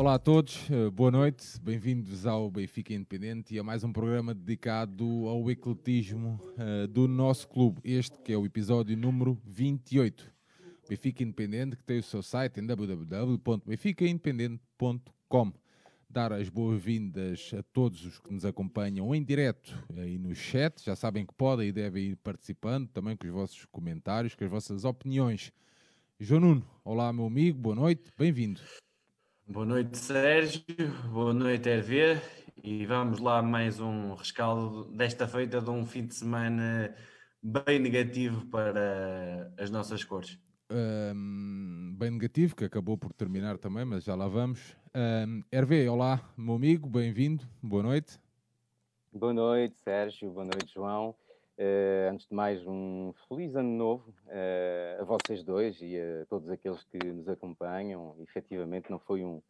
Olá a todos, eh, boa noite, bem-vindos ao Benfica Independente e a mais um programa dedicado ao ecletismo uh, do nosso clube. Este que é o episódio número 28. Benfica Independente, que tem o seu site em www.benficaindependente.com. Dar as boas-vindas a todos os que nos acompanham em direto aí no chat. Já sabem que podem e devem ir participando também com os vossos comentários, com as vossas opiniões. João Nuno, olá meu amigo, boa noite, bem-vindo. Boa noite, Sérgio. Boa noite, Hervé. E vamos lá mais um rescaldo desta feita de um fim de semana bem negativo para as nossas cores. Um, bem negativo, que acabou por terminar também, mas já lá vamos. Um, Hervé, olá, meu amigo, bem-vindo, boa noite. Boa noite, Sérgio, boa noite, João. Uh, antes de mais, um feliz ano novo uh, a vocês dois e a todos aqueles que nos acompanham. Efetivamente, não foi um,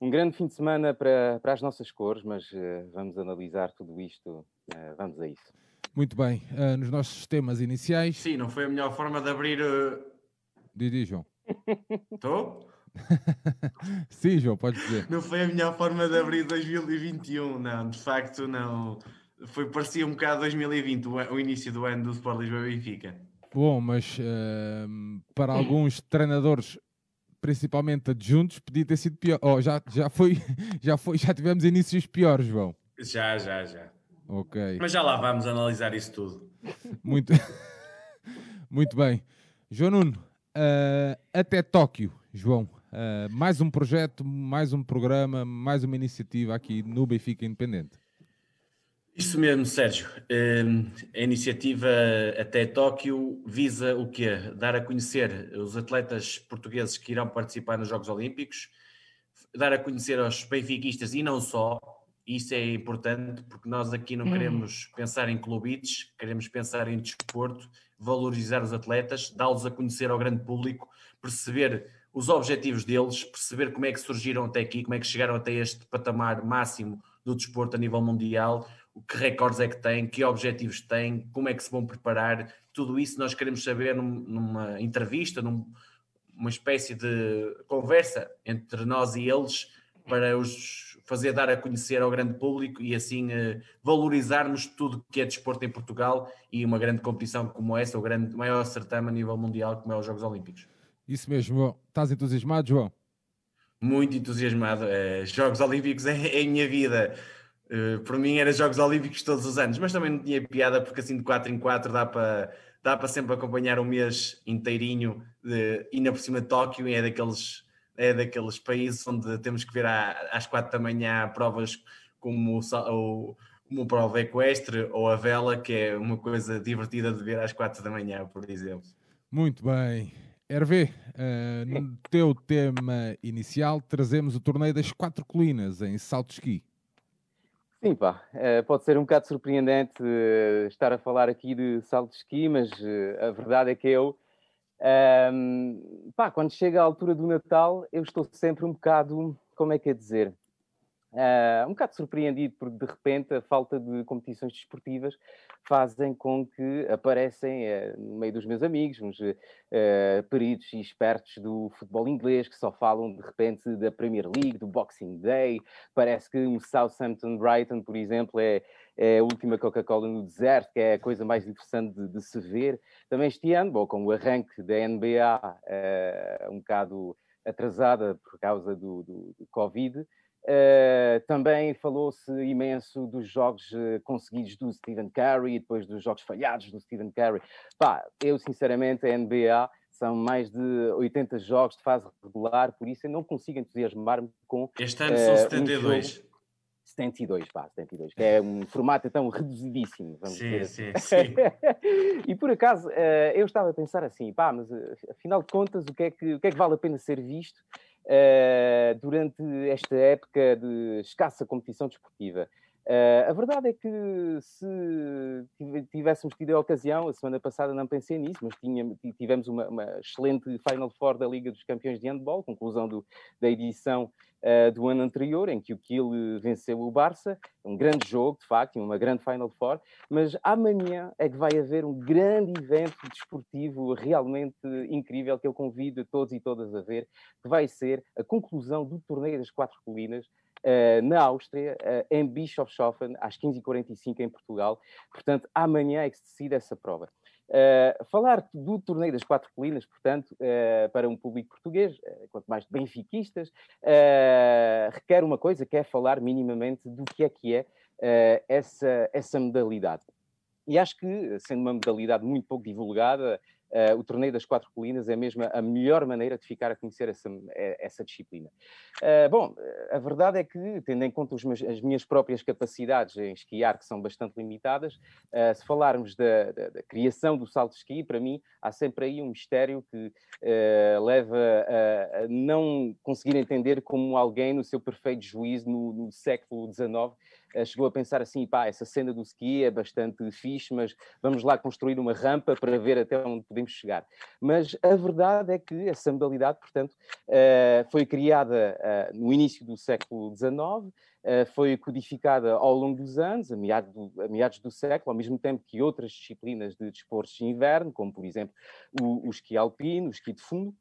um grande fim de semana para, para as nossas cores, mas uh, vamos analisar tudo isto. vamos a isso. Muito bem. nos nossos temas iniciais. Sim, não foi a melhor forma de abrir. Didi, João. Estou? Sim, João, pode dizer. Não foi a melhor forma de abrir 2021, não. De facto, não foi, parecia um bocado 2020, o, o início do ano do Sport Lisboa Benfica. Bom, mas uh, para alguns treinadores, principalmente adjuntos, podia ter sido pior. Oh, já, já, foi, já, foi, já tivemos inícios piores, João. Já, já, já. Ok. Mas já lá vamos analisar isso tudo. Muito, Muito bem. João Nuno, uh, até Tóquio, João. Uh, mais um projeto, mais um programa, mais uma iniciativa aqui no Benfica Independente. Isso mesmo, Sérgio. Hum, a iniciativa até Tóquio visa o quê? Dar a conhecer os atletas portugueses que irão participar nos Jogos Olímpicos, dar a conhecer aos benfiquistas e não só. Isso é importante porque nós aqui não queremos pensar em clubites, queremos pensar em desporto, valorizar os atletas, dá-los a conhecer ao grande público, perceber os objetivos deles, perceber como é que surgiram até aqui, como é que chegaram até este patamar máximo do desporto a nível mundial, que recordes é que têm, que objetivos têm, como é que se vão preparar, tudo isso nós queremos saber num, numa entrevista, numa num, espécie de conversa entre nós e eles para os fazer dar a conhecer ao grande público e assim uh, valorizarmos tudo que é desporto em Portugal e uma grande competição como essa, o grande, maior certame a nível mundial como é os Jogos Olímpicos. Isso mesmo, João. Estás entusiasmado, João? Muito entusiasmado. Uh, Jogos Olímpicos é, é a minha vida. Uh, por mim era Jogos Olímpicos todos os anos, mas também não tinha piada porque assim de 4 em 4 dá para dá para sempre acompanhar um mês inteirinho de, ainda por cima de Tóquio e é daqueles, é daqueles países onde temos que ver à, às 4 da manhã provas como o, como prova equestre ou a vela, que é uma coisa divertida de ver às 4 da manhã, por exemplo. Muito bem. Hervé, uh, no teu tema inicial trazemos o torneio das quatro colinas em salto ski. Sim, pá, eh, pode ser um bocado surpreendente eh, estar a falar aqui de salto de esqui, mas eh, a verdade é que eu, um, pá, quando chega a altura do Natal, eu estou sempre um bocado, como é que é dizer, Uh, um bocado surpreendido porque de repente a falta de competições desportivas fazem com que aparecem uh, no meio dos meus amigos uns uh, peritos e espertos do futebol inglês que só falam de repente da Premier League, do Boxing Day. Parece que um Southampton Brighton, por exemplo, é, é a última Coca-Cola no deserto, que é a coisa mais interessante de, de se ver. Também este ano, bom, com o arranque da NBA um bocado atrasada por causa do, do, do Covid. Uh, também falou-se imenso dos jogos uh, conseguidos do Stephen Curry e depois dos jogos falhados do Stephen Curry. Pá, eu sinceramente, a NBA são mais de 80 jogos de fase regular, por isso eu não consigo entusiasmar-me com. Este ano uh, são 72. Um 72, pá, 72, que é um formato tão reduzidíssimo, vamos sim, dizer assim. Sim, sim. e por acaso, eu estava a pensar assim, pá, mas afinal de contas, o que é que, o que, é que vale a pena ser visto uh, durante esta época de escassa competição desportiva. Uh, a verdade é que se tivéssemos tido a ocasião, a semana passada não pensei nisso, mas tinha, tivemos uma, uma, excelente Final Four da Liga dos Campeões de Handball, conclusão do, da edição uh, do ano anterior, em que o Kiel venceu o Barça, um grande jogo, de facto, uma grande Final Four, mas amanhã é que vai haver um grande evento desportivo realmente incrível, que eu convido todos e todas a ver, que vai ser a conclusão do Torneio das Quatro Colinas, Uh, na Áustria, uh, em Bischofshofen, às 15h45 em Portugal. Portanto, amanhã é que se decide essa prova. Uh, falar do torneio das quatro colinas, portanto, uh, para um público português, uh, quanto mais benfiquistas, requer uma coisa que é falar minimamente do que é que é essa, essa modalidade. E acho que, sendo uma modalidade muito pouco divulgada, Uh, o torneio das quatro colinas é mesmo a melhor maneira de ficar a conhecer essa, eh, essa disciplina. Uh, bom, a verdade é que, tendo em conta meus, as minhas próprias capacidades em esquiar, que são bastante limitadas, uh, se falarmos da, da, da, criação do salto de esqui, para mim há sempre aí um mistério que leva a, a, não conseguir entender como alguém, no seu perfeito juízo, no, no século XIX, chegou a pensar assim, pá, essa cena do ski é bastante fixe, mas vamos lá construir uma rampa para ver até onde podemos chegar. Mas a verdade é que essa modalidade, portanto, eh, foi criada eh, no início do século XIX, eh, foi codificada ao longo dos anos, a meados do, a meados do século, ao mesmo tempo que outras disciplinas de desportos de inverno, como por exemplo o, o esqui alpino, o esqui de fundo,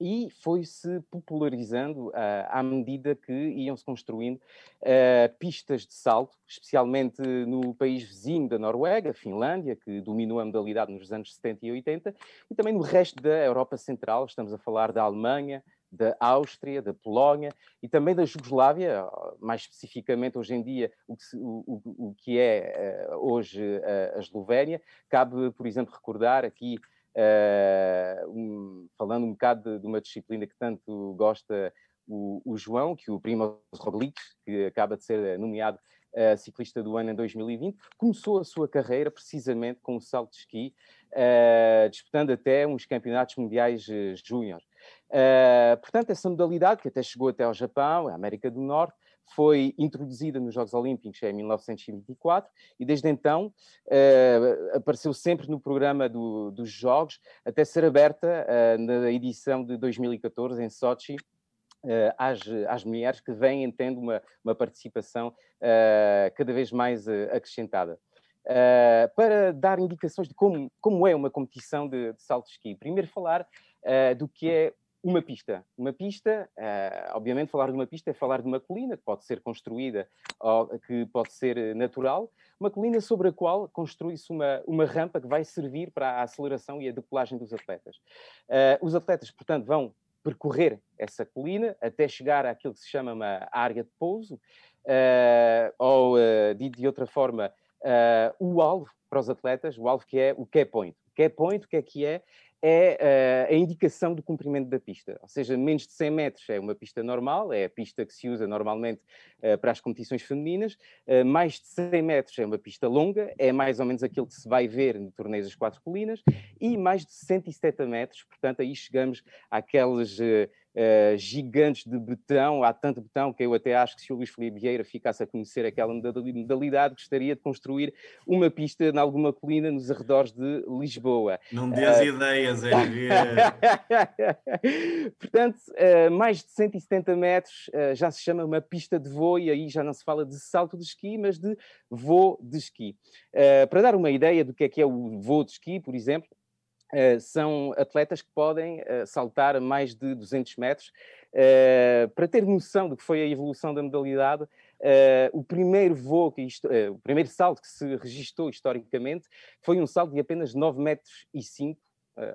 e foi-se popularizando uh, à medida que iam-se construindo uh, pistas de salto, especialmente no país vizinho da Noruega, Finlândia, que dominou a modalidade nos anos 70 e 80, e também no resto da Europa Central, estamos a falar da Alemanha, da Áustria, da Polónia e também da Jugoslávia, mais especificamente hoje em dia o que, o, o, que é uh, hoje a Eslovénia. Cabe, por exemplo, recordar aqui Uh, um, falando um bocado de, de, uma disciplina que tanto gosta o, o João, que o Primo Roglic, que acaba de ser nomeado uh, ciclista do ano em 2020, começou a sua carreira precisamente com o salto de esqui, uh, disputando até uns campeonatos mundiais júnior. portanto, essa modalidade, que até chegou até ao Japão, a América do Norte, foi introduzida nos Jogos Olímpicos em 1924 e desde então uh, apareceu sempre no programa do, dos Jogos, até ser aberta uh, na edição de 2014 em Sochi. Uh, às, às mulheres que vêm tendo uma, uma participação cada vez mais acrescentada. Para dar indicações de como, como é uma competição de, de salto de esqui. Primeiro falar do que é uma pista. Uma pista, uh, obviamente, falar de uma pista é falar de uma colina que pode ser construída ou que pode ser eh, natural, uma colina sobre a qual construi-se uma, uma rampa que vai servir para a aceleração e a decolagem dos atletas. Uh, os atletas, portanto, vão percorrer essa colina até chegar àquilo que se chama uma área de pouso, uh, ou, dito de outra forma, o alvo para os atletas, o alvo que é o key point. O key point, o que é que é? é uh, a indicação do comprimento da pista. Ou seja, menos de 100 metros é uma pista normal, é a pista que se usa normalmente uh, para as competições femininas. Uh, mais de 100 metros é uma pista longa, é mais ou menos aquilo que se vai ver no Torneio das Quatro Colinas. E mais de 170 metros, portanto, aí chegamos àqueles uh, gigantes de betão, há tanto betão que eu até acho que se o Luís Felipe Vieira ficasse a conhecer aquela modalidade, gostaria de construir uma pista em alguma colina nos arredores de Lisboa. Não dês uh... ideias, é Portanto, uh, mais de 170 metros já se chama uma pista de voo e aí já não se fala de salto de esqui, mas de voo de esqui. para dar uma ideia do que é que é o voo de esqui, por exemplo, Uh, são atletas que podem uh, saltar mais de 200 metros. Uh, para ter noção do que foi a evolução da modalidade, o primeiro voo, que o primeiro salto que se registou historicamente foi um salto de apenas 9 metros e 5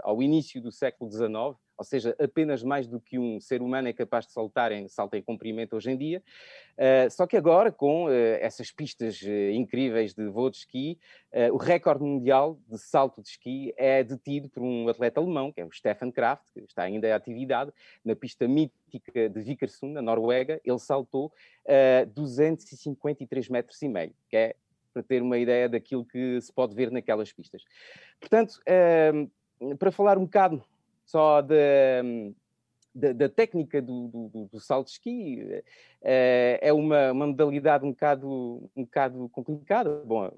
ao início do século XIX ou seja, apenas mais do que um ser humano é capaz de saltar em salto em comprimento hoje em dia. Uh, só que agora, com uh, essas pistas uh, incríveis de voo de esqui, o recorde mundial de salto de esqui é detido por um atleta alemão, que é o Stefan Kraft, que está ainda em atividade, na pista mítica de Vikersund, na Noruega. Ele saltou 253 metros e meio, que é para ter uma ideia daquilo que se pode ver naquelas pistas. Portanto, para falar um bocado só de, da, da, técnica do, do, do, salto de esqui. É, é uma, uma, modalidade um bocado, um bocado complicada. Bom,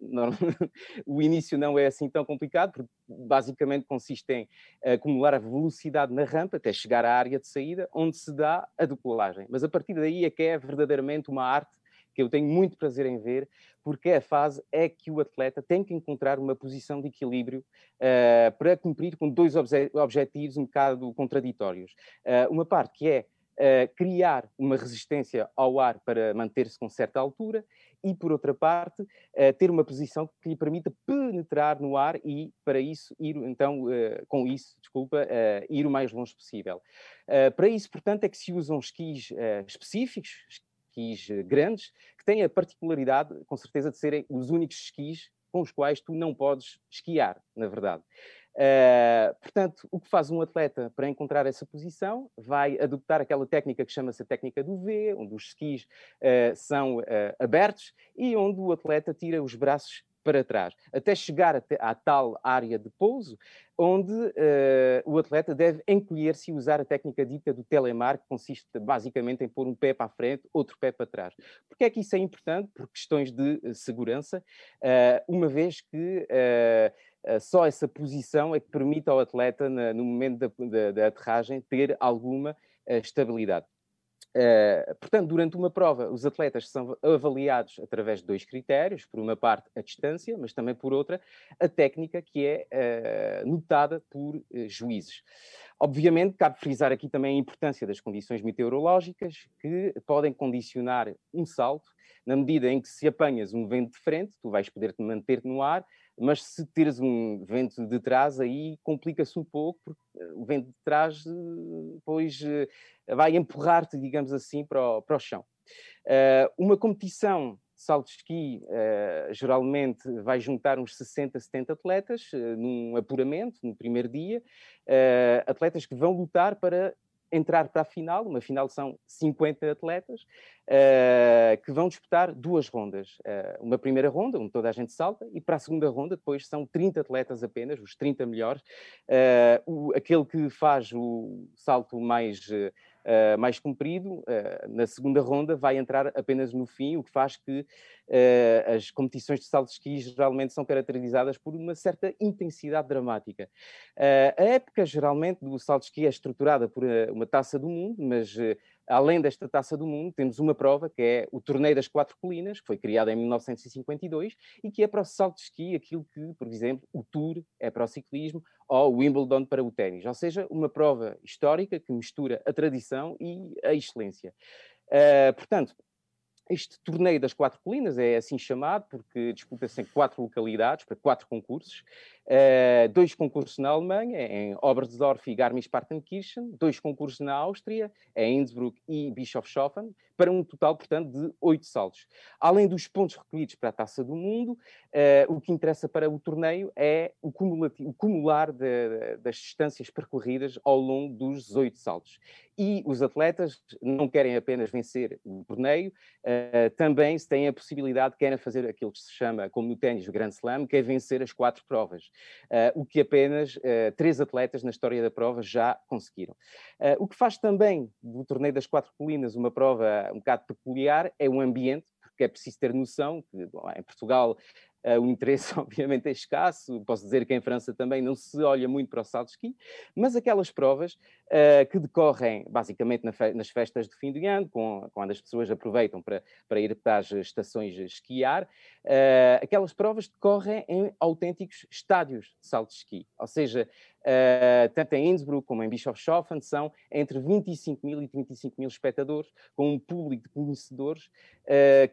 não, o início não é assim tão complicado, porque basicamente consiste em acumular a velocidade na rampa até chegar à área de saída, onde se dá a decolagem. Mas a partir daí é que é verdadeiramente uma arte que eu tenho muito prazer em ver, porque a fase é que o atleta tem que encontrar uma posição de equilíbrio uh, para cumprir com dois obje objetivos um bocado contraditórios. Uh, uma parte que é uh, criar uma resistência ao ar para manter-se com certa altura e, por outra parte, ter uma posição que lhe permita penetrar no ar e, para isso, ir, então, com isso, desculpa, ir o mais longe possível. para isso, portanto, é que se usam esquis específicos, esquis eh, grandes, que têm a particularidade, com certeza, de serem os únicos esquis com os quais tu não podes esquiar, na verdade. Uh, portanto, o que faz um atleta para encontrar essa posição? Vai adoptar aquela técnica que chama-se a técnica do V, onde os skis uh, são uh, abertos e onde o atleta tira os braços para trás, até chegar até à tal área de pouso, onde uh, o atleta deve encolher-se e usar a técnica dita do telemar, que consiste basicamente em pôr um pé para a frente, outro pé para trás. Porquê é que isso é importante? Por questões de uh, segurança, uh, uma vez que só essa posição é que permite ao atleta, na, no momento da, da, da aterragem, ter alguma estabilidade. Uh, portanto, durante uma prova, os atletas são avaliados através de dois critérios: por uma parte, a distância, mas também por outra, a técnica, que é uh, notada por uh, juízes. Obviamente, cabe frisar aqui também a importância das condições meteorológicas, que podem condicionar um salto, na medida em que, se apanhas um vento de frente, tu vais poder te manter no ar, mas se tires um vento de trás, aí complica-se um pouco, porque eh, o vento de trás depois eh, vai empurrar-te, digamos assim, para o, para o chão. Uh, uma competição de salto de esqui uh, geralmente vai juntar uns 60, 70 atletas uh, num apuramento, no primeiro dia, atletas que vão lutar para entrar para a final, uma final são 50 atletas, uh, que vão disputar duas rondas. Uh, uma primeira ronda, onde toda a gente salta, e para a segunda ronda, depois são 30 atletas apenas, os 30 melhores. Uh, o, aquele que faz o salto mais uh, mais comprido, uh, na segunda ronda vai entrar apenas no fim, o que faz que uh, as competições de salto de esqui geralmente são caracterizadas por uma certa intensidade dramática. a época geralmente do salto de esqui é estruturada por uma taça do mundo, mas além desta Taça do Mundo, temos uma prova que é o Torneio das Quatro Colinas, que foi criado em 1952 e que é para o salto de esqui aquilo que, por exemplo, o Tour é para o ciclismo ou o Wimbledon para o ténis. Ou seja, uma prova histórica que mistura a tradição e a excelência. Uh, portanto, este torneio das quatro colinas é assim chamado porque disputa-se em quatro localidades, para quatro concursos. Uh, dois concursos na Alemanha, em Oberstdorf e Garmisch-Partenkirchen, dois concursos na Áustria, em Innsbruck e Bischofshofen, para um total, portanto, de oito saltos. Além dos pontos recolhidos para a Taça do Mundo, uh, o que interessa para o torneio é o, o cumular de, das distâncias percorridas ao longo dos oito saltos. E os atletas não querem apenas vencer o torneio, uh, também se têm a possibilidade, querem fazer aquilo que se chama, como no ténis, o Grand Slam, que é vencer as quatro provas, o que apenas três atletas na história da prova já conseguiram. o que faz também do torneio das quatro colinas uma prova um bocado peculiar é o ambiente, porque é preciso ter noção que bom, em Portugal o interesse, obviamente, é escasso. Posso dizer que em França também não se olha muito para o salto de esqui, mas aquelas provas uh, que decorrem basicamente na fe nas festas de fim de ano, com, quando as pessoas aproveitam para, para ir para as estações esquiar, uh, aquelas provas decorrem em autênticos estádios de salto de esqui. Ou seja, tanto em Innsbruck como em Bischofshofen são entre 25 mil e 35 mil espectadores, com um público de conhecedores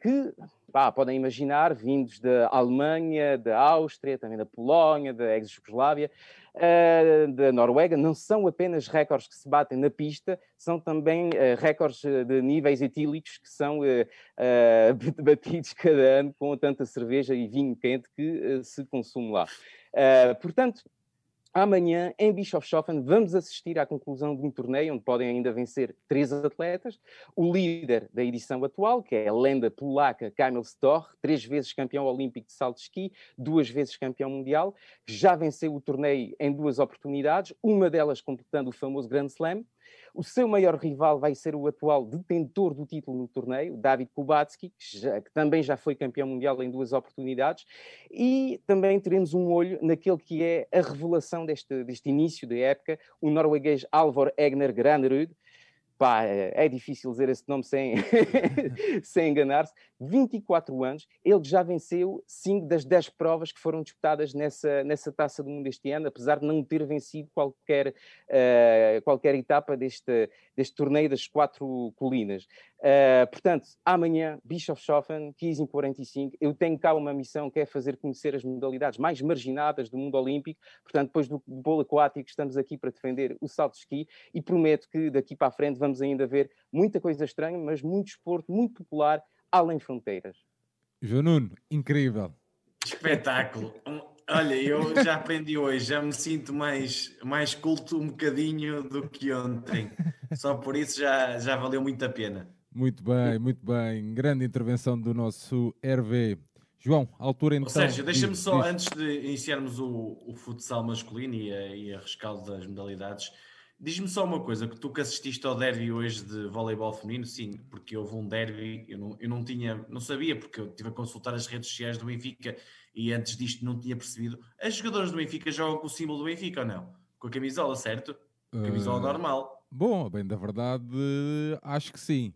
que pá, podem imaginar, vindos da Alemanha, da Áustria, também da Polónia, da ex-Jugoslávia, uh, da Noruega, não são apenas recordes que se batem na pista, são também uh, recordes de níveis etílicos que são uh, batidos cada ano com tanta cerveja e vinho quente que se consome lá. portanto, Amanhã, em Bischofshofen, vamos assistir à conclusão de um torneio onde podem ainda vencer três atletas. O líder da edição atual, que é a lenda polaca Kamil Stoch, três vezes campeão olímpico de salto de esqui, duas vezes campeão mundial, já venceu o torneio em duas oportunidades, uma delas completando o famoso Grand Slam. O seu maior rival vai ser o atual detentor do título no torneio, David Kubatski, que, já, que também já foi campeão mundial em duas oportunidades, e também teremos um olho naquele que é a revelação deste, deste início da época, o norueguês Alvor Egner Granerud, pá, é, é difícil dizer esse nome sem, sem enganar-se, 24 anos, ele já venceu 5 das 10 provas que foram disputadas nessa, nessa Taça do Mundo este ano, apesar de não ter vencido qualquer, uh, qualquer etapa deste, deste torneio das quatro colinas. Uh, portanto, amanhã, Bischofshofen, 15 em 45, eu tenho cá uma missão que é fazer conhecer as modalidades mais marginadas do mundo olímpico, portanto, depois do bolo aquático, estamos aqui para defender o salto de esqui e prometo que daqui para a frente vamos ainda ver muita coisa estranha, mas muito esporte, muito popular, além fronteiras. João Nuno, incrível. Espetáculo. Olha, eu já aprendi hoje, já me sinto mais, mais culto um bocadinho do que ontem. Só por isso já, já valeu muito a pena. Muito bem, muito bem. Grande intervenção do nosso RV. João, altura então. Ou Sérgio, deixa-me só, diz. antes de iniciarmos o, o futsal masculino e a, e a rescaldo das modalidades, Diz-me só uma coisa, que tu que assististe ao derby hoje de voleibol feminino, sim, porque houve um derby, eu não, eu não tinha, não sabia, porque eu estive a consultar as redes sociais do Benfica e antes disto não tinha percebido. As jogadoras do Benfica jogam com o símbolo do Benfica ou não? Com a camisola, certo? Camisola uh, normal. Bom, bem da verdade, acho que sim.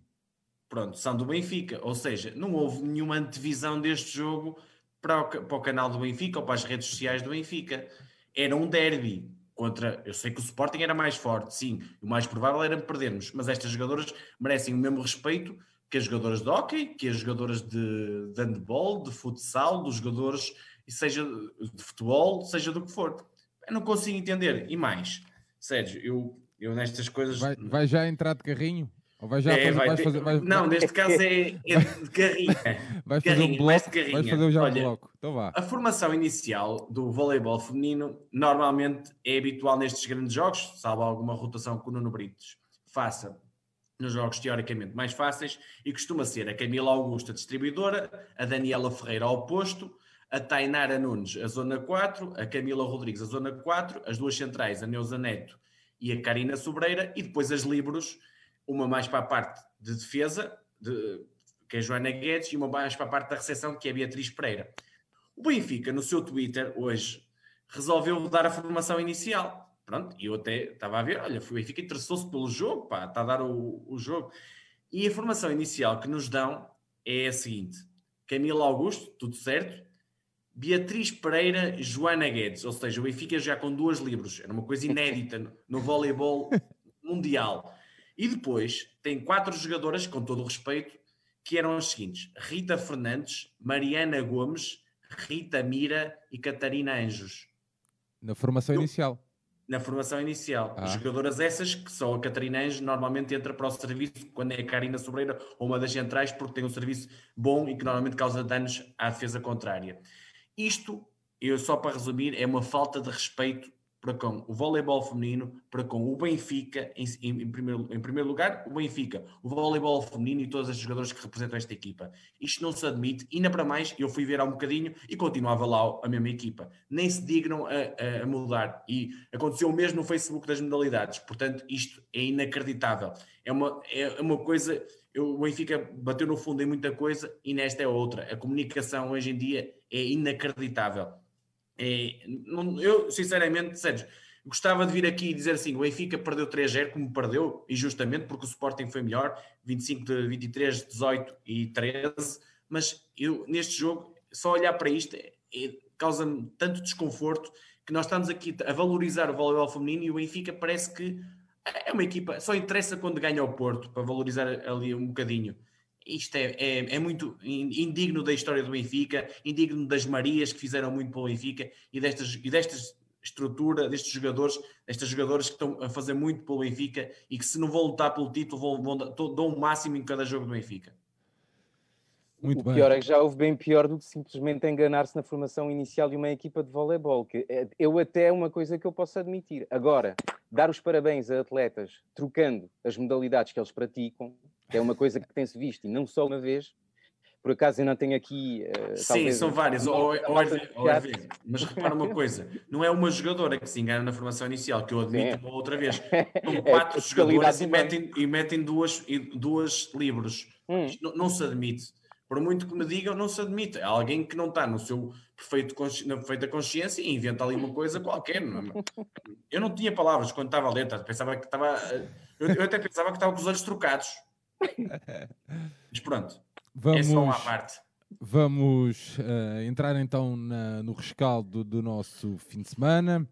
Pronto, são do Benfica, ou seja, não houve nenhuma antevisão deste jogo para o, para o canal do Benfica ou para as redes sociais do Benfica. Era um derby, contra. Eu sei que o Sporting era mais forte, sim, o mais provável era perdermos, mas estas jogadoras merecem o mesmo respeito que as jogadoras de hockey, que as jogadoras de, de handball, de futsal, dos jogadores, seja de futebol, seja do que for. Eu não consigo entender. E mais, Sérgio, eu, eu nestas coisas. Vai, vai já entrar de carrinho? Ou vai já é, fazer, vai ter... fazer vai... Não, neste caso é, é de carrinha. vai fazer carrinha, um bloco, vai fazer já Olha, um bloco. Então vá. A formação inicial do voleibol feminino normalmente é habitual nestes grandes jogos, salvo alguma rotação que o Nuno Britos faça nos jogos teoricamente mais fáceis, e costuma ser a Camila Augusta, distribuidora, a Daniela Ferreira ao posto, a Tainara Nunes, a zona 4, a Camila Rodrigues, a zona 4, as duas centrais, a Neuza Neto e a Karina Sobreira, e depois as Libros, uma mais para a parte de defesa, de, que é a Joana Guedes, e uma mais para a parte da recepção, que é a Beatriz Pereira. O Benfica, no seu Twitter, hoje, resolveu dar a formação inicial. Pronto, e eu até estava a ver, olha, o Benfica interessou-se pelo jogo, pá, está a dar o, o jogo. E a formação inicial que nos dão é a seguinte: Camila Augusto, tudo certo, Beatriz Pereira, Joana Guedes, ou seja, o Benfica já com duas livros, era uma coisa inédita no, voleibol mundial. E depois tem quatro jogadoras, com todo o respeito, que eram as seguintes: Rita Fernandes, Mariana Gomes, Rita Mira e Catarina Anjos. Na formação inicial. Na formação inicial. Ah. Jogadoras essas que só a Catarina Anjos normalmente entra para o serviço quando é a Karina Sobreira ou uma das centrais, porque tem um serviço bom e que normalmente causa danos à defesa contrária. Isto, eu só para resumir, é uma falta de respeito para com o voleibol feminino, para com o Benfica, em, em, primeiro, em primeiro lugar, o Benfica, o voleibol feminino e todas as jogadoras que representam esta equipa. Isto não se admite, ainda para mais, eu fui ver há um bocadinho e continuava lá a mesma equipa. Nem se dignam a, a, a mudar. E aconteceu o mesmo no Facebook das modalidades. Portanto, isto é inacreditável. É uma, é uma coisa. Eu, o Benfica bateu no fundo em muita coisa e nesta é outra. A comunicação hoje em dia é inacreditável é, não, eu, sinceramente, Sérgio, gostava de vir aqui e dizer assim: o Benfica perdeu 3-0, como perdeu, injustamente, porque o Sporting foi melhor, 25 de 23, 18 e 13. Mas eu, neste jogo, só olhar para isto é, é, causa-me tanto desconforto que nós estamos aqui a valorizar o voleibol feminino e o Benfica parece que é uma equipa, só interessa quando ganha o Porto, para valorizar ali um bocadinho. Isto é, é, é, muito indigno da história do Benfica, indigno das Marias que fizeram muito para o Benfica e destas, e destas estrutura, destes jogadores, destas jogadoras que estão a fazer muito pelo Benfica e que se não vão lutar pelo título vão, vão dão o máximo em cada jogo do Benfica. Muito o bem. pior é que já houve bem pior do que simplesmente enganar-se na formação inicial de uma equipa de voleibol, que é, eu até é uma coisa que eu posso admitir. Agora, dar os parabéns a atletas trocando as modalidades que eles praticam, que é uma coisa que tem-se visto e não só uma vez, por acaso eu não tenho aqui. Uh, Sim, talvez, são várias. Ou, ou, ou, mas repara uma coisa: não é uma jogadora que se engana na formação inicial, que eu admito Sim. uma outra vez. São é quatro é, jogadoras e metem, e metem duas, duas livros. Hum. Não, não se admite. Por muito que me digam, não se admite. É alguém que não está no seu perfeito na perfeita consciência e inventa ali uma coisa qualquer. É? Eu não tinha palavras quando estava a ler, pensava que estava. Eu, eu até pensava que estava com os olhos trocados. Mas pronto. Vamos, é só uma parte. Vamos uh, entrar então na, no rescaldo do nosso fim de semana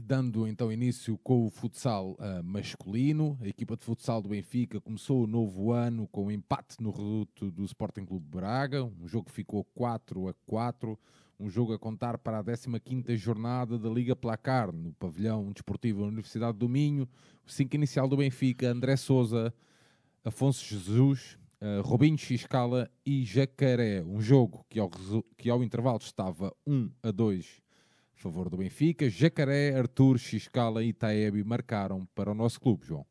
dando então início com o futsal uh, masculino. A equipa de futsal do Benfica começou o novo ano com um empate no reduto do Sporting Clube Braga, um jogo que ficou 4 a 4, um jogo a contar para a 15ª jornada da Liga Placar, no pavilhão desportivo da Universidade do Minho. O 5 inicial do Benfica, André Souza, Afonso Jesus, uh, Robinho Xiscala e Jacaré. Um jogo que ao, que ao intervalo estava 1 a 2 favor do Benfica. Jacaré, Arthur, Xiscala e Taebi marcaram para o nosso clube, João.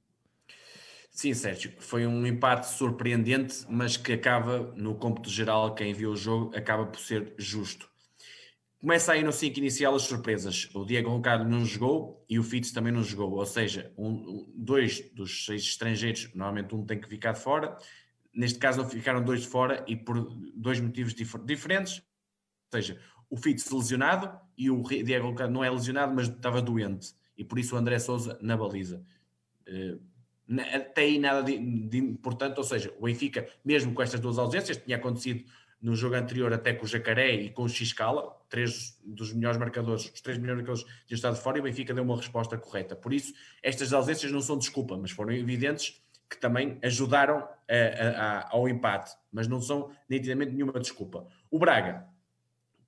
Sim, Sérgio, foi um empate surpreendente, mas que acaba, no cômputo geral, quem viu o jogo, acaba por ser justo. Começa aí no 5 inicial as surpresas. O Diego Ricardo não jogou e o Fitz também não jogou. Ou seja, um, dois dos seis estrangeiros, normalmente um tem que ficar de fora. Neste caso, ficaram dois de fora e por dois motivos dif diferentes. Ou seja, o Fitz lesionado e o Diego Ricardo não é lesionado, mas estava doente. E por isso o André Souza na baliza. Uh, até aí nada de, de, importante, ou seja, o Benfica, mesmo com estas duas ausências, tinha acontecido no jogo anterior até com o Jacaré e com o Xcala, três dos melhores marcadores, os três melhores marcadores tinham estado fora e o Benfica deu uma resposta correta. Por isso, estas ausências não são desculpa, mas foram evidentes que também ajudaram a, a, ao empate, mas não são nitidamente nenhuma desculpa. O Braga,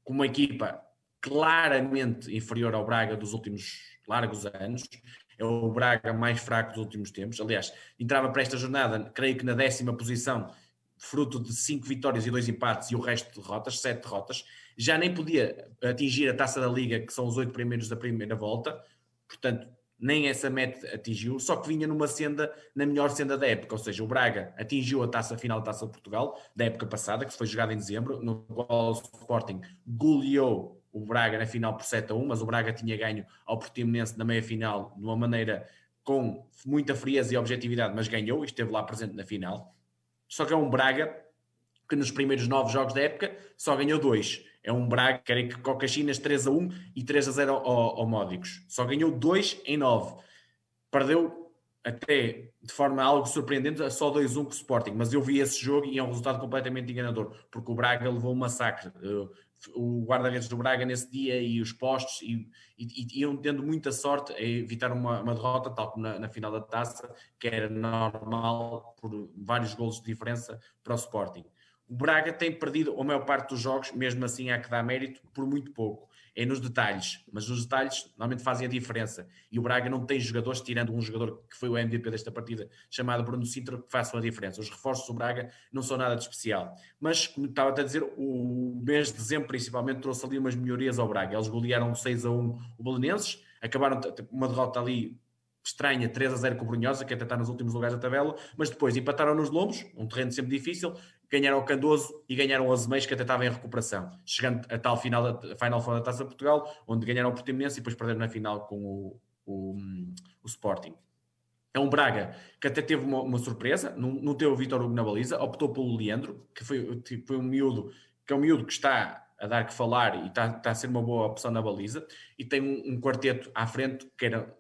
com uma equipa claramente inferior ao Braga dos últimos largos anos, é o Braga mais fraco dos últimos tempos. Aliás, entrava para esta jornada, creio que na décima posição, fruto de cinco vitórias e dois empates e o resto de derrotas, sete derrotas. Já nem podia atingir a taça da Liga, que são os oito primeiros da primeira volta, portanto, nem essa meta atingiu, só que vinha numa senda, na melhor senda da época, ou seja, o Braga atingiu a taça final da Taça de Portugal, da época passada, que foi jogada em dezembro, no qual o Sporting goleou o Braga na final por 7 a 1, mas o Braga tinha ganho ao Portimonense na meia-final de uma maneira com muita frieza e objetividade, mas ganhou e esteve lá presente na final. Só que é um Braga que nos primeiros nove jogos da época só ganhou dois é um Braga, querem que com Caxinas 3 a 1 e 3 a 0 ao, ao Módicos. Só ganhou 2 em 9. Perdeu até de forma algo surpreendente, só 2-1 com o Sporting, mas eu vi esse jogo e é um resultado completamente enganador, porque o Braga levou um massacre. O guarda-redes do Braga nesse dia e os postos e, e, e iam tendo muita sorte a evitar uma, uma derrota, tal como na, na, final da taça, que era normal por vários golos de diferença para o Sporting. O Braga tem perdido a maior parte dos jogos, mesmo assim há que dar mérito, por muito pouco. É nos detalhes, mas os detalhes normalmente fazem a diferença. E o Braga não tem jogadores, tirando um jogador que foi o MVP desta partida, chamado Bruno Sintra, que façam a diferença. Os reforços do Braga não são nada de especial. Mas, como estava a dizer, o mês de dezembro principalmente trouxe ali umas melhorias ao Braga. Eles golearam 6 a 1 o Belenenses, acabaram uma derrota ali estranha, 3 a 0 com o Brunhosa, que até está nos últimos lugares da tabela, mas depois empataram nos Lombos, um terreno sempre difícil, ganharam o Candoso e ganharam o Azeméis, que até estava em recuperação, chegando a tal final da, final da Taça de Portugal, onde ganharam o Portimonense e depois perderam na final com o, o, o Sporting. É um Braga que até teve uma, uma surpresa, não, não teve o Vitor Hugo na baliza, optou pelo Leandro, que foi, tipo, foi um miúdo, que é um miúdo que está a dar que falar e está, está a ser uma boa opção na baliza, e tem um, um quarteto à frente que era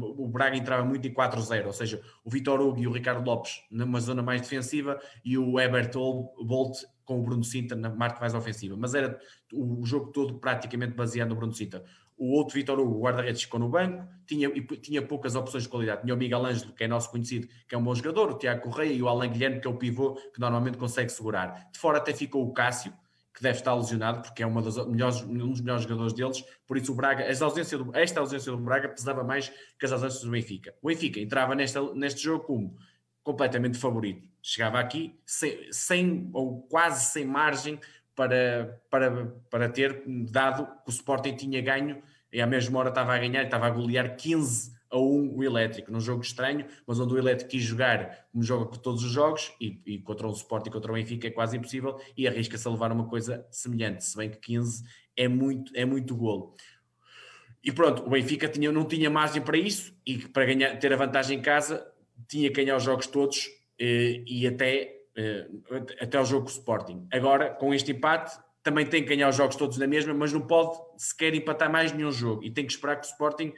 o Braga entrava muito em 4-0, ou seja, o Vitor Hugo e o Ricardo Lopes numa zona mais defensiva e o Ebert Bolt com o Bruno Sinta na parte mais ofensiva. Mas era o jogo todo praticamente baseado no Bruno Sinta. O outro Vitor Hugo, guarda-redes, ficou no banco, tinha, tinha poucas opções de qualidade. Tinha o Miguel Ângelo, que é nosso conhecido, que é um bom jogador, o Tiago Correia e o Alan Guilherme, que é o pivô, que normalmente consegue segurar. De fora até ficou o Cássio, que deve estar lesionado, porque é uma das melhores, um dos melhores jogadores deles. Por isso, o Braga, ausência do, esta ausência do Braga pesava mais que as ausências do Benfica. O Benfica entrava nesta, neste jogo como completamente favorito. Chegava aqui sem, sem ou quase sem margem para, para, para ter, dado que o Sporting tinha ganho e à mesma hora estava a ganhar, estava a golear 15 a a 1 o Elétrico, num jogo estranho, mas onde o Elétrico quis jogar como joga com todos os jogos e, e contra um Sport e contra o Benfica é quase impossível e arrisca-se a levar uma coisa semelhante, se bem que 15 é muito, é muito golo. E pronto, o Benfica tinha, não tinha margem para isso e para ganhar, ter a vantagem em casa tinha que ganhar os jogos todos eh, e até, eh, até o jogo com o Sporting. Agora, com este empate, também tem que ganhar os jogos todos na mesma, mas não pode sequer empatar mais nenhum jogo e tem que esperar que o Sporting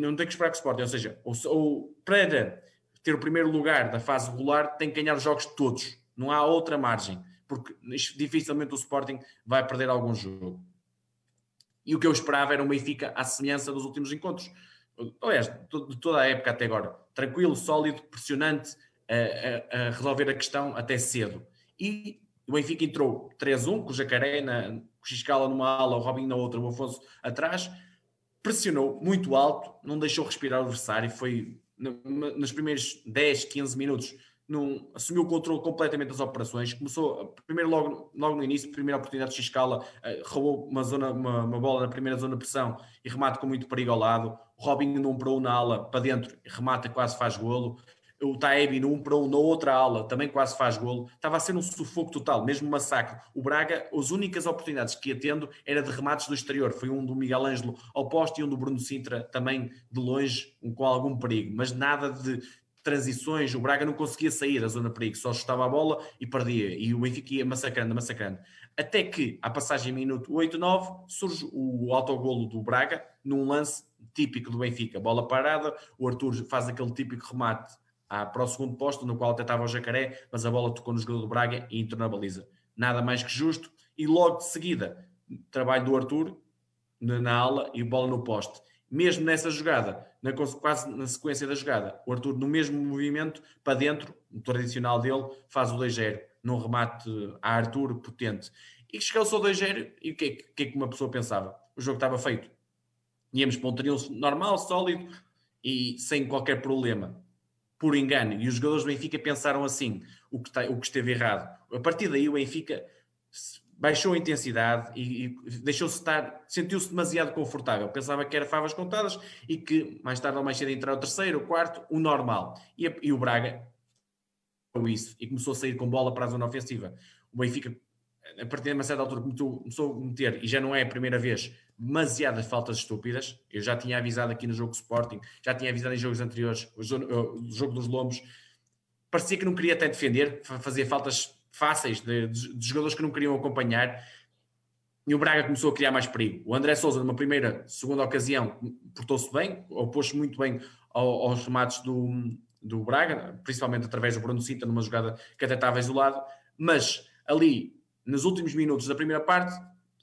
não tem que esperar que o Sporting, ou seja, ou, para ter o primeiro lugar da fase regular tem que ganhar os jogos todos, não há outra margem, porque dificilmente o Sporting vai perder algum jogo. E o que eu esperava era um Benfica à semelhança dos últimos encontros. Aliás, de toda a época até agora. Tranquilo, sólido, pressionante, a, a, a resolver a questão até cedo. E o Benfica entrou 3-1, com o Jacaré, na, com o Xiscala numa ala, o Robinho na outra, o Afonso atrás, pressionou muito alto, não deixou respirar o adversário, foi nos primeiros 10, 15 minutos, num, assumiu o controle completamente das operações, começou, primeiro logo, logo no início, primeira oportunidade de Xiscala, uh, roubou uma, zona, uma, uma, bola na primeira zona de pressão e remata com muito perigo ao lado, Robinho não parou na ala para dentro, remata quase faz golo, o Taebi no 1 para 1 na outra ala também quase faz golo. Estava a ser um sufoco total, mesmo um massacre. O Braga, as únicas oportunidades que ia tendo era de remates do exterior. Foi um do Miguel Ângelo ao poste e um do Bruno Sintra também de longe, com algum perigo. Mas nada de transições. O Braga não conseguia sair da zona de perigo, só chutava a bola e perdia. E o Benfica ia massacrando, massacrando. Até que, à passagem minuto 8-9, surge o autogolo do Braga num lance típico do Benfica. Bola parada, o Arthur faz aquele típico remate para o segundo posto, no qual até estava o Jacaré, mas a bola tocou no jogador do Braga e entrou na baliza. Nada mais que justo. E logo de seguida, trabalho do Arthur na ala e bola no poste. Mesmo nessa jogada, na, quase na sequência da jogada, o Arthur, no mesmo movimento, para dentro, o tradicional dele, faz o 2-0, num remate a Arthur potente. E chegou-se ao 2-0, e o que, é, que é que uma pessoa pensava? O jogo estava feito. Íamos para um normal, sólido e sem qualquer problema por engano, e os jogadores do Benfica pensaram assim, o que, está, o que esteve errado. A partir daí o Benfica baixou a intensidade e, e deixou-se estar, sentiu-se demasiado confortável. Pensava que era favas contadas e que mais tarde ou mais cedo entrar o terceiro, o quarto, o normal. E, a, e o Braga isso e começou a sair com bola para a zona ofensiva. O Benfica, a partir de uma certa altura, começou a meter, e já não é a primeira vez, demasiadas faltas estúpidas. Eu já tinha avisado aqui no jogo Sporting, já tinha avisado em jogos anteriores, o jogo dos Lombos. Parecia que não queria até defender, fazia faltas fáceis de, de, de jogadores que não queriam acompanhar. E o Braga começou a criar mais perigo. O André Souza, numa primeira, segunda ocasião, portou-se bem, opôs-se muito bem aos remates do, do Braga, principalmente através do Bruno Cinta, numa jogada que até estava isolado. Mas ali, nos últimos minutos da primeira parte,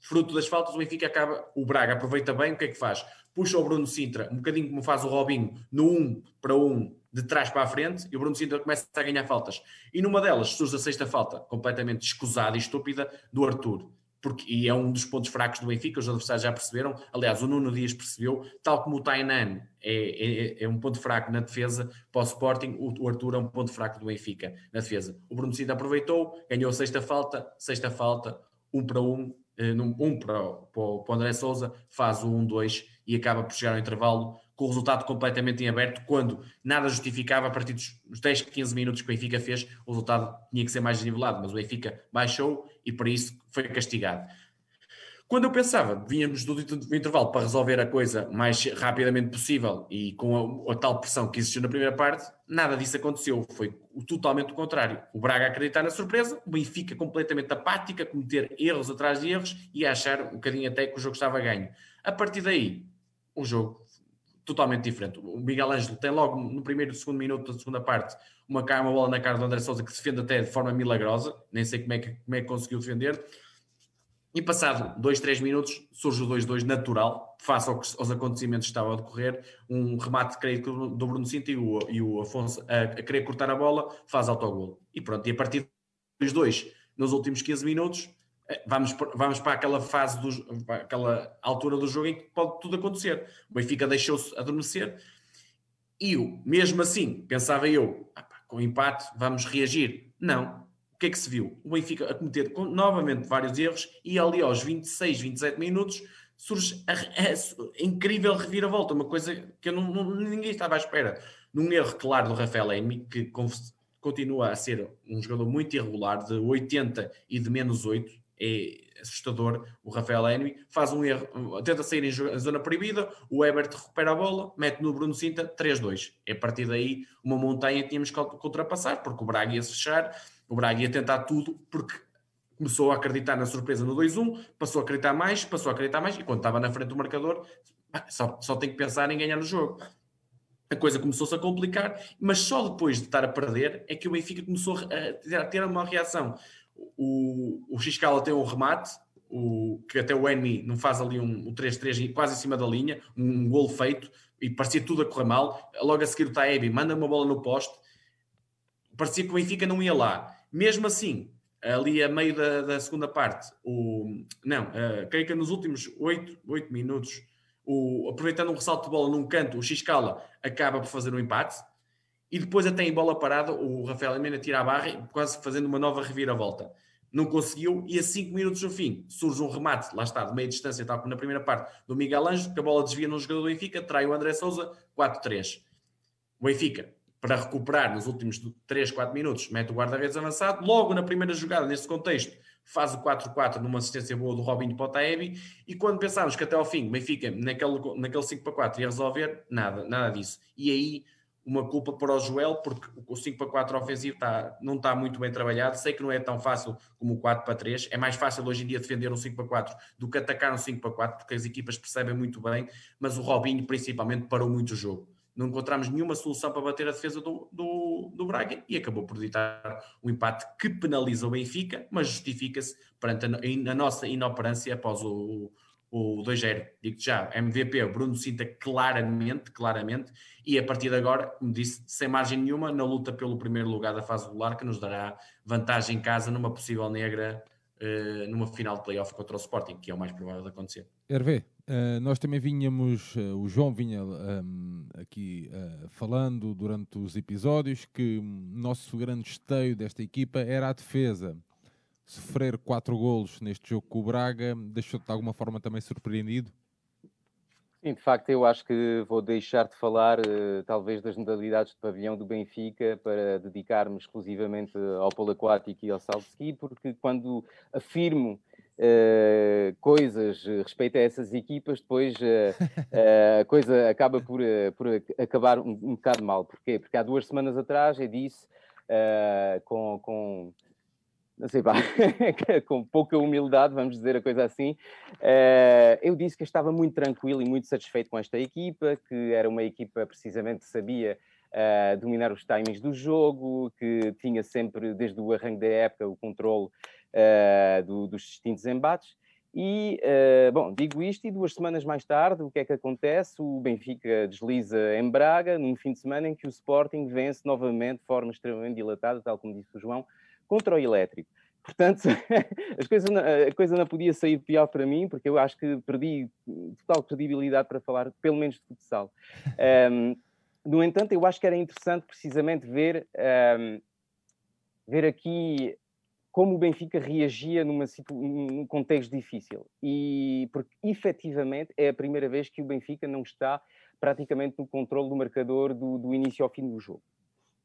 fruto das faltas, o Benfica acaba, o Braga aproveita bem, o que é que faz? Puxa o Bruno Sintra, um bocadinho como faz o Robinho, no 1 para 1, de trás para a frente, e o Bruno Sintra começa a ganhar faltas. E numa delas surge a sexta falta, completamente escusada e estúpida, do Arthur. Porque, e é um dos pontos fracos do Benfica, os adversários já perceberam. Aliás, o Nuno Dias percebeu, tal como o Tainan é, é, é um ponto fraco na defesa para o Sporting, o, o Arthur é um ponto fraco do Benfica na defesa. O Bruno Sintra aproveitou, ganhou a sexta falta, sexta falta, um para um, um para, para, o André Souza, faz o 1-2 e acaba por chegar ao intervalo com o resultado completamente em aberto, quando nada justificava, a partir dos 10, 15 minutos que o Benfica fez, o resultado tinha que ser mais nivelado, mas o Benfica baixou e por isso foi castigado. Quando eu pensava, vínhamos do, intervalo para resolver a coisa mais rapidamente possível e com a, a, tal pressão que existiu na primeira parte, nada disso aconteceu. Foi totalmente o contrário. O Braga acreditar na surpresa, o Benfica completamente apática, cometer erros atrás de erros e achar um bocadinho até que o jogo estava ganho. A partir daí, o jogo totalmente diferente. O Miguel Ângelo tem logo no primeiro e segundo minuto da segunda parte uma, uma bola na cara do André Souza que defende até de forma milagrosa, nem sei como é que, como é que conseguiu defender e passado 2, 3 minutos surge o 2-2 natural, face aos acontecimentos que estavam a decorrer, um remate creio, do Bruno Cinta e o, e o Afonso a, a, querer cortar a bola, faz autogol. E pronto, e a partir dos dois, nos últimos 15 minutos, eh, vamos, vamos para aquela fase, do, para aquela altura do jogo em que pode tudo acontecer. O Benfica deixou-se adormecer e eu, mesmo assim, pensava eu, ah, com empate vamos reagir. Não, que é que se viu? O Benfica a cometer novamente vários erros e ali aos 26, 27 minutos surge a, a, a incrível reviravolta, uma coisa que eu não, não, ninguém estava à espera. Num erro claro do Rafael Enmi, que continua a ser um jogador muito irregular, de 80 e de menos 8, é assustador. O Rafael Enmi faz um erro, tenta sair em zona proibida, o Ebert recupera a bola, mete no Bruno Cinta 3-2. É a partir daí uma montanha tínhamos que ultrapassar, porque o Braga ia se fechar, o Braga ia tentar tudo, porque começou a acreditar na surpresa no 2-1, passou a acreditar mais, passou a acreditar mais, e quando estava na frente do marcador, só, só tem que pensar em ganhar no jogo. A coisa começou-se a complicar, mas só depois de estar a perder é que o Benfica começou a ter uma reação. O, o tem um remate, o, que até o Enmi não faz ali um, um 3-3 quase em cima da linha, um, um gol feito, e parecia tudo a correr mal. Logo a seguir o Taebi manda uma bola no poste, parecia que o Benfica não ia lá. Mesmo assim, ali a meio da, da segunda parte, o, não, uh, creio que nos últimos 8, 8 minutos, o, aproveitando um ressalto de bola num canto, o Xcala acaba por fazer um empate, e depois até em bola parada, o Rafael Amena tira a barra, quase fazendo uma nova reviravolta. Não conseguiu, e a 5 minutos no fim surge um remate, lá está, de meia distância, tal como na primeira parte, do Miguel Anjo, que a bola desvia num jogador do Benfica, trai o André Souza, 4-3. O Benfica para recuperar nos últimos 3, 4 minutos, mete o guarda-redes avançado. Logo na primeira jogada, nesse contexto, faz o 4-4 numa assistência boa do Robinho para o Taebi. E quando pensámos que até ao fim Benfica, naquele, naquele 5 para 4, ia resolver, nada, nada disso. E aí, uma culpa para o Joel, porque o 5 para 4 ofensivo está, não está muito bem trabalhado. Sei que não é tão fácil como o 4 para 3. É mais fácil hoje em dia defender um 5 para 4 do que atacar um 5 para 4, porque as equipas percebem muito bem. Mas o Robinho, principalmente, parou muito o jogo não encontramos nenhuma solução para bater a defesa do, do, do Braga e acabou por ditar um empate que penaliza o Benfica, mas justifica-se perante a, a, nossa inoperância após o, o 2-0. Digo já, MVP, Bruno Cinta claramente, claramente, e a partir de agora, como disse, sem margem nenhuma, na luta pelo primeiro lugar da fase regular, que nos dará vantagem em casa numa possível negra uh, numa final de playoff contra o Sporting, que é o mais provável de acontecer. Hervé, Uh, nós também vinhamos, uh, o João vinha um, aqui uh, falando durante os episódios que o nosso grande esteio desta equipa era a defesa. Sofrer quatro golos neste jogo com o Braga deixou-te de alguma forma também surpreendido? Sim, de facto, eu acho que vou deixar de falar, talvez, das modalidades de pavilhão do Benfica para dedicar-me exclusivamente ao polo aquático e ao salto ski, porque quando afirmo uh, coisas respeito a essas equipas, depois uh, a coisa acaba por, por acabar um, um bocado mal. Porquê? Porque há duas semanas atrás eu disse com, com não sei, pá, com pouca humildade, vamos dizer a coisa assim, eu disse que estava muito tranquilo e muito satisfeito com esta equipa, que era uma equipa precisamente que sabia dominar os timings do jogo, que tinha sempre, desde o arranque da época, o controle uh, do, dos distintos embates. E, uh, bom, digo isto e duas semanas mais tarde, o que é que acontece? O Benfica desliza em Braga, num fim de semana em que o Sporting vence novamente de forma extremamente dilatada, tal como disse o João, contra o Elétrico. Portanto, as coisas, a coisa não podia sair pior para mim, porque eu acho que perdi total credibilidade para falar, pelo menos de futsal. Um, no entanto, eu acho que era interessante precisamente ver, um, ver aqui como o Benfica reagia numa num contexto difícil. E porque efetivamente é a primeira vez que o Benfica não está praticamente no controle do marcador do, do início ao fim do jogo.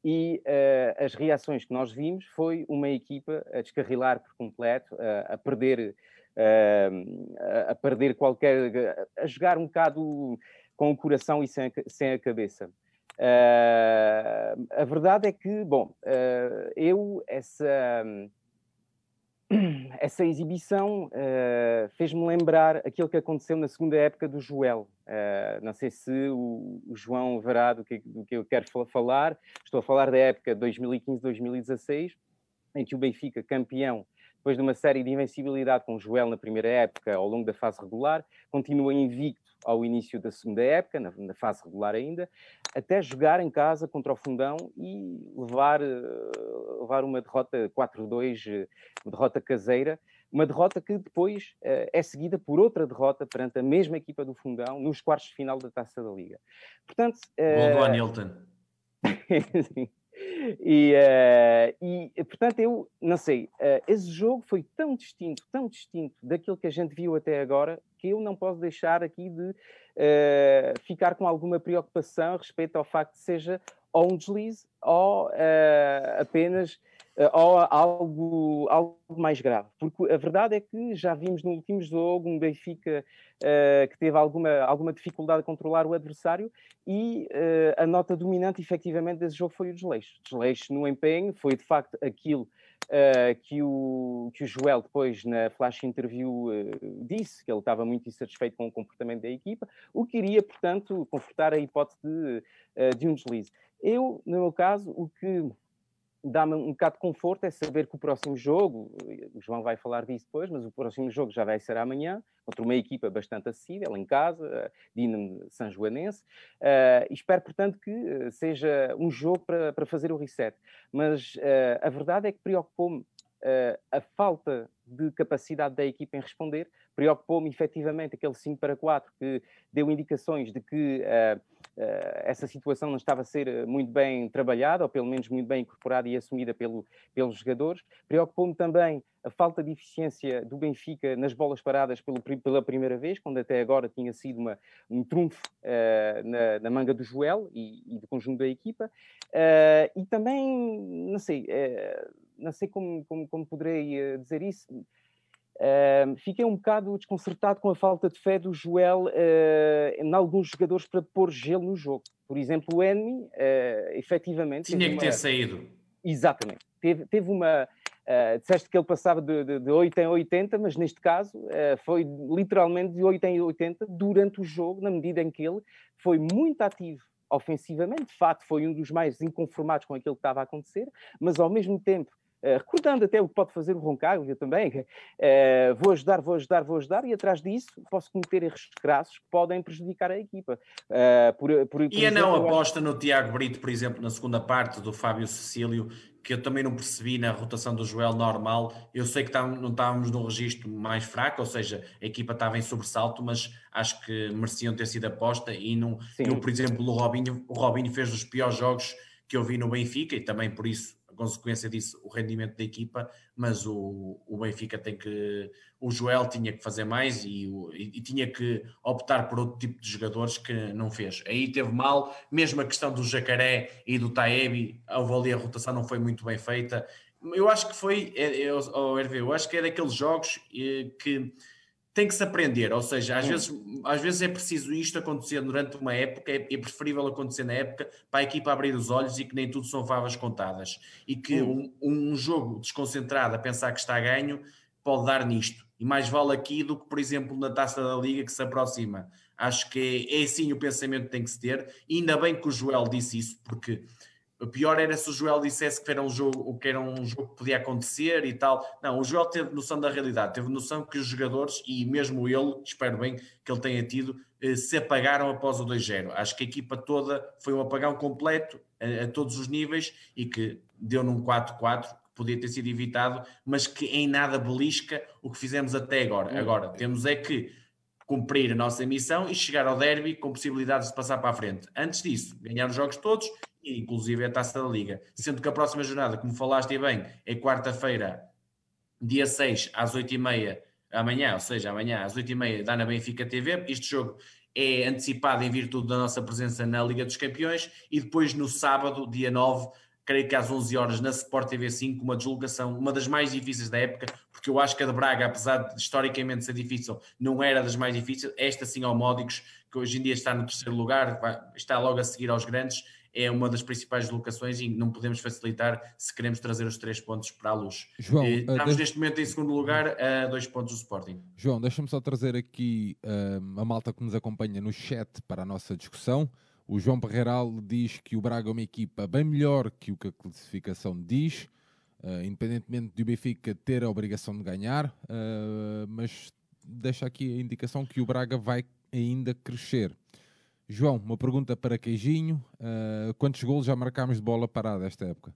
E uh, as reações que nós vimos foi uma equipa a descarrilar por completo, uh, a perder, uh, a perder qualquer, a jogar um bocado com o coração e sem a, sem a cabeça. Uh, a verdade é que, bom, uh, eu, essa, essa exibição uh, fez-me lembrar aquilo que aconteceu na segunda época do Joel. não sei se o, o, João verá do que, do que eu quero falar. Estou a falar da época 2015-2016, em que o Benfica, campeão depois de uma série de invencibilidade com o Joel na primeira época, ao longo da fase regular, continua invicto ao início da segunda época, na, na, fase regular ainda, até jogar em casa contra o Fundão e levar, uh, levar uma derrota 4-2, eh, uma derrota caseira, uma derrota que depois uh, é seguida por outra derrota perante a mesma equipa do Fundão nos quartos de final da Taça da Liga. Portanto, uh, Gol do Anilton. E, uh, e, portanto, eu não sei, uh, esse jogo foi tão distinto, tão distinto daquilo que a gente viu até agora, que eu não posso deixar aqui de uh, ficar com alguma preocupação a respeito ao facto de seja ou um deslize ou apenas eh, ou algo, algo mais grave. Porque a verdade é que já vimos no último jogo um Benfica uh, que teve alguma, alguma dificuldade a controlar o adversário e uh, a nota dominante, efetivamente, desse jogo foi o desleixo. Desleixo no empenho, foi de facto aquilo uh, que, o, que o Joel depois na flash interview disse, que ele estava muito insatisfeito com o comportamento da equipa, o que iria, portanto, confortar a hipótese de, de um deslize. Eu, no meu caso, o que dá-me um bocado de conforto é saber que o próximo jogo, o João vai falar disso depois, mas o próximo jogo já vai ser amanhã, contra uma equipa bastante acessível, em casa, Dinamo São Joanense, uh, espero, portanto, que eh, seja um jogo para, para fazer o reset. Mas uh, a verdade é que preocupou-me uh, a falta de capacidade da equipa em responder, preocupou-me efetivamente aquele 5 para 4 que deu indicações de que essa situação não estava a ser muito bem trabalhada, ou pelo menos muito bem incorporada e assumida pelo, pelos jogadores. Preocupou-me também a falta de eficiência do Benfica nas bolas paradas pelo, pela primeira vez, quando até agora tinha sido uma, um trunfo uh, na, na, manga do Joel e, e, do conjunto da equipa. e também, não sei não sei como, como, como poderei uh, dizer isso. Uh, fiquei um bocado desconcertado com a falta de fé do Joel uh, em alguns jogadores para pôr gelo no jogo. Por exemplo, o Enemy, uh, efetivamente. Tinha que uma... ter saído. Exatamente. Teve, teve uma. Uh, disseste que ele passava de, de, de 8 em 80, mas neste caso uh, foi literalmente de 8 em 80 durante o jogo, na medida em que ele foi muito ativo ofensivamente. De facto, foi um dos mais inconformados com aquilo que estava a acontecer, mas ao mesmo tempo recordando até o que pode fazer o Roncaglia também, uh, vou ajudar, vou ajudar, vou ajudar, e atrás disso posso cometer erros crassos que podem prejudicar a equipa. Uh, por, por, por e a não aposta no Tiago Brito, por exemplo, na segunda parte do Fábio Cecílio, que eu também não percebi na rotação do Joel normal. Eu sei que tá, não estávamos num registro mais fraco, ou seja, a equipa estava em sobressalto, mas acho que mereciam ter sido aposta. E não, eu, por exemplo, o Robinho, o Robinho fez os piores jogos que eu vi no Benfica e também por isso consequência disso o rendimento da equipa, mas o, o Benfica tem que. O Joel tinha que fazer mais e, o, e, tinha que optar por outro tipo de jogadores que não fez. Aí teve mal, mesmo a questão do Jacaré e do Taebi, houve ali a rotação não foi muito bem feita. Eu acho que foi, eu, eu, eu acho que é daqueles jogos eh, que tem que se aprender, ou seja, às, vezes, às vezes é preciso isto acontecer durante uma época, é, é, preferível acontecer na época para a equipa abrir os olhos e que nem tudo são favas contadas. E que um, um jogo desconcentrado a pensar que está a ganho pode dar nisto. E mais vale aqui do que, por exemplo, na taça da Liga que se aproxima. Acho que é, é assim o pensamento que tem que se ter. E ainda bem que o Joel disse isso, porque o pior era se o Joel dissesse que era um jogo, que era um jogo que podia acontecer e tal. Não, o Joel teve noção da realidade, teve noção que os jogadores, e mesmo ele, espero bem que ele tenha tido, eh, se apagaram após o 2-0. Acho que a equipa toda foi um apagão completo a, a todos os níveis e que deu num 4-4 que podia ter sido evitado, mas que em nada belisca o que fizemos até agora. Hum. Agora, temos é que cumprir a nossa missão e chegar ao derby com possibilidades de passar para a frente. Antes disso, ganhar os jogos todos inclusive é a taça da Liga. Sendo que a próxima jornada, como falaste bem, é quarta-feira, dia 6, às 8h30, amanhã, ou seja, amanhã às 8h30, dá na Benfica TV. Este jogo é antecipado em virtude da nossa presença na Liga dos Campeões e depois no sábado, dia 9, creio que às 11 horas na Sport TV 5, uma deslocação, uma das mais difíceis da época, porque eu acho que a de Braga, apesar de historicamente ser difícil, não era das mais difíceis. Esta sim ao Módicos, que hoje em dia está no terceiro lugar, está logo a seguir aos grandes é uma das principais locações e não podemos facilitar se queremos trazer os três pontos para a luz. João, eh, Estamos uh, deixa... neste momento em segundo lugar a dois pontos do Sporting. João, deixa-me só trazer aqui uh, a malta que nos acompanha no chat para a nossa discussão. O João Barreiral diz que o Braga é uma equipa bem melhor que o que a classificação diz, uh, independentemente do Benfica ter a obrigação de ganhar, mas deixa aqui a indicação que o Braga vai ainda crescer. João, uma pergunta para Queijinho. Uh, quantos golos já marcámos de bola parada esta época?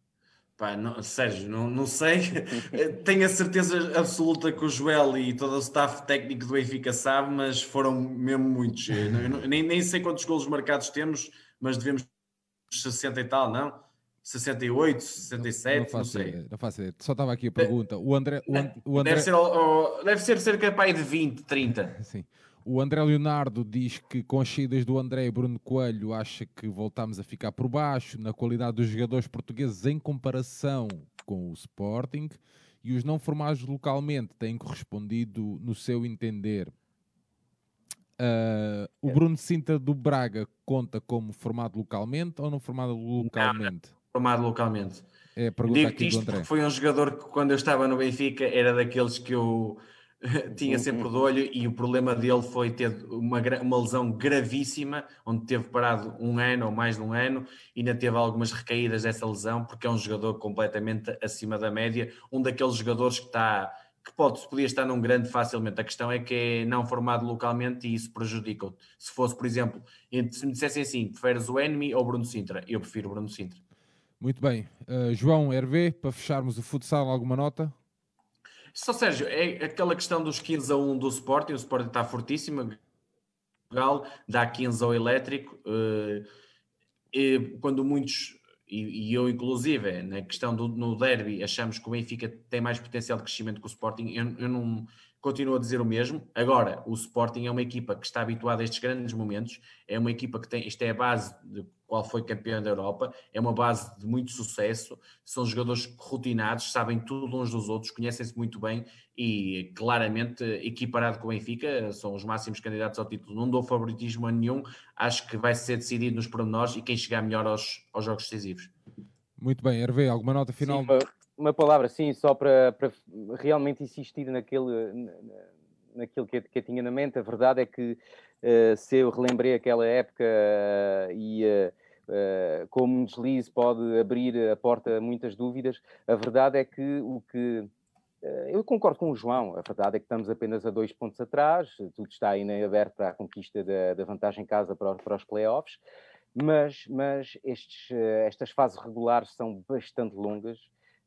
Pá, não, Sérgio, não, não sei. Tenho a certeza absoluta que o Joel e todo o staff técnico do Benfica sabe, mas foram mesmo muitos. nem, nem sei quantos golos marcados temos, mas devemos 60 e tal, não? 68, 67, não, faço não sei. Ideia, não faço ideia. Só estava aqui a pergunta. O André, o, And, o André... Deve, ser, deve ser cerca de 20, 30. Sim. O André Leonardo diz que com as saídas do André e Bruno Coelho acha que voltámos a ficar por baixo na qualidade dos jogadores portugueses em comparação com o Sporting e os não formados localmente têm correspondido no seu entender. Uh, o é. Bruno Cinta do Braga conta como formado localmente ou não formado localmente? Não, formado localmente. É a pergunta Digo-te isto porque foi um jogador que quando eu estava no Benfica era daqueles que eu tinha sempre de olho e o problema dele foi ter uma, uma lesão gravíssima, onde teve parado um ano ou mais de um ano e ainda teve algumas recaídas dessa lesão, porque é um jogador completamente acima da média, um daqueles jogadores que está que pode, podia estar num grande facilmente. A questão é que é não formado localmente e isso prejudica-o. Se fosse, por exemplo, se me dissessem assim, preferes o Enemy ou o Bruno Sintra? Eu prefiro o Bruno Sintra. Muito bem. Uh, João, Hervé, para fecharmos o futsal, alguma nota? Só Sérgio, é aquela questão dos 15 a 1 do Sporting, o Sporting está fortíssimo, Gal dá 15 ao elétrico, uh, e quando muitos, e, eu inclusive, na questão do no derby, achamos que o Benfica tem mais potencial de crescimento que o Sporting, eu, eu não continuo a dizer o mesmo. Agora, o Sporting é uma equipa que está habituada a estes grandes momentos, é uma equipa que tem, isto é a base de qual foi campeão da Europa, é uma base de muito sucesso, são jogadores rotinados, sabem tudo uns dos outros, conhecem-se muito bem e claramente equiparado com o Benfica, são os máximos candidatos ao título. Não dou favoritismo a nenhum, acho que vai ser decidido nos pormenores e quem chegar melhor aos, aos jogos decisivos. Muito bem, Hervé, alguma nota final? Sim, uma, uma, palavra, sim, só para, para realmente insistir naquele, naquilo que, que eu tinha na mente. A verdade é que uh, se eu relembrei aquela época uh, e uh, Uh, como um deslize pode abrir a porta a muitas dúvidas, a verdade é que o que. Uh, eu concordo com o João, a verdade é que estamos apenas a dois pontos atrás, tudo está ainda aberto para a conquista da, da vantagem em casa para, para os playoffs, mas, mas estes, uh, estas fases regulares são bastante longas.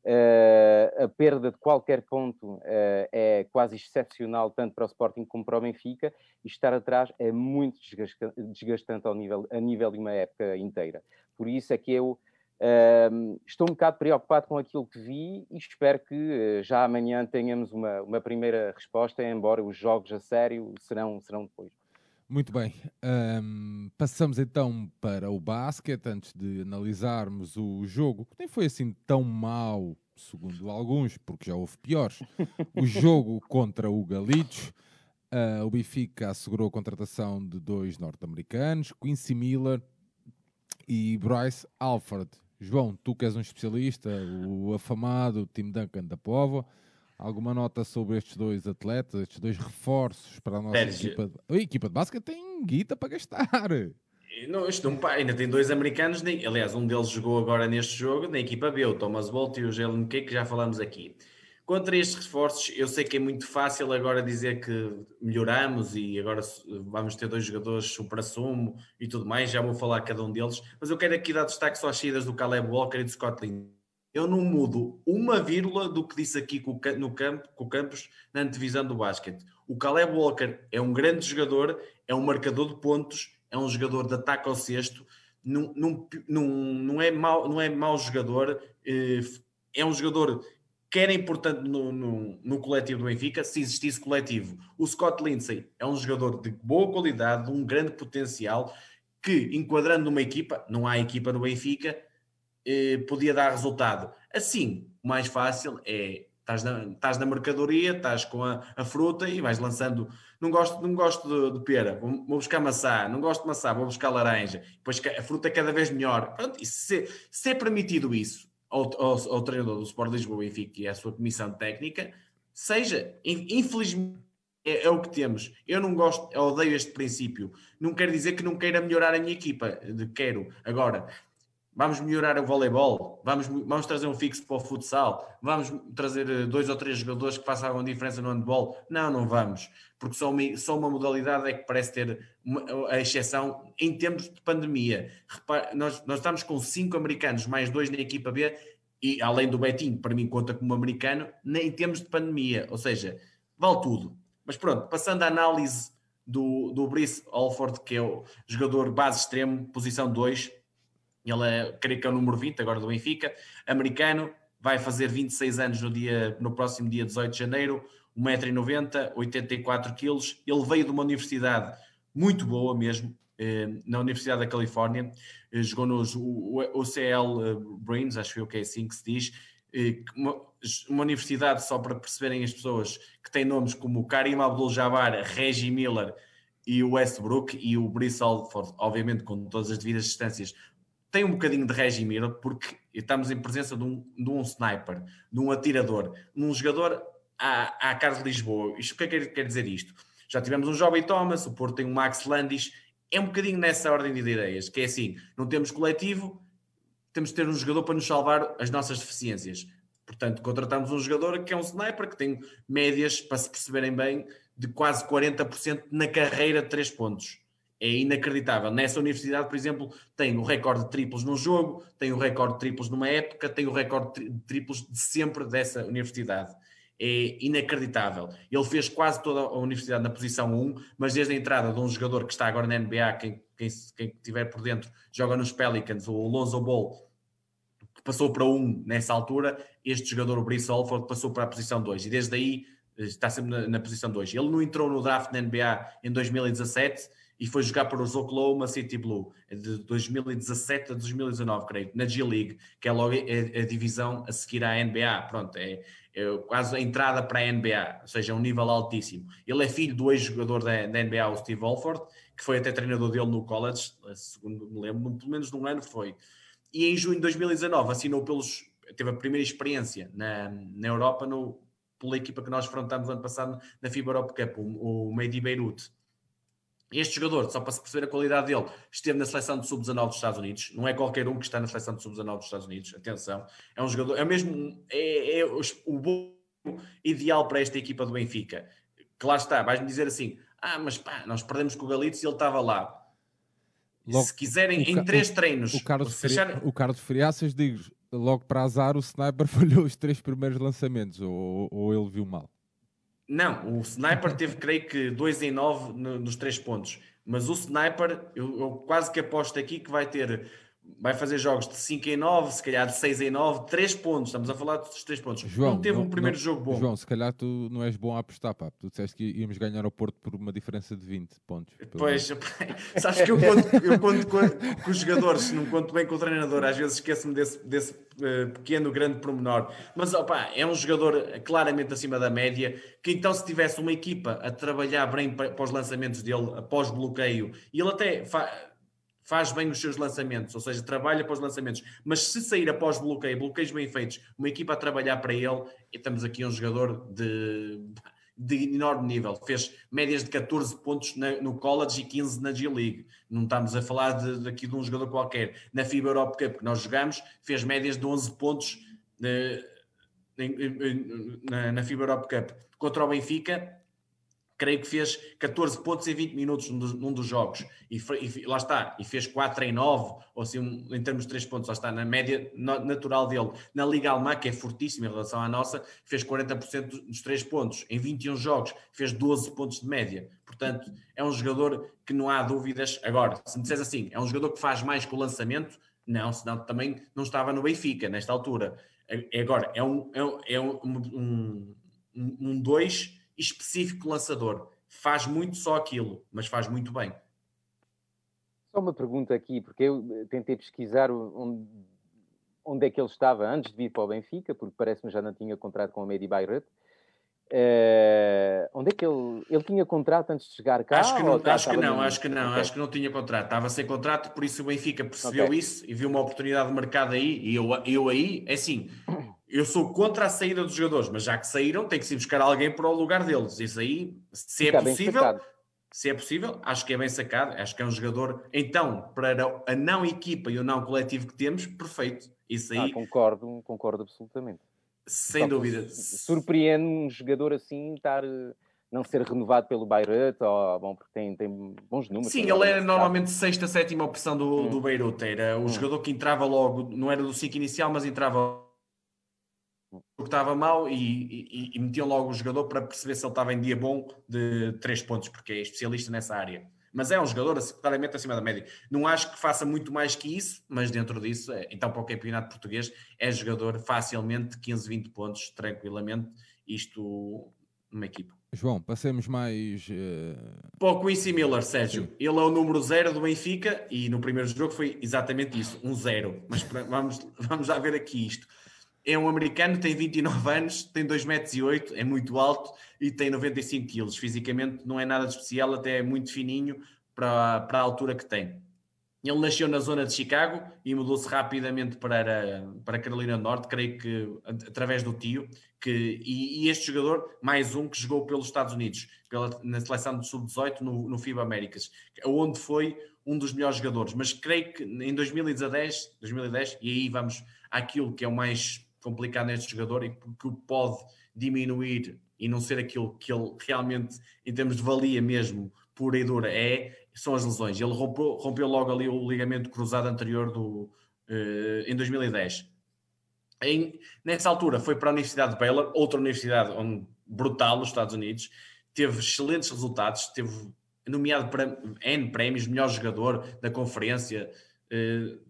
A perda de qualquer ponto é quase excepcional, tanto para o Sporting como para o Benfica, e estar atrás é muito desgastante ao nível, a nível de uma época inteira. Por isso é que eu uh, estou um bocado preocupado com aquilo que vi e espero que uh, já amanhã tenhamos uma, uma primeira resposta, embora os jogos a sério serão, serão depois. Muito bem, um, passamos então para o basquete, antes de analisarmos o jogo, que nem foi assim tão mau, segundo alguns, porque já houve piores. O jogo contra o Galitos, Uh, o Benfica assegurou a contratação de dois norte-americanos, Quincy Miller e Bryce Alford. João, tu que és um especialista, o afamado Tim Duncan da Pova, alguma nota sobre estes dois atletas, estes dois reforços para a nossa Sérgio. equipa? De... A equipa de basquete tem guita para gastar. Não, isto não, ainda tem dois americanos, nem, aliás, um deles jogou agora neste jogo na equipa B, o Thomas Bolt e o Jalen Kay, que já falamos aqui. Contra estes reforços, eu sei que é muito fácil agora dizer que melhoramos e agora vamos ter dois jogadores supra-sumo e tudo mais, já vou falar cada um deles, mas eu quero aqui dar destaque só às saídas do Caleb Walker e do Scott Lynn. Eu não mudo uma vírgula do que disse aqui com no campo, com o Campos na antevisão do basquete. O Caleb Walker é um grande jogador, é um marcador de pontos, é um jogador de ataque ao sexto, não, não, não, não, é, mau, não é mau jogador, eh, é um jogador que era importante no, no, no, coletivo do Benfica, se existisse coletivo. O Scott Lindsay é um jogador de boa qualidade, de um grande potencial, que enquadrando numa equipa, não há equipa no Benfica, eh, podia dar resultado. Assim, o mais fácil é estás na, na mercadoria, estás com a, a, fruta e vais lançando. Não gosto, não gosto de, de, pera, vou, vou, buscar maçã, não gosto de maçã, vou buscar laranja. Depois a fruta é cada vez melhor. Pronto, se, se é permitido isso ao, ao, ao treinador do Sport Lisboa Benfica e à sua comissão técnica, seja, infelizmente é, é, o que temos. Eu não gosto, eu odeio este princípio. Não quer dizer que não queira melhorar a minha equipa, quero. Agora, vamos melhorar o voleibol, vamos, vamos trazer um fixo para o futsal, vamos trazer eh, dois ou três jogadores que façam diferença no handball. Não, não vamos, porque só uma, só uma modalidade é que parece ter a exceção em tempos de pandemia. Nós, nós estamos com cinco americanos, mais dois na equipa B, e além do Betinho, para mim conta como americano, em termos de pandemia, ou seja, vale tudo. Mas pronto, passando à análise do, do Brice Alford, que é o jogador base extremo, posição 2, Ele é, creio que é o número 20 agora do Benfica, americano, vai fazer 26 anos no, dia, no próximo dia 18 de janeiro, 1,90m, 84 kg. Ele veio de uma universidade muito boa mesmo, eh, na Universidade da Califórnia, eh, jogou nos OCL eh, Brains, acho que é, que é assim que se diz, uma, uma, universidade, só para perceberem as pessoas, que tem nomes como Karim Abdul-Jabbar, Reggie Miller e o Westbrook e o Brice Alford, obviamente com todas as devidas distâncias, tem um bocadinho de Reggie Miller, porque estamos em presença de um, de um sniper, de um atirador, de um jogador à, à Carlos Lisboa. Isto, o que é que quer dizer isto? Já tivemos um jovem Thomas, o Porto tem um Max Landis, é um bocadinho nessa ordem de ideias, que é assim, não temos coletivo, temos de ter um jogador para nos salvar as nossas deficiências. Portanto, contratamos um jogador que é um sniper, que tem médias, para se perceberem bem, de quase 40% na carreira de 3 pontos. É inacreditável. Nessa universidade, por exemplo, tem o recorde de triplos num jogo, tem o recorde de triplos numa época, tem o recorde de triplos de sempre dessa universidade é inacreditável. Ele fez quase toda a universidade na posição 1, mas desde a entrada de um jogador que está agora na NBA, quem, quem, quem estiver por dentro, joga nos Pelicans, o Lonzo Ball, que passou para 1 nessa altura, este jogador, o Brice Alford, passou para a posição 2 e desde aí eh, está sempre na, na posição 2. Ele não entrou no draft na NBA em 2017 e foi jogar para os Oklahoma City Blue de 2017 a 2019, creio, na G League, que é logo a, a divisão a seguir à NBA. Pronto, é, é quase a entrada para a NBA, ou seja, é um nível altíssimo. Ele é filho do ex-jogador da, da, NBA, o Steve Alford, que foi até treinador dele no college, segundo me lembro, pelo menos num ano foi. E em junho de 2019 assinou pelos. teve a primeira experiência na, na Europa no, pela equipa que nós afrontámos ano passado na FIBA Europe Cup, o, o Made Beirut. Este jogador, só para se perceber a qualidade dele, esteve na seleção de sub-19 dos Estados Unidos. Não é qualquer um que está na seleção de sub-19 dos Estados Unidos. Atenção, é um jogador, é mesmo é, é o bom ideal para esta equipa do Benfica. Que lá está, vais-me dizer assim: ah, mas pá, nós perdemos com o Galitos e ele estava lá. Logo, se quiserem, em três treinos. O Carlos, fechar... o Carlos Friaças digo logo para azar, o sniper falhou os três primeiros lançamentos, ou, ou ele viu mal. Não, o Sniper teve, creio que, 2 em 9 no, nos 3 pontos. Mas o Sniper, eu, eu, quase que aposto aqui que vai ter vai fazer jogos de 5 em 9, se calhar de 6 em 9, 3 pontos. Estamos a falar dos 3 pontos. João, não teve não, um primeiro não, jogo bom. João, se calhar tu não és bom a apostar, pá. Tu disseste que íamos ganhar ao Porto por uma diferença de 20 pontos. Pois, sabes que eu conto, eu conto com, com, os jogadores, não conto bem com o treinador. Às vezes esqueço-me desse, desse uh, pequeno, grande pormenor. Mas, opá, é um jogador claramente acima da média, que então se tivesse uma equipa a trabalhar bem para os lançamentos dele, após bloqueio, e ele até faz bem os seus lançamentos, ou seja, trabalha para os lançamentos. Mas se sair após bloqueio, bloqueios bem feitos, uma equipa a trabalhar para ele, e temos aqui um jogador de, de enorme nível. Fez médias de 14 pontos na, no college e 15 na G-League. Não estamos a falar de, daqui de um jogador qualquer. Na FIBA Europe Cup que nós jogamos, fez médias de 11 pontos de, na, na FIBA Europe Cup. Contra o Benfica, creio que fez 14 pontos em 20 minutos num dos, num dos jogos, e, e, lá está, e fez 4 em 9, ou assim, em termos de 3 pontos, lá está, na média natural dele. Na Liga Alemã, que é fortíssima em relação à nossa, fez 40% dos 3 pontos, em 21 jogos, fez 12 pontos de média. Portanto, é um jogador que não há dúvidas. Agora, se me disseres assim, é um jogador que faz mais com o lançamento, não, senão também não estava no Benfica, nesta altura. Agora, é um 2 é um, um, um, um dois específico lançador. Faz muito só aquilo, mas faz muito bem. Só uma pergunta aqui, porque eu tentei pesquisar onde, onde é que ele estava antes de vir para o Benfica, porque parece-me já não tinha contrato com o Medi Bayret. Onde é que ele, ele tinha contrato antes de chegar cá? Acho que não, acho que não, acho que não, okay. acho que não tinha contrato. Estava sem contrato, por isso o Benfica percebeu okay. isso e viu uma oportunidade de mercado aí. E eu, eu aí, é assim, eu sou contra a saída dos jogadores, mas já que saíram, tem que se buscar alguém para o lugar deles. Isso aí, se Fica é possível, se é possível, acho que é bem sacado. Acho que é um jogador, então, para a não equipa e o não coletivo que temos, perfeito. Isso aí. Ah, concordo, concordo absolutamente. Sem Só dúvida. Surpreende um jogador assim estar não ser renovado pelo Beirut, ou, bom, porque tem, tem bons números. Sim, ele era normalmente sexta, sétima opção do, hum. do Beirut. Era o hum. jogador que entrava logo, não era do 5 inicial, mas entrava que estava mal e, e, e metiam logo o jogador para perceber se ele estava em dia bom de 3 pontos, porque é especialista nessa área. Mas é um jogador claramente acima da média. Não acho que faça muito mais que isso, mas dentro disso, é, então para o campeonato português, é jogador facilmente 15, 20 pontos, tranquilamente, isto numa equipa. João, passemos mais. Uh... Para o Quincy Miller, Sérgio. Sim. Ele é o número zero do Benfica e no primeiro jogo foi exatamente isso, um zero. Mas vamos, vamos já ver aqui isto. É um americano, tem 29 anos, tem 2,8 metros, e 8, é muito alto e tem 95 quilos. Fisicamente não é nada de especial, até é muito fininho para, para a altura que tem. Ele nasceu na zona de Chicago e mudou-se rapidamente para, para Carolina do Norte, creio que através do tio. Que, e, e, este jogador, mais um que jogou pelos Estados Unidos, pela, na seleção do Sub-18 no, no FIBA Américas, onde foi um dos melhores jogadores. Mas creio que em 2010, 2010 e aí vamos àquilo que é o mais complicado neste jogador e que o pode diminuir e não ser aquilo que ele realmente, em termos de valia mesmo, pura e dura, é, são as lesões. Ele rompeu, rompeu logo ali o ligamento cruzado anterior do, uh, em 2010. Em, nessa altura foi para a Universidade de Baylor, outra universidade onde, brutal nos Estados Unidos, teve excelentes resultados, teve nomeado para N prémios, melhor jogador da conferência,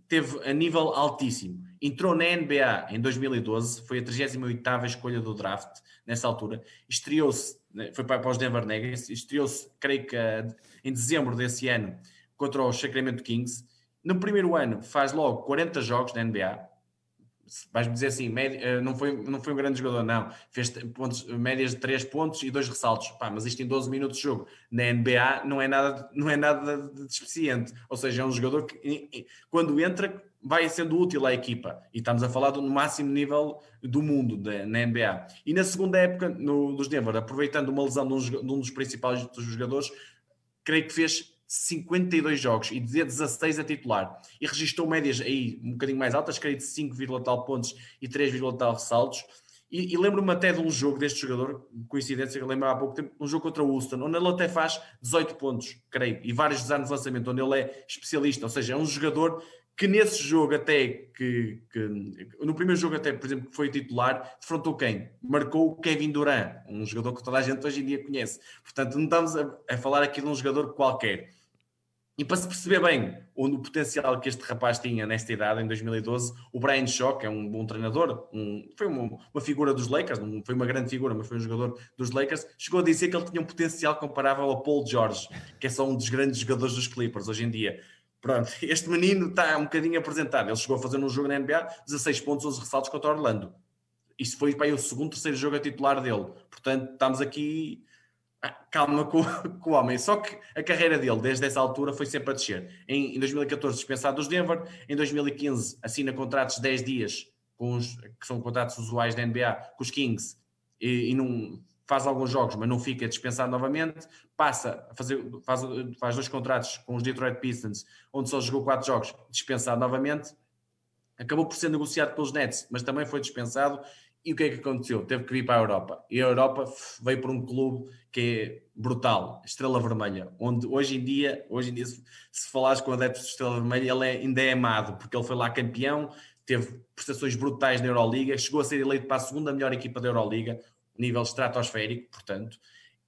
teve a nível altíssimo. Entrou na NBA em 2012, foi a 38ª escolha do draft nessa altura. Estreou-se, né, foi para os Denver Nuggets, estreou-se, creio que em dezembro desse ano, contra os Sacramento Kings. No primeiro ano faz logo 40 jogos na NBA, vais-me dizer assim, média, eh, não, foi, não foi um grande jogador, não. Fez pontos, médias de 3 pontos e 2 ressaltos. Pá, mas isto em 12 minutos de jogo. Na NBA não é nada, não é nada de deficiente. Ou seja, é um jogador que, quando entra, vai sendo útil à equipa. E estamos a falar do máximo nível do mundo de, na NBA. E na segunda época, no, dos Denver, aproveitando uma lesão de um, de um dos principais dos jogadores, creio que fez 52 jogos e 16 a titular e registrou médias aí um bocadinho mais altas, creio de 5, tal pontos e 3, tal ressaltos. E, e lembro-me até de um jogo deste jogador, coincidência que lembro há pouco tempo, um jogo contra o Houston, onde ele até faz 18 pontos, creio, e vários desanos de lançamento, onde ele é especialista, ou seja, é um jogador que nesse jogo até que, que, no primeiro jogo até, por exemplo, que foi titular, defrontou quem? Marcou o Kevin Durant, um jogador que toda a gente hoje em dia conhece. Portanto, não estamos a, a falar aqui de um jogador qualquer. E para se perceber bem o, o, potencial que este rapaz tinha nesta idade, em 2012, o Brian Shaw, que é um bom treinador, um, foi uma, uma, figura dos Lakers, não foi uma grande figura, mas foi um jogador dos Lakers, chegou a dizer que ele tinha um potencial comparável ao Paul George, que é só um dos grandes jogadores dos Clippers hoje em dia. Pronto, este menino está um bocadinho apresentado. Ele chegou a fazer um jogo na NBA 16 pontos, 11 ressaltos contra Orlando. Isso foi para o segundo, terceiro jogo a titular dele. Portanto, estamos aqui calma com, com, o homem. Só que a carreira dele, desde essa altura, foi sempre a descer. Em, em 2014, dispensado dos Denver. Em 2015, assina contratos de 10 dias, com os, que são contratos usuais da NBA, com os Kings. E, e não faz alguns jogos, mas não fica dispensado novamente, passa a fazer, faz, faz dois contratos com os Detroit Pistons, onde só jogou quatro jogos, dispensado novamente, acabou por ser negociado pelos Nets, mas também foi dispensado, e o que é que aconteceu? Teve que vir para a Europa, e a Europa veio para um clube que é brutal, Estrela Vermelha, onde hoje em dia, hoje em dia se, se falares com adeptos de Estrela Vermelha, ele é, ainda é amado, porque ele foi lá campeão, teve prestações brutais na Euroliga, chegou a ser eleito para a segunda melhor equipa da Euroliga, nível estratosférico, portanto,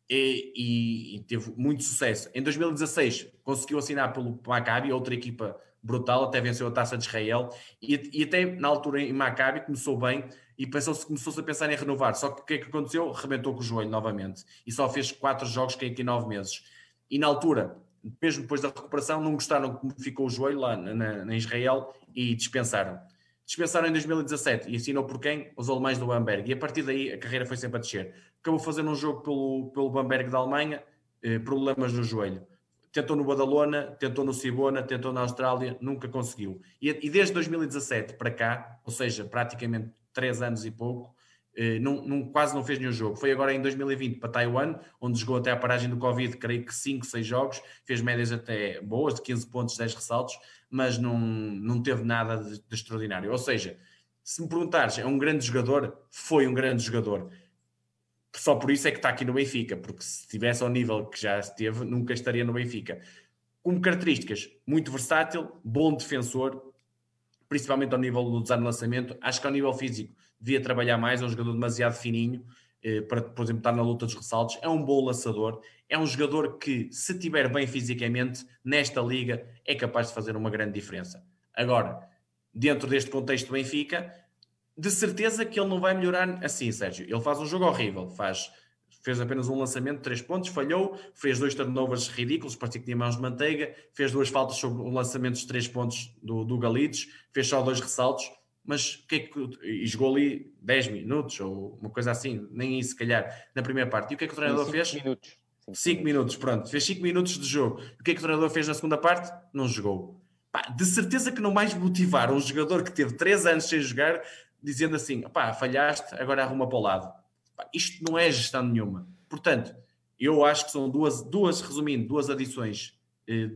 e, e, e, teve muito sucesso. Em 2016 conseguiu assinar pelo Maccabi, outra equipa brutal, até venceu a Taça de Israel, e, e até na altura em Maccabi começou bem e pensou-se, começou-se a pensar em renovar, só que o que é que aconteceu? Rebentou com o joelho novamente, e só fez quatro jogos que aqui nove meses. E na altura, mesmo depois da recuperação, não gostaram como ficou o joelho lá na, na Israel e dispensaram dispensaram em 2017 e assinou por quem? Os alemães do Bamberg. E a partir daí a carreira foi sempre a descer. Acabou fazendo um jogo pelo, pelo Bamberg da Alemanha, eh, problemas no joelho. Tentou no Badalona, tentou no Cibona, tentou na Austrália, nunca conseguiu. E, e desde 2017 para cá, ou seja, praticamente três anos e pouco, eh, não, não, quase não fez nenhum jogo. Foi agora em 2020 para Taiwan, onde jogou até a paragem do Covid, creio que 5, 6 jogos, fez médias até boas, de 15 pontos, 10 ressaltos, mas não, não teve nada de, de extraordinário. Ou seja, se me perguntares, é um grande jogador? Foi um grande jogador. Só por isso é que está aqui no Benfica, porque se estivesse ao nível que já esteve, nunca estaria no Benfica. Como características, muito versátil, bom defensor, principalmente ao nível do design de lançamento. Acho que ao nível físico devia trabalhar mais, é um jogador demasiado fininho. eh, para, por exemplo, estar na luta dos ressaltos, é um bom laçador, é um jogador que, se estiver bem fisicamente, nesta liga, é capaz de fazer uma grande diferença. Agora, dentro deste contexto do Benfica, de certeza que ele não vai melhorar assim, Sérgio. Ele faz um jogo horrível, faz, fez apenas um lançamento de 3 pontos, falhou, fez dois turnovers ridículos, parecia que tinha mãos de manteiga, fez duas faltas sobre o lançamento de 3 pontos do, do Galitos, fez só dois ressaltos, mas que é que, e jogou ali 10 minutos ou uma coisa assim, nem isso se calhar, na primeira parte. E o que é que o treinador cinco fez? Minutos. 5 minutos, pronto. Fez 5 minutos de jogo. O que é que o treinador fez na segunda parte? Não jogou. Pá, de certeza que não mais motivar um jogador que teve 3 anos sem jogar, dizendo assim, pá, falhaste, agora arruma para o lado. Isto não é gestão nenhuma. Portanto, eu acho que são duas, duas resumindo, duas adições, eh,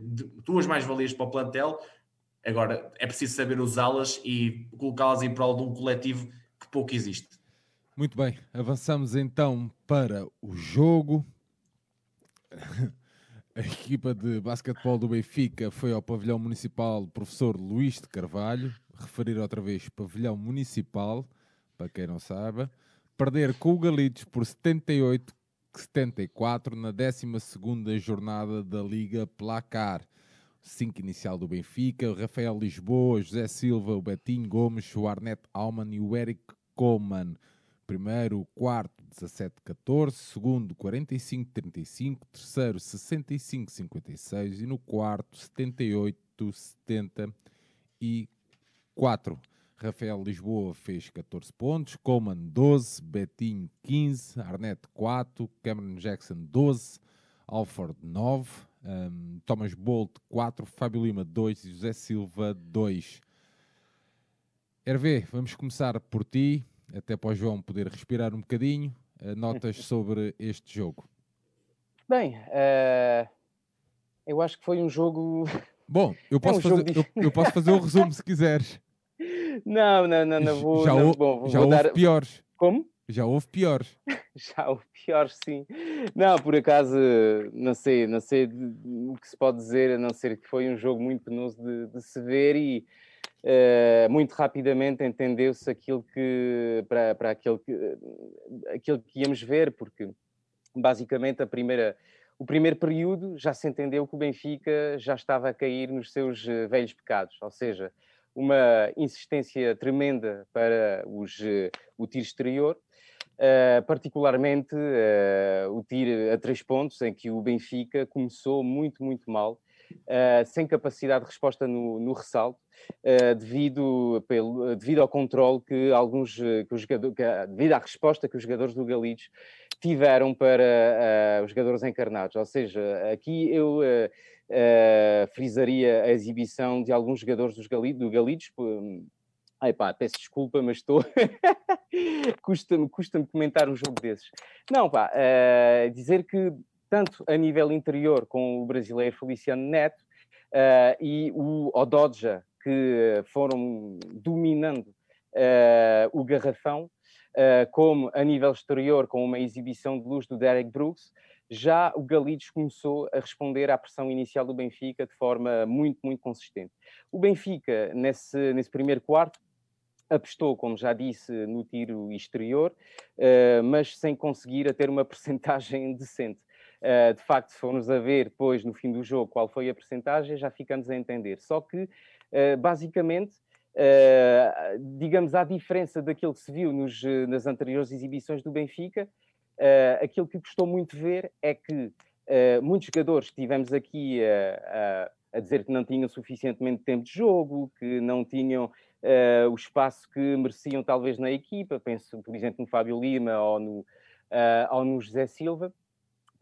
duas mais-valias para o plantel. Agora, é preciso saber usá-las e colocá-las em prol de um coletivo que pouco existe. Muito bem, avançamos então para o jogo. A equipa de basquetebol do Benfica foi ao pavilhão municipal professor Luís de Carvalho, referir outra vez pavilhão municipal, para quem não sabe, perder com o Galitos por 78-74 na 12ª jornada da Liga Placar. 5 inicial do Benfica, Rafael Lisboa, José Silva, o Betinho Gomes, o Arnett Alman e o Eric Coleman primeiro, quarto 17-14, segundo 45-35, terceiro 65-56 e no quarto 78-74. Rafael Lisboa fez 14 pontos, Coleman 12, Betinho 15, Arnett 4, Cameron Jackson 12, Alford 9, um, Thomas Bolt 4, Fábio Lima 2 e José Silva 2. Hervé, vamos começar por ti até para o João poder respirar um bocadinho, uh, notas sobre este jogo? Bem, uh, eu acho que foi um jogo. Bom, eu posso, é um fazer, eu, eu, posso fazer o resumo se quiseres. Não, não, não, não vou. Já, não, ou, bom, já vou houve dar... piores. Como? Já houve piores. já houve piores, sim. Não, por acaso, não sei, não sei o que se pode dizer, a não ser que foi um jogo muito penoso de, de se ver e Uh, muito rapidamente entendeu-se aquilo que para, para aquilo que, aquilo que íamos ver, porque basicamente a primeira, o primeiro período já se entendeu que o Benfica já estava a cair nos seus eh, velhos pecados, ou seja, uma insistência tremenda para os, eh, o tiro exterior, uh, particularmente uh, o tiro a três pontos, em que o Benfica começou muito, muito mal uh, sem capacidade de resposta no, no ressalto, devido, pelo, devido ao controle que alguns, que os que, devido à resposta que os jogadores do Galitos tiveram para uh, os jogadores encarnados. Ou seja, aqui eu frisaria a exibição de alguns jogadores dos do Galitos. Ai pá, peço desculpa, mas estou. custa-me custa comentar um jogo desses. Não, pá, uh, dizer que tanto a nível interior com o brasileiro Feliciano Neto uh, e o Odoja, que foram dominando uh, o garrafão, uh, como a nível exterior com uma exibição de luz do Derek Brooks, já o Galitos começou a responder à pressão inicial do Benfica de forma muito, muito consistente. O Benfica, nesse, nesse primeiro quarto, apostou, como já disse, no tiro exterior, mas sem conseguir a ter uma percentagem decente. Uh, de facto, se formos a ver depois no fim do jogo qual foi a percentagem, já ficamos a entender. Só que, uh, basicamente, uh, digamos, à diferença daquilo que se viu nos, nas anteriores exibições do Benfica, aquilo que gostou muito ver é que muitos jogadores tivemos aqui a, dizer que não tinham suficientemente tempo de jogo, que não tinham o espaço que mereciam talvez na equipa, penso, por exemplo, no Fábio Lima ou no, ou no José Silva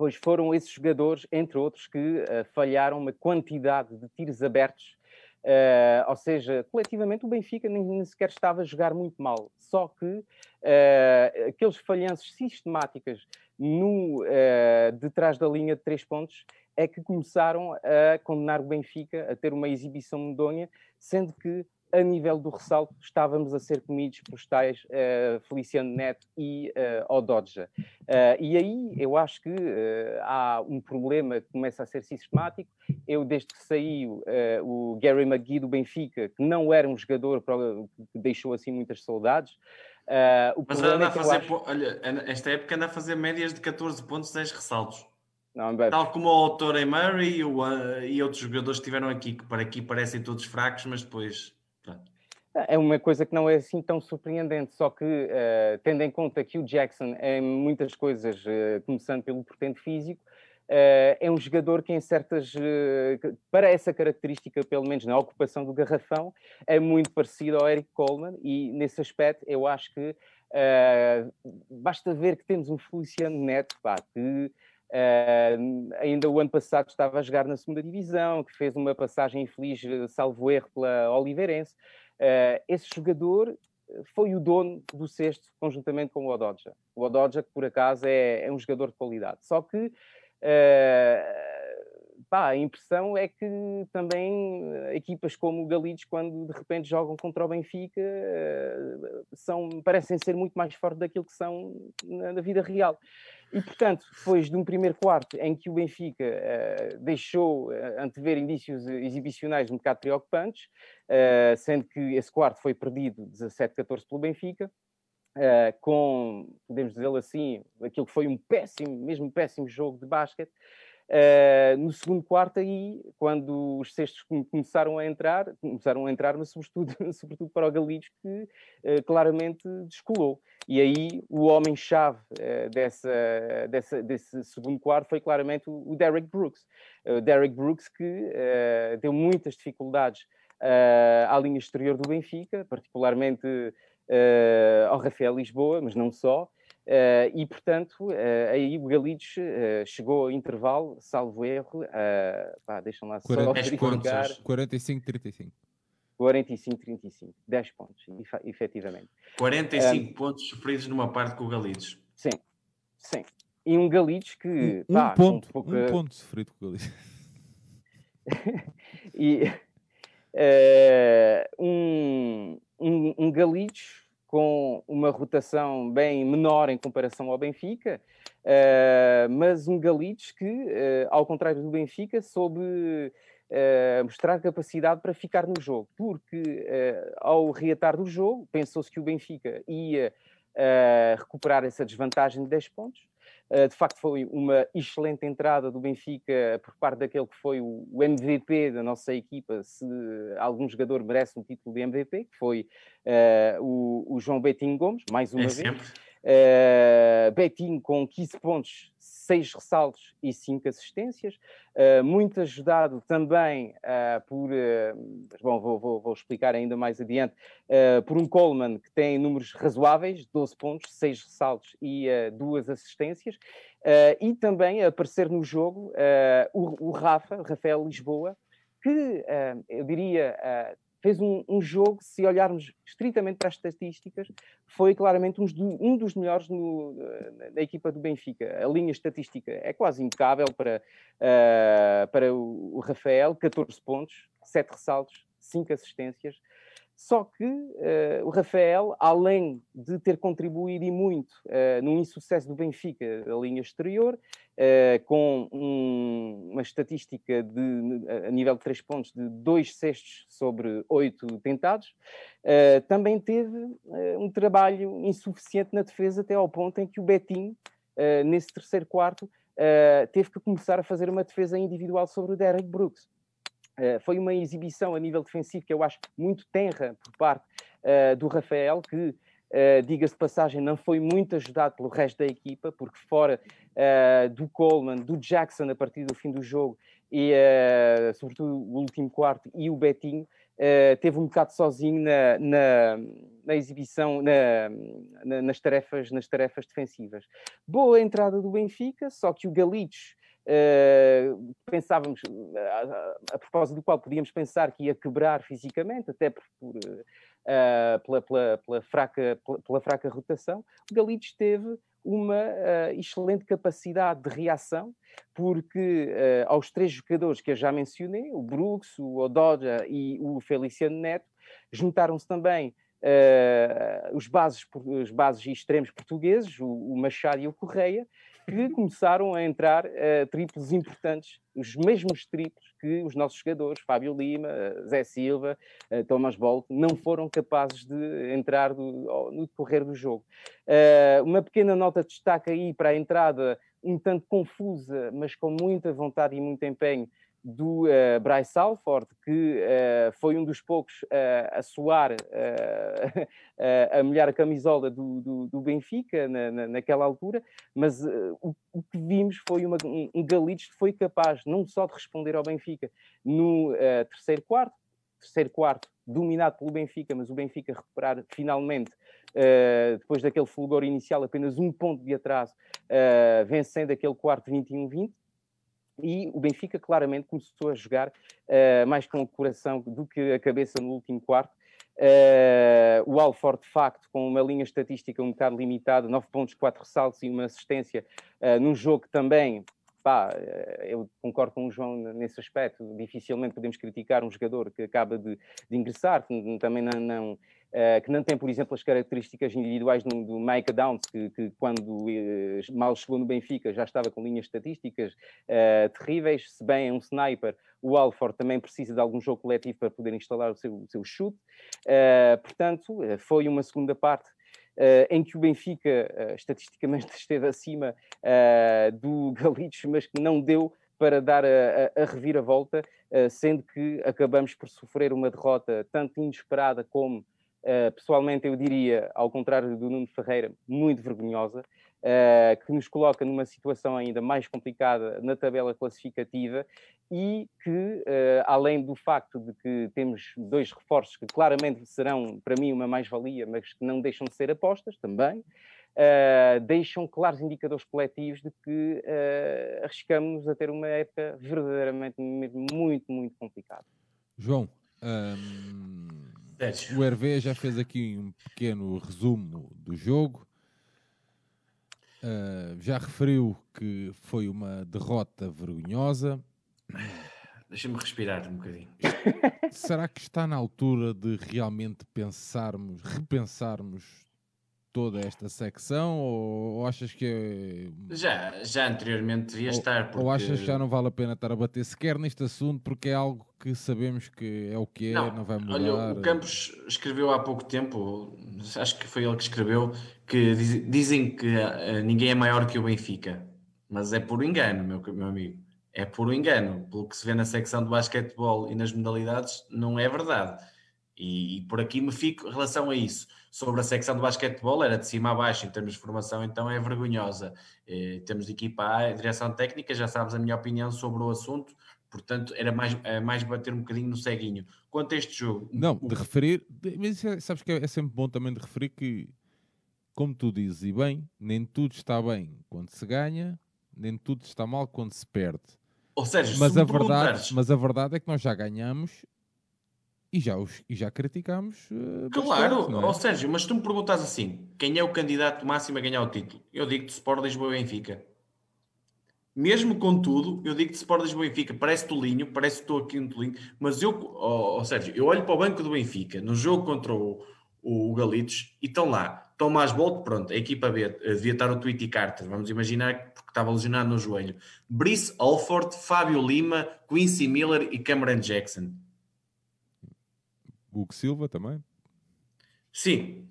pois foram esses jogadores, entre outros, que uh, falharam uma quantidade de tiros abertos. Uh, ou seja, coletivamente o Benfica nem, nem, sequer estava a jogar muito mal, só que uh, aqueles falhanços sistemáticas no, de trás da linha de três pontos é que começaram a condenar o Benfica a ter uma exibição medonha, sendo que a nível do ressalto, estávamos a ser comidos por tais uh, Feliciano Neto e uh, Odoja. Uh, e aí eu acho que há um problema que começa a ser sistemático. Eu, desde que saiu o Gary McGee do Benfica, que não era um jogador que deixou assim muitas saudades, Uh, Mas anda é a fazer, acho... olha, esta época anda a fazer médias de 14 pontos, 10 ressaltos. Não, Tal como o autor Murray e, o, e outros jogadores que estiveram aqui, que para aqui parecem todos fracos, mas depois. É uma coisa que não é assim tão surpreendente, só que, uh, tendo em conta que o Jackson, em muitas coisas, uh, começando pelo portento físico, uh, é um jogador que, em certas. para essa característica, pelo menos na ocupação do garrafão, é muito parecido ao Eric Coleman, e nesse aspecto eu acho que basta ver que temos um Feliciano Neto, pá, que. Uh, ainda o ano passado estava a jogar na segunda divisão, que fez uma passagem infeliz, salvo erro, pela Oliveirense. Uh, esse jogador foi o dono do sexto, conjuntamente com o Odoja. O Odoja, que por acaso é, é um jogador de qualidade. Só que uh, pá, a impressão é que também equipas como o Galitos, quando de repente jogam contra o Benfica, são, parecem ser muito mais fortes daquilo que são na, na vida real. E, portanto, depois de um primeiro quarto em que o Benfica uh, deixou uh, antever indícios exibicionais um bocado preocupantes, uh, sendo que esse quarto foi perdido 17-14 pelo Benfica, uh, com, podemos dizer assim, aquilo que foi um péssimo, mesmo péssimo jogo de basquete, Uh, no segundo quarto aí, quando os cestos começaram a entrar, começaram a entrar, mas sobretudo, sobretudo para o Galitos, que uh, claramente descolou. E aí o homem-chave uh, dessa, dessa, desse segundo quarto foi claramente o, o Derek Brooks. O Derek Brooks que deu muitas dificuldades à linha exterior do Benfica, particularmente ao Rafael Lisboa, mas não só. Uh, e, portanto, uh, aí o Galitos uh, chegou ao intervalo, salvo erro, uh, deixam lá 40, só verificar. 45-35. 45-35, 10 pontos, efetivamente. 45 um, pontos sofridos numa parte com o Galitos. Sim, sim. E um Galitos que. Um, pá, ponto, um, pouca... um ponto sofrido com o Galitos. e um, um, um Galitos com uma rotação bem menor em comparação ao Benfica, uh, mas um Galitos que, uh, ao contrário do Benfica, soube uh, mostrar capacidade para ficar no jogo, porque ao reatar do jogo, pensou-se que o Benfica ia recuperar essa desvantagem de 10 pontos, eh, de facto, foi uma excelente entrada do Benfica por parte daquele que foi o MVP da nossa equipa, se algum jogador merece um título de MVP, que foi uh, o, o, João Betinho Gomes, mais uma é vez. Sempre. Uh, Betinho com 15 pontos, 6 ressaltos e 5 assistências, uh, muito ajudado também uh, por, bom, vou, vou, vou, explicar ainda mais adiante, por um Coleman que tem números razoáveis, 12 pontos, 6 ressaltos e 2 assistências, e também aparecer no jogo o, o Rafa, Rafael Lisboa, que eu diria fez um, um, jogo, se olharmos estritamente para as estatísticas, foi claramente um, dos melhores no, na equipa do Benfica. A linha estatística é quase impecável para, uh, para o Rafael, 14 pontos, 7 ressaltos, 5 assistências. Só que uh, o Rafael, além de ter contribuído e muito uh, no insucesso do Benfica da linha exterior, uh, com um, uma estatística de, a nível de três pontos de dois cestos sobre oito tentados, também teve um trabalho insuficiente na defesa até ao ponto em que o Betinho, nesse terceiro quarto, teve que começar a fazer uma defesa individual sobre o Derek Brooks. Eh, foi uma exibição a nível defensivo que eu acho muito tenra por parte uh, do Rafael, que, uh, diga-se de passagem, não foi muito ajudado pelo resto da equipa, porque fora do Coleman, do Jackson a partir do fim do jogo e sobretudo o último quarto e o Betinho, teve um bocado sozinho na, na, na exibição, na, nas, tarefas, nas tarefas defensivas. Boa entrada do Benfica, só que o Galitos Uh, pensávamos, a, a, propósito do qual podíamos pensar que ia quebrar fisicamente, até por, por uh, pela, pela, pela, fraca, pela, pela, fraca rotação, o Galitos teve uma uh, excelente capacidade de reação, porque aos três jogadores que eu já mencionei, o Brooks, o Odoja e o Feliciano Neto, juntaram-se também os bases, os bases extremos portugueses, o, o Machado e o Correia, que começaram a entrar uh, triplos importantes, os mesmos triplos que os nossos jogadores, Fábio Lima, Zé Silva, uh, Thomas Bolt, não foram capazes de entrar do, no decorrer do jogo. Uh, uma pequena nota de destaque aí para a entrada um tanto confusa, mas com muita vontade e muito empenho, do uh, Bryce Salford, que uh, foi um dos poucos uh, a suar, a molhar a camisola do, do, do Benfica na, na, naquela altura, mas o, o, que vimos foi uma, um, Galitos que foi capaz não só de responder ao Benfica no terceiro quarto, terceiro quarto dominado pelo Benfica, mas o Benfica recuperar finalmente, depois daquele fulgor inicial, apenas um ponto de atraso, vencendo aquele quarto 21-20, e o Benfica claramente começou a jogar uh, mais com o coração do que a cabeça no último quarto. Uh, o Alford, de facto, com uma linha estatística um bocado limitada, 9 pontos, 4 ressaltos e uma assistência, uh, num jogo também, pá, eu concordo com o João nesse aspecto, dificilmente podemos criticar um jogador que acaba de, de ingressar, que também não, não Uh, que não tem, por exemplo, as características individuais do, do Mike Downs, que, que quando uh, mal chegou no Benfica já estava com linhas estatísticas uh, terríveis, se bem é um sniper, o Alford também precisa de algum jogo coletivo para poder instalar o seu, o seu chute. portanto, foi uma segunda parte em que o Benfica estatisticamente esteve acima do Galitos, mas que não deu para dar a, a, a reviravolta, sendo que acabamos por sofrer uma derrota tanto inesperada como pessoalmente, eu diria, ao contrário do Nuno Ferreira, muito vergonhosa, que nos coloca numa situação ainda mais complicada na tabela classificativa e que, uh, além do facto de que temos dois reforços que claramente serão, para mim, uma mais-valia, mas que não deixam de ser apostas também, deixam claros indicadores coletivos de que arriscamos a ter uma época verdadeiramente muito, muito complicada. João, um o Hervé já fez aqui um pequeno resumo do jogo. Uh, já referiu que foi uma derrota vergonhosa. Deixa-me respirar um bocadinho. Será que está na altura de realmente pensarmos, repensarmos toda esta secção ou, ou achas que já, já anteriormente devia ou, estar porque... ou achas que já não vale a pena estar a bater sequer neste assunto porque é algo que sabemos que é o que é, não, não vai mudar olha, o Campos escreveu há pouco tempo acho que foi ele que escreveu que diz, dizem que uh, ninguém é maior que o Benfica mas é por engano meu, meu amigo é por engano pelo que se vê na secção de basquetebol e nas modalidades não é verdade e, e por aqui me fico em relação a isso sobre a secção de basquetebol, era de cima a baixo em termos de formação, então é vergonhosa. Eh, temos de equipa A, direção técnica, já sabes a minha opinião sobre o assunto, portanto era mais, é mais bater um bocadinho no ceguinho. Quanto a este jogo... Não, de referir, mas é, sabes que é, é sempre bom também de referir que, como tu dizes, e bem, nem tudo está bem quando se ganha, nem tudo está mal quando se perde. Ou seja, mas, a verdade, mas a verdade é que nós já ganhamos e já, os, e já criticámos. Uh, claro, bastante, é? ou seja, mas tu me perguntas assim: quem é o candidato máximo a ganhar o título? Eu digo-te Sport Lisboa e Benfica. Mesmo com tudo, eu digo-te Sport Lisboa e Benfica. Parece tolinho, parece que estou aqui um tolinho, mas eu, ou, ou seja, eu olho para o banco do Benfica no jogo contra o, o, Galitos e estão lá. Tomás Bolt, pronto, a equipa B, eh, devia estar o Tweety Carter, vamos imaginar, porque estava lesionado no joelho. Brice Alford, Fábio Lima, Quincy Miller e Cameron Jackson Hugo Silva também. Sim.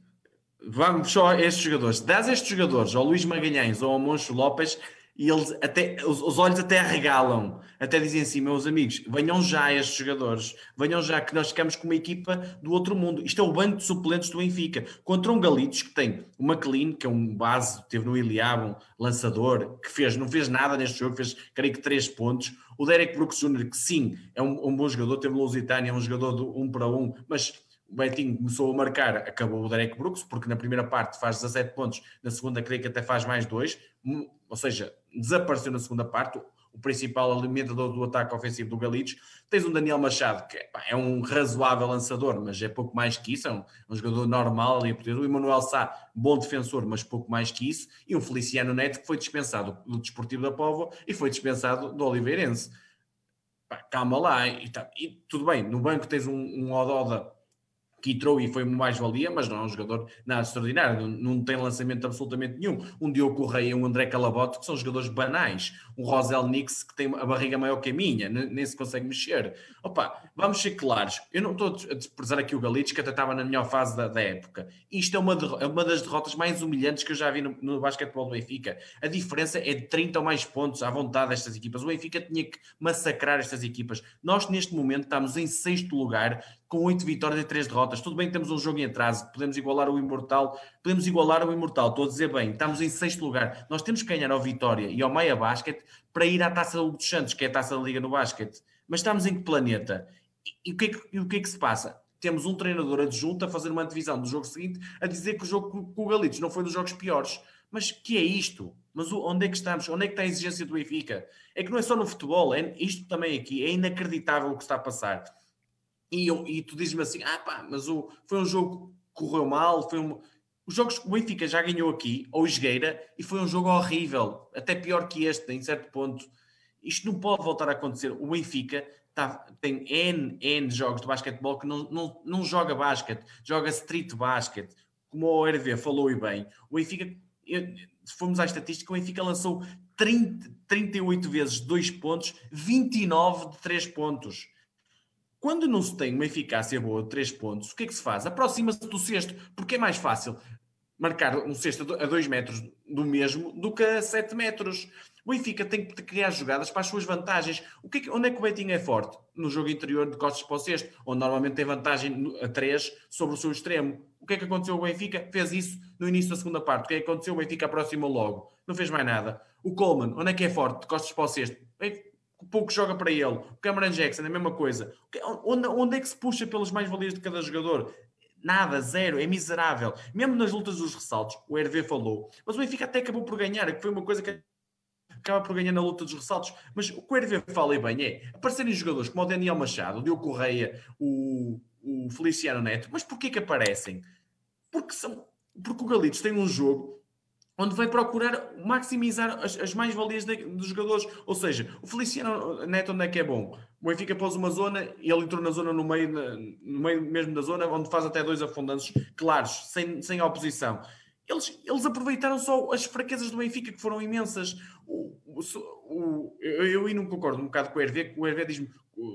Vamos só a estes jogadores. Dás estes jogadores ao Luís Magalhães ou ao Moncho Lopes e eles até, os, os, olhos até regalam, até dizem assim, meus amigos, venham já estes jogadores, venham já que nós ficamos com uma equipa do outro mundo. Isto é o banco de suplentes do Benfica, contra um Galitos que tem o McLean, que é um base, teve no Iliab, um lançador, que fez, não fez nada neste jogo, fez, creio que, três pontos. O Derek Brooks Jr., que sim, é um, um bom jogador, teve Lusitânia, é um jogador de um para um, mas o Betinho começou a marcar, acabou o Derek Brooks, porque na primeira parte faz 17 pontos, na segunda creio que até faz mais dois, ou seja, desapareceu na segunda parte, o principal alimentador do ataque ofensivo do Galitos. Tens um Daniel Machado, que pá, é um razoável lançador, mas é pouco mais que isso, é um, um jogador normal ali a poder. O Emanuel Sá, bom defensor, mas pouco mais que isso. E o Feliciano Neto, que foi dispensado do Desportivo da Póvoa e foi dispensado do Oliveirense. Pá, calma lá, e, tá, e, tudo bem, no banco tens um, um Ododa que entrou e foi mais-valia, mas não é um jogador nada extraordinário, não, não, tem lançamento absolutamente nenhum. Um Diogo Correia um André Calabote, que são jogadores banais. Um Rosel Nix, que tem a barriga maior que a minha, nem se consegue mexer. Opa, vamos ser claros, eu não estou a desprezar aqui o Galitos, que até estava na melhor fase da, da época. Isto é uma, é uma das derrotas mais humilhantes que eu já vi no, no basquetebol do Benfica. A diferença é de 30 ou mais pontos à vontade destas equipas. O Benfica tinha que massacrar estas equipas. Nós, neste momento, estamos em sexto lugar, com oito vitórias e três derrotas. Tudo bem temos um jogo em atraso, podemos igualar o Imortal, podemos igualar o Imortal, estou a dizer bem, estamos em sexto lugar. Nós temos que ganhar ao Vitória e ao Maia Basket para ir à Taça dos Santos, que é a Taça da Liga no Basket. Mas estamos em que planeta? E, e, o, que é que, e o que é que se passa? Temos um treinador adjunto a fazer uma divisão do jogo seguinte, a dizer que o jogo com o Galitos não foi dos jogos piores. Mas que é isto? Mas onde é que estamos? Onde é que está a exigência do Benfica? É que não é só no futebol, é isto também aqui. É inacreditável o que está a passar e, eu, e tu dizes-me assim: ah pá, mas o, foi um jogo que correu mal, foi um. Os jogos que o Benfica já ganhou aqui, ou Esgueira, e foi um jogo horrível, até pior que este, em certo ponto. Isto não pode voltar a acontecer. O Benfica tá, tem N, N jogos de basquetebol que não, não, não joga basquete, joga street basket. Como o RV falou e bem, o Benfica, se formos à estatística, o Benfica lançou 30, 38 vezes 2 pontos, 29 de 3 pontos. Quando não se tem uma eficácia boa de 3 pontos, o que é que se faz? Aproxima-se do sexto, porque é mais fácil marcar um sexto a 2 metros do mesmo do que a 7 metros. O Benfica tem que criar jogadas para as suas vantagens. O que é que, onde é que o Betinho é forte? No jogo interior de costas para o sexto, onde normalmente tem vantagem a 3 sobre o seu extremo. O que é que aconteceu o Benfica? Fez isso no início da segunda parte. O que é que aconteceu? O Benfica aproximou logo. Não fez mais nada. O Coleman, onde é que é forte? De costas para o sexto pouco joga para ele. O Cameron Jackson, a mesma coisa. Onde, onde é que se puxa pelas mais-valias de cada jogador? Nada, zero, é miserável. Mesmo nas lutas dos ressaltos, o Hervé falou. Mas o Benfica até acabou por ganhar, que foi uma coisa que acaba por ganhar na luta dos ressaltos. Mas o que o Hervé fala e bem é aparecerem jogadores como o Daniel Machado, o Diogo Correia, o, o Feliciano Neto. Mas porquê que aparecem? Porque, são, porque o Galitos tem um jogo onde vai procurar maximizar as, as mais-valias dos jogadores. Ou seja, o Feliciano Neto onde é que é bom? O Benfica pôs uma zona e ele entrou na zona no meio, no meio mesmo da zona, onde faz até dois afundantes claros, sem, sem oposição. Eles, eles aproveitaram só as fraquezas do Benfica, que foram imensas. O, o, eu, eu não concordo um bocado com o Hervé, o Hervé diz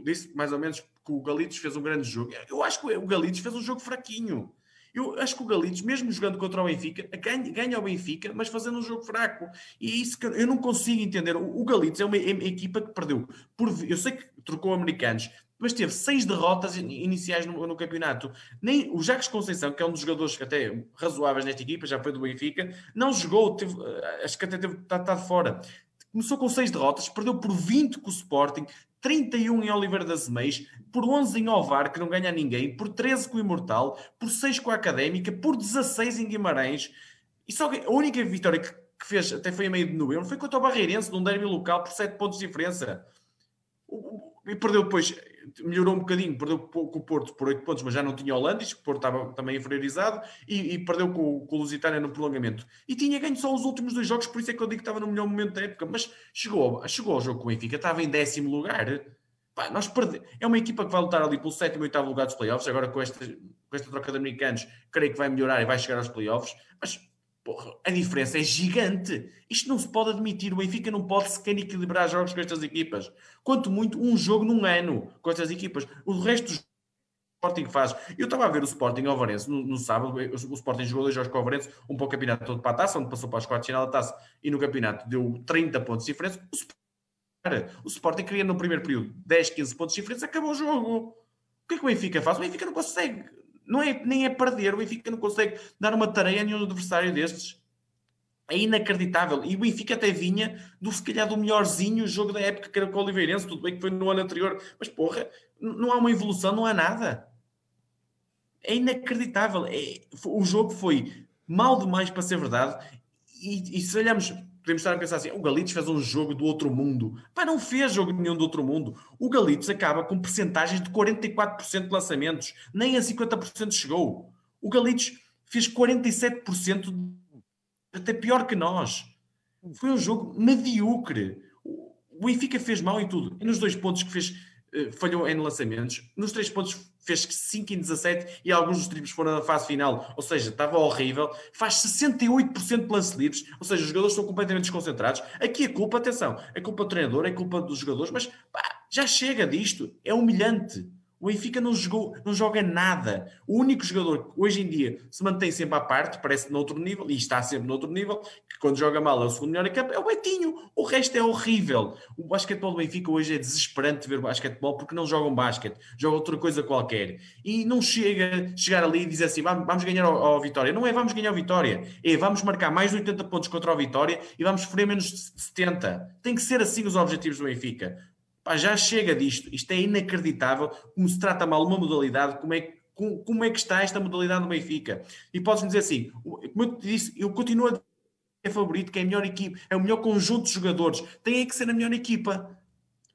disse mais ou menos que o Galitos fez um grande jogo. Eu acho que o Galitos fez um jogo fraquinho. Eu acho que o Galitos, mesmo jogando contra o Benfica, ganha, ganha o Benfica, mas fazendo um jogo fraco. E isso que eu não consigo entender. O Galitos é uma, é uma equipa que perdeu. Por, eu sei que trocou americanos, mas teve seis derrotas iniciais no, no, campeonato. Nem o Jacques Conceição, que é um dos jogadores que até razoáveis nesta equipa, já foi do Benfica, não jogou, teve, eh, acho que até teve, está, está de fora. Começou com seis derrotas, perdeu por 20 com o Sporting, 31 em Oliveira das Meias, por 11 em Ovar, que não ganha ninguém, por 13 com o Imortal, por 6 com a Académica, por 16 em Guimarães. E só a única vitória que, que fez, até foi a meio de novembro, foi contra o Barreirense, num derby local, por 7 pontos de diferença. E perdeu depois melhorou um bocadinho, perdeu com o Porto por 8 pontos, mas já não tinha Holandis, o Porto estava também inferiorizado, e, e perdeu com, com o Lusitânia no prolongamento. E tinha ganho só os últimos dois jogos, por isso é que eu digo que estava no melhor momento da época, mas chegou, chegou ao jogo com o Benfica, estava em décimo lugar. Pá, nós perde... É uma equipa que vai lutar ali pelo sétimo e oitavo lugar dos playoffs, agora com esta, com esta troca de americanos, creio que vai melhorar e vai chegar aos playoffs, mas Porra, a diferença é gigante. Isto não se pode admitir. O Benfica não pode sequer equilibrar jogos com estas equipas. Quanto muito, um jogo num ano com estas equipas. O resto do Sporting faz. Eu estava a ver o Sporting ao Varense no, no, sábado. O Sporting jogou dois jogos com o Varense, um para o campeonato todo para a taça, onde passou para os quartos final da taça e no campeonato deu 30 pontos de diferença. O o Sporting queria no primeiro período 10, 15 pontos de diferença, acabou o jogo. O que é que o Benfica faz? O Benfica não consegue não é, nem é perder. O Benfica não consegue dar uma tarefa a nenhum adversário destes. É inacreditável. E o Benfica até vinha do, se calhar, do melhorzinho jogo da época que era com o Oliveirense. Tudo bem que foi no ano anterior. Mas, porra, não há uma evolução, não há nada. É inacreditável. É, o jogo foi mal demais para ser verdade. E, e se olharmos podemos estar a pensar assim: o Galitos fez um jogo do outro mundo. Pá, não fez jogo nenhum do outro mundo. O Galitos acaba com percentagens de 44% de lançamentos, nem a 50% chegou. O Galitos fez 47%, até pior que nós. Foi um jogo medíocre. O Benfica fez mal em tudo. E nos dois pontos que fez uh, falhou em lançamentos. Nos três pontos fez 5 em 17 e alguns dos triplos foram na fase final, ou seja, estava horrível. Faz 68% de lance livres, ou seja, os jogadores estão completamente desconcentrados. Aqui a culpa, atenção, é culpa do treinador, é culpa dos jogadores, mas pá, já chega disto, é humilhante. O Benfica não, jogou, não joga nada. O único jogador que hoje em dia se mantém sempre à parte, parece noutro nível, e está sempre noutro nível, que quando joga mal é o segundo melhor em campo, é o Betinho. O resto é horrível. O basquetebol do Benfica hoje é desesperante ver basquetebol porque não jogam basquete, jogam outra coisa qualquer. E não chega chegar ali e dizer assim, vamos, ganhar a Vitória. Não é vamos ganhar a Vitória, é vamos marcar mais de 80 pontos contra a Vitória e vamos sofrer menos de 70. Tem que ser assim os objetivos do Benfica. Pá, já chega disto. Isto é inacreditável como se trata mal uma modalidade, como é, como, como é que está esta modalidade no Benfica. E podes-me dizer assim, como eu te disse, eu continuo a dizer favorito, que é a melhor equipa, é o melhor conjunto de jogadores. Tem é que ser a melhor equipa.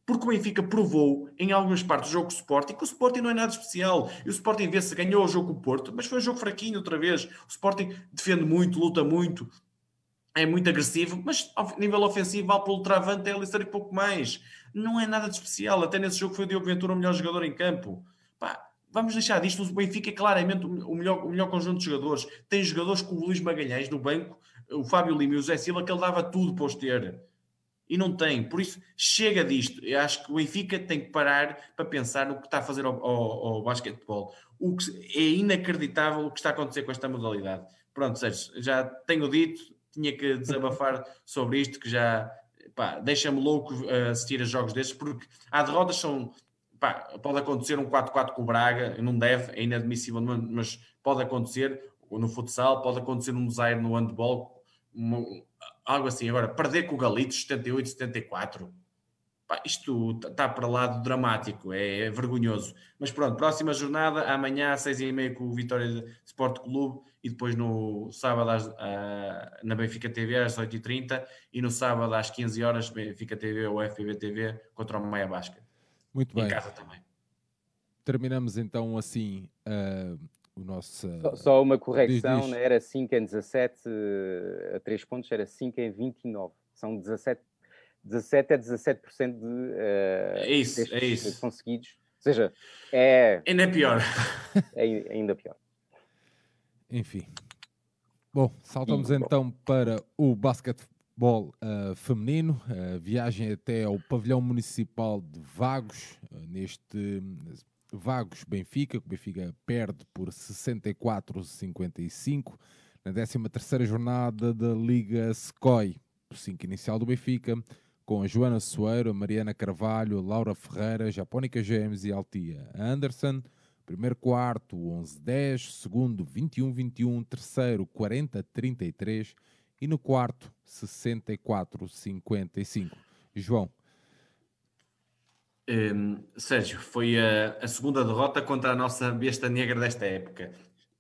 Porque o Benfica provou em algumas partes do jogo o Sporting que o Sporting não é nada especial. E o Sporting vê-se ganhou o jogo com o Porto, mas foi um jogo fraquinho outra vez. O Sporting defende muito, luta muito, é muito agressivo, mas ao nível ofensivo vale pelo travante é ali e pouco mais não é nada de especial. Até nesse jogo foi o Diogo Ventura o melhor jogador em campo. Pá, vamos deixar disto. O Benfica é claramente o melhor, o melhor conjunto de jogadores. Tem jogadores como o Luís Magalhães no banco, o Fábio Lima e o Zé Silva, que ele dava tudo para os ter. E não tem. Por isso, chega disto. Eu acho que o Benfica tem que parar para pensar no que está a fazer ao, ao, ao basquetebol. O que é inacreditável o que está a acontecer com esta modalidade. Pronto, Sérgio, já tenho dito, tinha que desabafar sobre isto, que já deixa-me louco uh, assistir a jogos destes, porque há derrotas são. Pá, pode acontecer um 4-4 com o Braga, não deve, é inadmissível, mas pode acontecer no futsal, pode acontecer num desaire no handball, uma, algo assim. Agora, perder com o Galitos 78, 74, pá, isto está para lá do dramático, é, é, vergonhoso. Mas pronto, próxima jornada, amanhã às 6h30 com o Vitória Sport Clube e depois no sábado às, uh, na Benfica TV às 8h30 e no sábado às 15 horas Benfica TV ou FBB TV contra o Maia Basca. Muito bem. Em casa também. Terminamos então assim uh, o nosso. Só, só uma correção, diz, diz. Né? era 5 em 17 a 3 pontos, era 5 em 29. São 17, 17 a 17% de, uh, é isso, é isso. conseguidos. Ou seja, é. Ainda é pior. É ainda pior. Enfim. Bom, saltamos então para o basquetebol uh, feminino. Uh, viagem até ao pavilhão municipal de Vagos, uh, neste Vagos Benfica, que o Benfica perde por 64-55 na 13ª jornada da Liga SCOI. O 5 inicial do Benfica, com Joana Soeiro, Mariana Carvalho, Laura Ferreira, Japónica James e Altia Anderson. Primeiro quarto, 11-10. Segundo, 21-21. Terceiro, 40-33. E no quarto, 64-55. João. Um, Sérgio, foi a, a, segunda derrota contra a nossa besta negra desta época.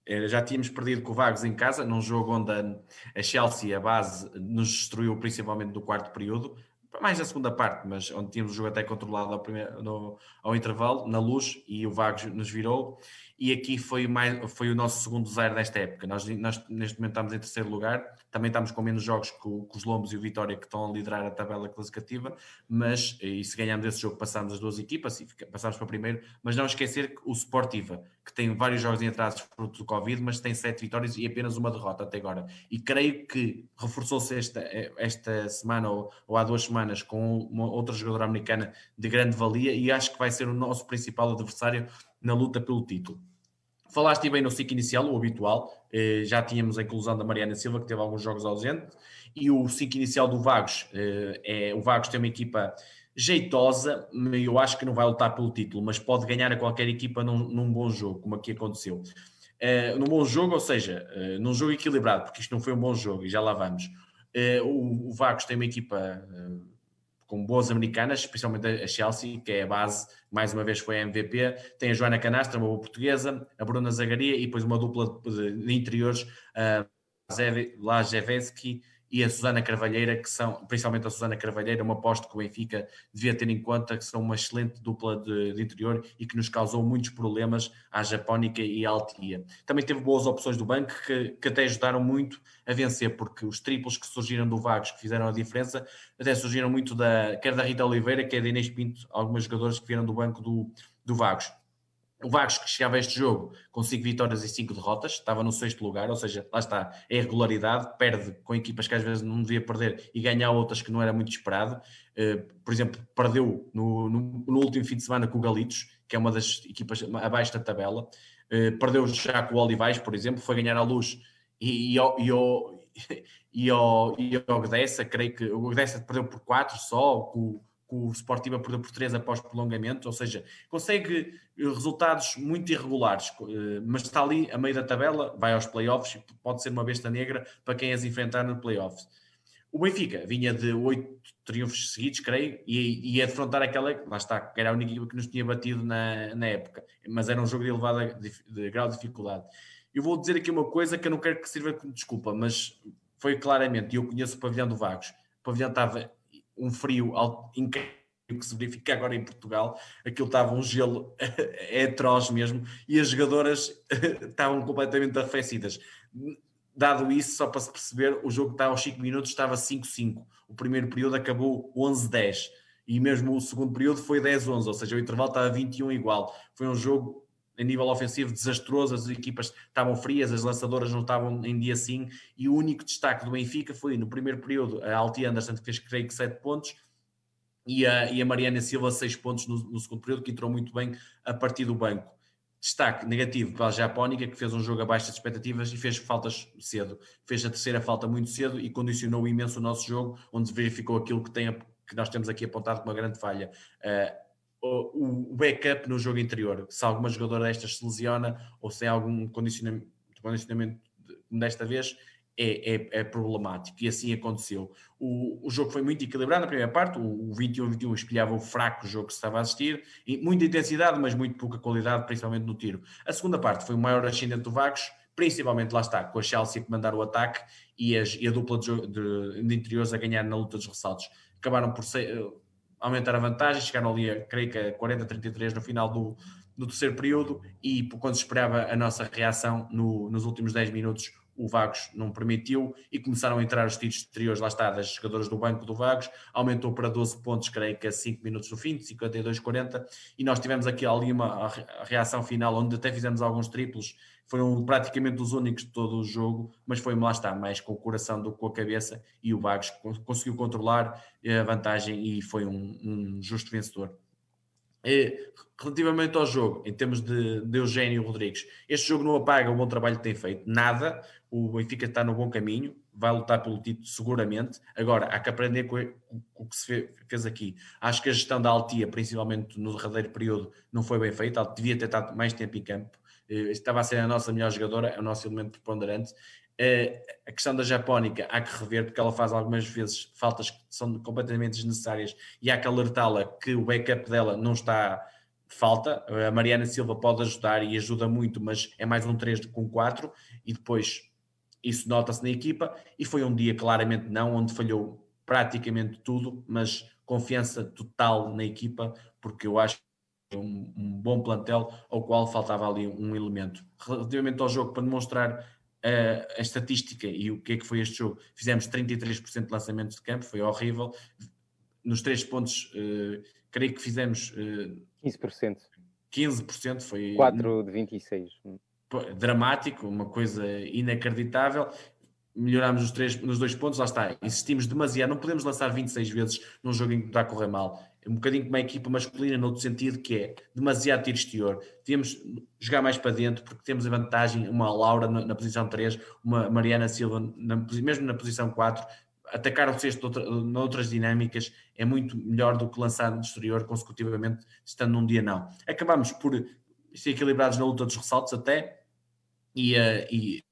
Eh, já tínhamos perdido com o Vagos em casa, num jogo onde a Chelsea, a base, nos destruiu principalmente no quarto período mais na segunda parte, mas onde tínhamos o jogo até controlado ao, primeiro, no, ao intervalo, na luz, e o Vagos nos virou e aqui foi, mais, foi o nosso segundo zero desta época. Nós, nós, neste momento estamos em terceiro lugar, também estamos com menos jogos que, os Lombos e o Vitória que estão a liderar a tabela classificativa, mas e se ganharmos esse jogo passamos as duas equipas e passamos para primeiro, mas não esquecer que o Sportiva, que tem vários jogos em atraso fruto do Covid, mas tem sete vitórias e apenas uma derrota até agora. E creio que reforçou-se esta, esta semana ou, ou, há duas semanas com uma outra jogadora americana de grande valia e acho que vai ser o nosso principal adversário na luta pelo título. Falaste bem no ciclo inicial, o habitual, eh, já tínhamos a inclusão da Mariana Silva, que teve alguns jogos ausentes, e o ciclo inicial do Vagos, eh, é, o Vagos tem uma equipa jeitosa, eu acho que não vai lutar pelo título, mas pode ganhar a qualquer equipa num, num bom jogo, como aqui aconteceu. Uh, num bom jogo, ou seja, num jogo equilibrado, porque isto não foi um bom jogo, e já lá vamos. O, o Vagos tem uma equipa com boas americanas, especialmente a Chelsea, que é a base, mais uma vez foi a MVP. Tem a Joana Canastra, uma boa portuguesa, a Bruna Zagaria e depois uma dupla de, interiores, a Lajeveski e a Susana Carvalheira, que são, principalmente a Susana Carvalheira, uma aposta que o Benfica devia ter em conta, que são uma excelente dupla de, de interior e que nos causou muitos problemas à Japónica e à Altia. Também teve boas opções do banco que, que até ajudaram muito a vencer, porque os triplos que surgiram do Vagos, que fizeram a diferença, até surgiram muito da, quer da Rita Oliveira, quer da Inês Pinto, algumas jogadores que vieram do banco do, do Vagos. O Vasco que chegava a este jogo com 5 vitórias e 5 derrotas, estava no sexto lugar, ou seja, lá está, é irregularidade, perde com equipas que às vezes não devia perder e ganhar outras que não era muito esperado. Uh, por exemplo, perdeu no, no, no, último fim de semana com o Galitos, que é uma das equipas abaixo da tabela. Uh, perdeu já com o Olivais, por exemplo, foi ganhar à luz e, e, e, e, e, ao, e ao Gdessa, creio que o Gdessa perdeu por 4 só, com que o Sportiva por 3 após prolongamento, ou seja, consegue eh, resultados muito irregulares, eh, mas está ali a meio da tabela, vai aos playoffs e pode ser uma besta negra para quem as enfrentar no playoffs. O Benfica vinha de oito triunfos seguidos, creio, e ia defrontar aquela, lá está, que era a única equipa que nos tinha batido na, na época, mas era um jogo de elevada de, de grau de dificuldade. Eu vou dizer aqui uma coisa que eu não quero que sirva como desculpa, mas foi claramente, e eu conheço o pavilhão do Vagos, o pavilhão estava um frio incrível que se verifica agora em Portugal, aquilo estava um gelo é atroz mesmo, e as jogadoras estavam completamente arrefecidas. Dado isso, só para se perceber, o jogo estava aos 5 minutos, estava 5-5. O primeiro período acabou 11-10, e mesmo o segundo período foi 10-11, ou seja, o intervalo estava 21 igual. Foi um jogo a nível ofensivo desastroso, as equipas estavam frias, as lançadoras não estavam em dia sim, e o único destaque do Benfica foi no primeiro período a Alti Anderson, que fez creio que 7 pontos, e a, e a Mariana Silva 6 pontos no, no, segundo período, que entrou muito bem a partir do banco. Destaque negativo para a Japónica, que fez um jogo abaixo das expectativas e fez faltas cedo. Fez a terceira falta muito cedo e condicionou imenso o nosso jogo, onde verificou aquilo que, tem, que nós temos aqui apontado como uma grande falha. Uh, o, backup no jogo interior. Se alguma jogadora destas se lesiona ou se tem algum condicionamento, condicionamento desta vez, é, é, é, problemático e assim aconteceu. O, o, jogo foi muito equilibrado na primeira parte, o, o 21-21 espelhava o fraco jogo que se estava a assistir, e muita intensidade, mas muito pouca qualidade, principalmente no tiro. A segunda parte foi o maior ascendente do Vagos, principalmente lá está, com a Chelsea a comandar o ataque e, as, e a dupla de, de, de, interiores a ganhar na luta dos ressaltos. Acabaram por ser aumentar a vantagem, chegaram ali a, creio que a 40-33 no final do, do terceiro período e quando se esperava a nossa reação no, nos últimos 10 minutos o Vagos não permitiu e começaram a entrar os tiros exteriores, lá está, das jogadoras do banco do Vagos, aumentou para 12 pontos, creio que a 5 minutos do fim, 52-40, e nós tivemos aqui ali uma reação final onde até fizemos alguns triplos foram praticamente os únicos de todo o jogo, mas foi lá está, mais com o coração do que com a cabeça e o Bagos conseguiu controlar a vantagem e foi um, um justo vencedor. E, relativamente ao jogo, em termos de, de Eugênio Rodrigues, este jogo não apaga o bom trabalho que tem feito, nada. O Benfica está no bom caminho, vai lutar pelo título seguramente. Agora, há que aprender com o que se fez aqui. Acho que a gestão da Altia, principalmente no derradeiro período, não foi bem feita. Devia ter estado mais tempo em campo. Eh, estava a ser a nossa melhor jogadora, é o nosso elemento preponderante. Eh, a questão da Japónica há que rever, porque ela faz algumas vezes faltas que são completamente desnecessárias e há que alertá-la que o backup dela não está falta. A Mariana Silva pode ajudar e ajuda muito, mas é mais um 3 com 4 e depois isso nota-se na equipa. E foi um dia claramente não, onde falhou praticamente tudo, mas confiança total na equipa, porque eu acho um, um, bom plantel ao qual faltava ali um elemento. Relativamente ao jogo, para demonstrar a, a estatística e o que é que foi este jogo, fizemos 33% de lançamentos de campo, foi horrível. Nos três pontos, uh, creio que fizemos uh, 15%. 15% foi 4 de 26. Dramático, uma coisa inacreditável melhoramos os três, nos dois pontos, lá está, insistimos demasiado, não podemos lançar 26 vezes num jogo em que está a correr mal. Um bocadinho como a equipa masculina, no outro sentido, que é demasiado tiro exterior. Devíamos jogar mais para dentro, porque temos a vantagem, uma Laura na, posição 3, uma Mariana Silva, na, mesmo na posição 4, atacar o sexto outra, noutras dinâmicas é muito melhor do que lançar no exterior consecutivamente, estando num dia não. Acabamos por ser equilibrados na luta dos ressaltos até, e, uh, e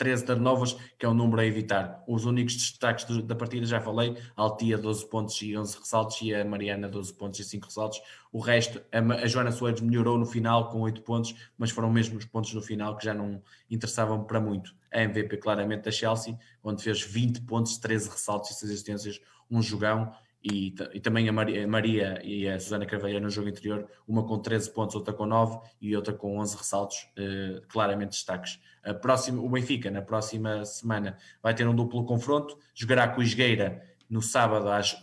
13 turnovers, que é um número a evitar. Os únicos destaques da partida, já falei, a Altia 12 pontos e 11 ressaltos e a Mariana 12 pontos e 5 ressaltos. O resto, a, Joana Soares melhorou no final com 8 pontos, mas foram mesmo os pontos no final que já não interessavam para muito. A MVP claramente da Chelsea, onde fez 20 pontos, 13 ressaltos e 6 assistências, um jogão e, e, também a Maria, a Maria, e a Susana Carvalho no jogo anterior, uma com 13 pontos, outra com 9 e outra com 11 ressaltos, eh, claramente destaques. A próxima, o Benfica, na próxima semana, vai ter um duplo confronto, jogará com o Esgueira no sábado às,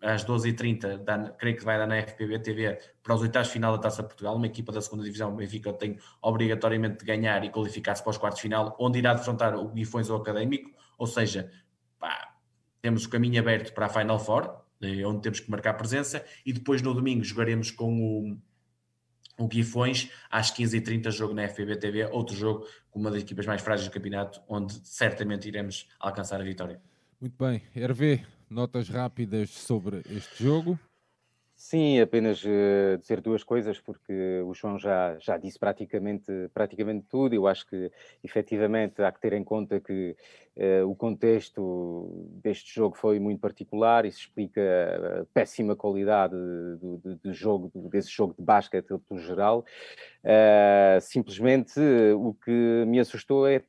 às 12h30, creio que vai dar na FPB TV, para os oitavos final da Taça Portugal, uma equipa da segunda divisão, o Benfica tem obrigatoriamente de ganhar e qualificar-se para os quartos final, onde irá defrontar o Guifões ou o Académico, ou seja, pá, temos o caminho aberto para a Final Four, onde temos que marcar presença, e depois no domingo jogaremos com o, o Guifões às 15h30, jogo na FBB TV, outro jogo com uma das equipas mais frágeis do campeonato, onde certamente iremos alcançar a vitória. Muito bem, Hervé, notas rápidas sobre este jogo. Sim, apenas uh, dizer duas coisas, porque o João já, já disse praticamente, praticamente tudo. Eu acho que, efetivamente, há que ter em conta que uh, o contexto deste jogo foi muito particular. Isso explica a péssima qualidade do, do, do jogo, desse jogo de basquete no geral. Uh, simplesmente, o que me assustou é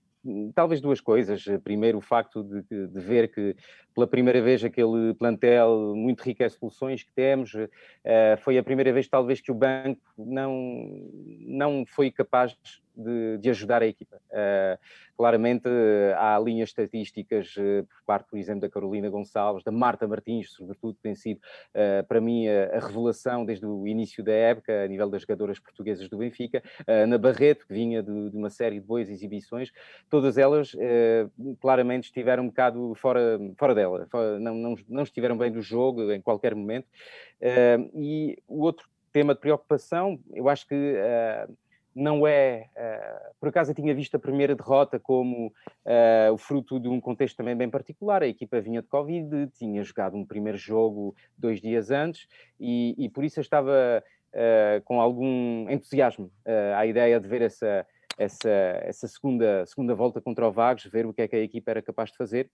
talvez duas coisas. Primeiro, o facto de, de, ver que, pela primeira vez, aquele plantel muito rico em soluções que temos, uh, foi a primeira vez, talvez, que o banco não, não foi capaz de, de ajudar a equipa. Uh, claramente há linhas estatísticas uh, por parte, por exemplo, da Carolina Gonçalves, da Marta Martins, sobretudo, tem sido para mim a, a, revelação desde o início da época, a nível das jogadoras portuguesas do Benfica, na Barreto, que vinha de, de, uma série de boas exibições, todas elas claramente estiveram um bocado fora, fora dela, fora, não, não, não estiveram bem do jogo em qualquer momento. e o outro tema de preocupação, eu acho que uh, não é. Uh, por acaso eu tinha visto a primeira derrota como uh, o fruto de um contexto também bem particular. A equipa vinha de Covid, tinha jogado um primeiro jogo dois dias antes e, e por isso eu estava uh, com algum entusiasmo à ideia de ver essa. Essa, essa segunda, segunda volta contra o Vagos, ver o que é que a equipa era capaz de fazer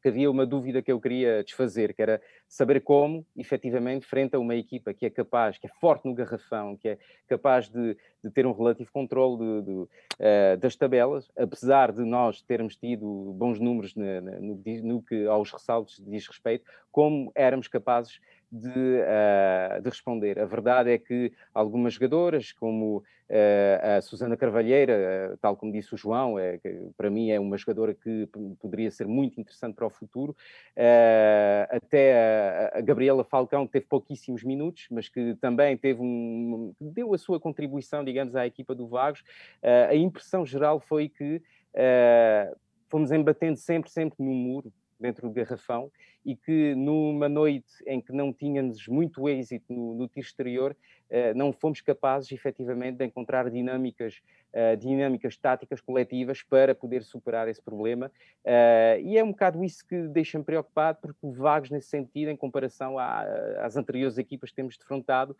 porque havia uma dúvida que eu queria desfazer, que era saber como, efetivamente, frente a uma equipa que é capaz, que é forte no garrafão, que é capaz de, de ter um relativo controle de, de, uh, das tabelas, apesar de nós termos tido bons números no, no, no que aos ressaltos diz respeito, como éramos capazes de, uh, de, responder. A verdade é que algumas jogadoras, como uh, a Susana Carvalheira, uh, tal como disse o João, é, que para mim é uma jogadora que poderia ser muito interessante para o futuro, até a, a, Gabriela Falcão, que teve pouquíssimos minutos, mas que também teve um, deu a sua contribuição, digamos, à equipa do Vagos. a impressão geral foi que fomos embatendo sempre, sempre no muro, dentro do garrafão e que numa noite em que não tínhamos muito êxito no, no tiro exterior, uh, não fomos capazes efetivamente de encontrar dinâmicas, uh, dinâmicas táticas coletivas para poder superar esse problema. Uh, e é um bocado isso que deixa-me preocupado porque o Vagos nesse sentido, em comparação à, às anteriores equipas que temos defrontado,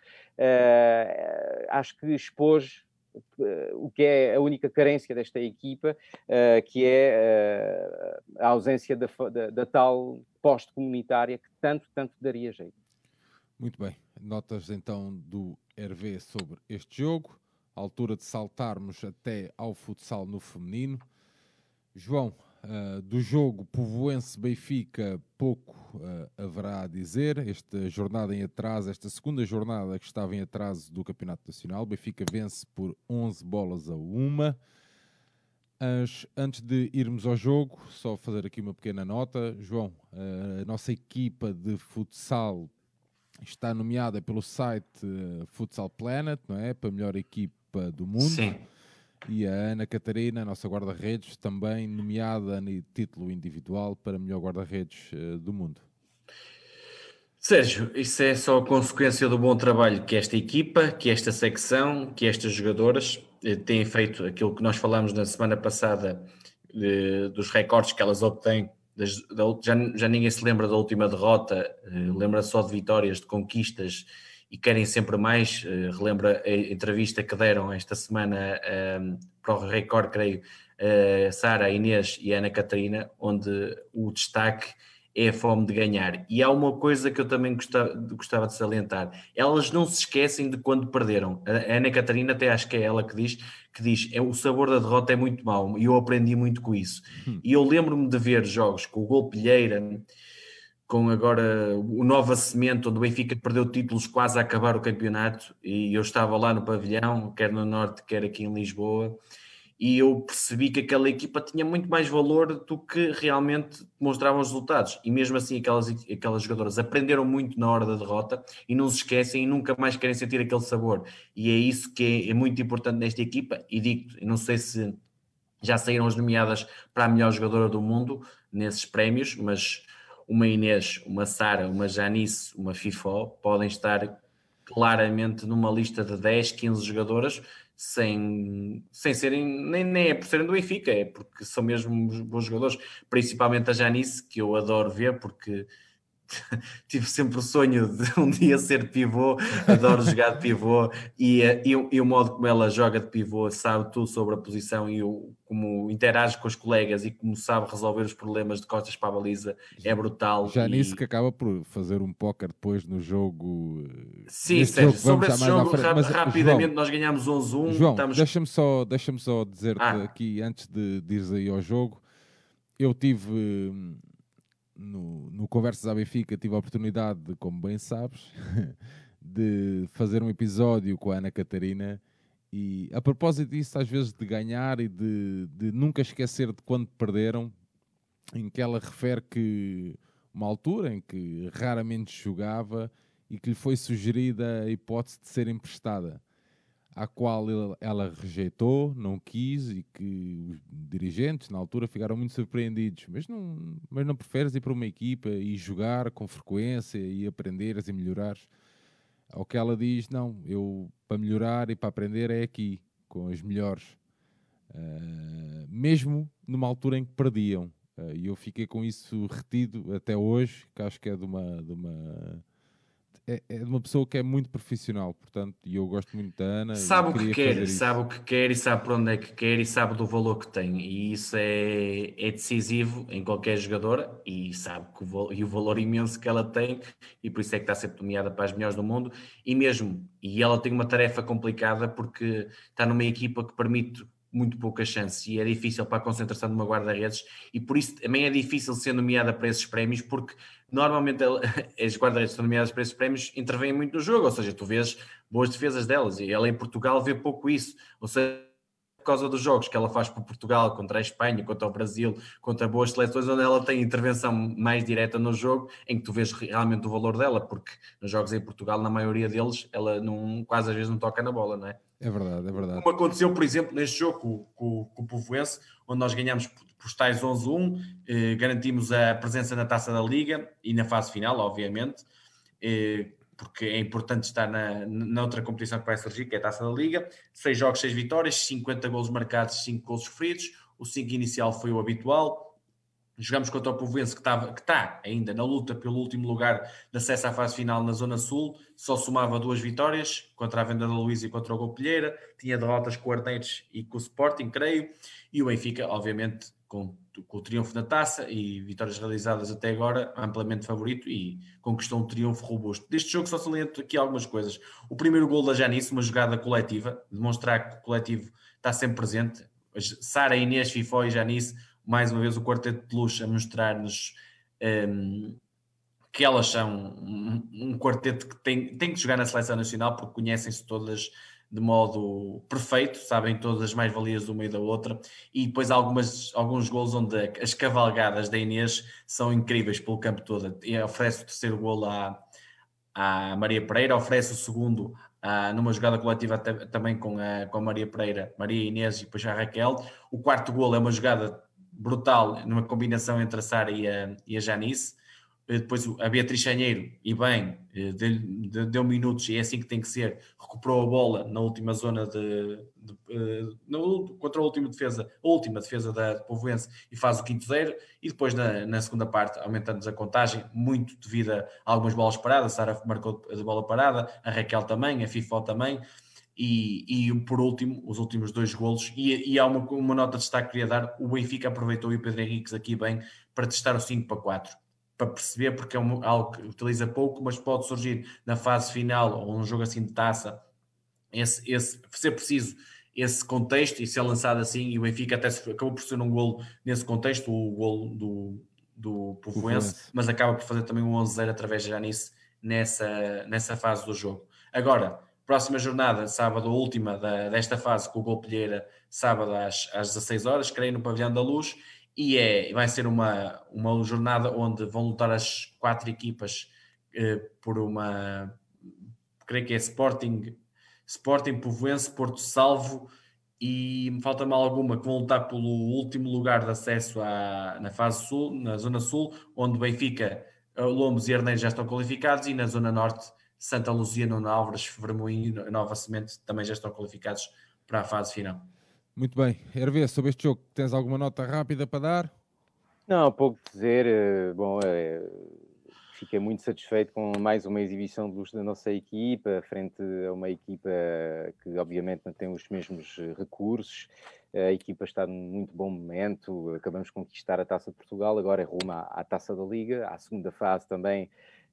acho que expôs o que é a única carência desta equipa, uh, que é uh, a ausência da, da, da tal pós-comunitária que tanto, tanto daria jeito. Muito bem. Notas então do Hervé sobre este jogo. altura de saltarmos até ao futsal no feminino. João, Uh, do jogo Povoense-Benfica, pouco uh, haverá a dizer. Esta jornada em atraso, esta segunda jornada que estava em atraso do Campeonato Nacional, Benfica vence por 11 bolas a uma. As, antes de irmos ao jogo, só fazer aqui uma pequena nota. João, uh, a nossa equipa de futsal está nomeada pelo site Futsal Planet, não é? Para a melhor equipa do mundo. Sim e a Ana Catarina, nossa guarda-redes, também nomeada em título individual para melhor guarda-redes uh, do mundo. Sérgio, isso é só consequência do bom trabalho que esta equipa, que esta secção, que estas jogadoras eh, têm feito aquilo que nós falámos na semana passada eh, dos recordes que elas obtêm. Já, já ninguém se lembra da última derrota, eh, lembra só de vitórias, de conquistas e querem sempre mais. Uh, relembra a entrevista que deram esta semana uh, para o Record, creio, uh, Sara, Inês e Ana Catarina, onde o destaque é a fome de ganhar. E há uma coisa que eu também gostava, gostava de salientar: elas não se esquecem de quando perderam. A Ana Catarina, até acho que é ela que diz que diz é o sabor da derrota é muito mau e eu aprendi muito com isso. Hum. E eu lembro-me de ver jogos com o Golpilheira com agora o Nova Cimento, onde o Benfica perdeu títulos quase a acabar o campeonato, e eu estava lá no pavilhão, quer no Norte, quer aqui em Lisboa, e eu percebi que aquela equipa tinha muito mais valor do que realmente mostravam os resultados. E mesmo assim, aquelas, aquelas jogadoras aprenderam muito na hora da derrota e não se esquecem e nunca mais querem sentir aquele sabor. E é isso que é, é muito importante nesta equipa. E digo, não sei se já saíram as nomeadas para a melhor jogadora do mundo nesses prémios, mas uma Inês, uma Sara, uma Janice, uma FIFO podem estar claramente numa lista de 10, 15 jogadoras sem, sem serem, nem, nem é por serem do Benfica, é porque são mesmo bons jogadores, principalmente a Janice, que eu adoro ver, porque tive sempre o sonho de um dia ser pivô, adoro jogar de pivô e, e, e, o modo como ela joga de pivô, sabe tudo sobre a posição e o, como interage com os colegas e como sabe resolver os problemas de costas para a baliza é brutal. Já e... nisso que acaba por fazer um póquer depois no jogo. Eh, Sim, Sérgio, sobre esse jogo, ra Mas, rapidamente João, nós ganhámos 11-1. João, estamos... deixa-me só, deixa só dizer-te ah. aqui, antes de, de ires aí ao jogo, eu tive no, no Conversas à Benfica tive a oportunidade, de, como bem sabes, de fazer um episódio com a Ana Catarina e a propósito disso, às vezes de ganhar e de, de nunca esquecer de quando perderam, em que ela refere que uma altura em que raramente jogava e que lhe foi sugerida a hipótese de ser emprestada à qual ela rejeitou, não quis e que os dirigentes na altura ficaram muito surpreendidos. Mas não, mas não preferes ir para uma equipa e jogar com frequência e aprenderes e melhorares? Ao que ela diz, não, eu para melhorar e para aprender é aqui, com os melhores. Uh, mesmo numa altura em que perdiam. Uh, e eu fiquei com isso retido até hoje, que acho que é de uma, de uma é, é de uma pessoa que é muito profissional, portanto, e eu gosto muito da Ana. Sabe o que quer, sabe o que quer e sabe para onde é que quer e sabe do valor que tem. E isso é, é decisivo em qualquer jogadora e sabe que o, e o valor imenso que ela tem e por isso é que está sempre nomeada para as melhores do mundo. E mesmo, e ela tem uma tarefa complicada porque está numa equipa que permite muito pouca chance e é difícil para a concentração de uma guarda-redes e por isso também é difícil ser nomeada para esses prémios porque normalmente as guarda-redes são nomeadas para esses prémios intervêm muito no jogo, ou seja, tu vês boas defesas delas e ela em Portugal vê pouco isso, ou seja, causa dos jogos que ela faz para Portugal, contra a Espanha, contra o Brasil, contra boas seleções, onde ela tem intervenção mais direta no jogo, em que tu vês realmente o valor dela, porque nos jogos em Portugal, na maioria deles, ela não, quase às vezes não toca na bola, não é? É verdade, é verdade. Como aconteceu, por exemplo, neste jogo com, com, com o Povoense, onde nós ganhamos por, tais 11-1, eh, garantimos a presença na taça da Liga e na fase final, obviamente, eh, porque é importante estar na, na outra competição que vai surgir, que é a taça da Liga. Seis jogos, seis vitórias, 50 golos marcados, 5 golos sofridos. O 5 inicial foi o habitual, Jogamos contra o Povoense, que, estava, que está ainda na luta pelo último lugar de acesso à fase final na Zona Sul, só somava duas vitórias, contra a Venda da Luísa e contra o Golpilheira, tinha derrotas com o Arneiros e com o Sporting, creio, e o Benfica, obviamente, com, com, o triunfo da taça e vitórias realizadas até agora, amplamente favorito e conquistou um triunfo robusto. Deste jogo só saliento aqui algumas coisas. O primeiro gol da Janice, uma jogada coletiva, demonstrar que o coletivo está sempre presente. Sara, Inês, Fifó e Janice mais uma vez o quarteto de luxo a mostrar-nos um, ehm, que elas são um, um, quarteto que tem, tem que jogar na seleção nacional porque conhecem-se todas de modo perfeito, sabem todas as mais-valias uma e da outra, e depois algumas, alguns gols onde as cavalgadas da Inês são incríveis pelo campo todo. E oferece o terceiro gol à, à Maria Pereira, oferece o segundo ah, numa jogada coletiva também com a, com a Maria Pereira, Maria Inês e depois a Raquel. O quarto gol é uma jogada brutal numa combinação entre a Sara e a, e a Janice. Eh, depois a Beatriz Chanheiro, e bem, eh, deu, deu, minutos e é assim que tem que ser, recuperou a bola na última zona de, de, de no, contra a última defesa, a última defesa da de Povoense e faz o quinto zero, e depois na, na segunda parte aumentando a contagem, muito devido a algumas bolas paradas, a Sara marcou a bola parada, a Raquel também, a FIFO também, e, e, por último, os últimos dois golos, e, e há uma, uma, nota de destaque que queria dar, o Benfica aproveitou e o Pedro Henriques aqui bem para testar o 5 para 4, para perceber, porque é um, algo que utiliza pouco, mas pode surgir na fase final ou num jogo assim de taça, esse, esse, ser preciso esse contexto e ser lançado assim, e o Benfica até acabou por ser um golo nesse contexto, o golo do, do Povoense, mas acaba por fazer também um 11-0 através de Janice nessa, nessa fase do jogo. Agora, Próxima jornada, sábado, última da, desta fase, com o Golpilheira, sábado às, às 16 horas, creio no Pavilhão da Luz, e é, vai ser uma, uma jornada onde vão lutar as quatro equipas eh, por uma, creio que é Sporting, Sporting, Povoense, Porto Salvo, e me falta mal alguma que vão lutar pelo último lugar de acesso à, na fase sul, na zona sul, onde Benfica, Lombos e Arneiros já estão qualificados, e na zona norte Santa Luzia, Nuno Álvares, Vermoinho Nova Semente também já estão qualificados para a fase final. Muito bem. Hervé, sobre este jogo, tens alguma nota rápida para dar? Não, pouco dizer. Eh, bom, é, fiquei muito satisfeito com mais uma exibição de luz da nossa equipa, frente a uma equipa que obviamente não tem os mesmos recursos. A equipa está num muito bom momento. Acabamos de conquistar a Taça de Portugal, agora é rumo à, à Taça da Liga. À segunda fase também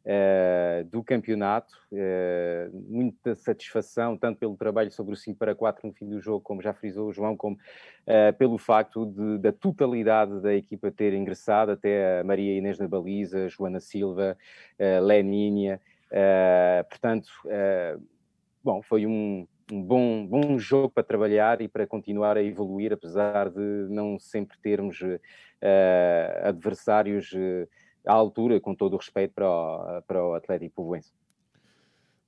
Uh, do campeonato, uh, muita satisfação, tanto pelo trabalho sobre o 5 para 4 no fim do jogo, como já frisou o João, como uh, pelo facto de, da totalidade da equipa ter ingressado, até a Maria Inês da Baliza, Joana Silva, uh, Leninha, portanto, bom, foi um, um bom, bom jogo para trabalhar e para continuar a evoluir, apesar de não sempre termos adversários à altura, com todo o respeito para o, para o Atlético Povoense.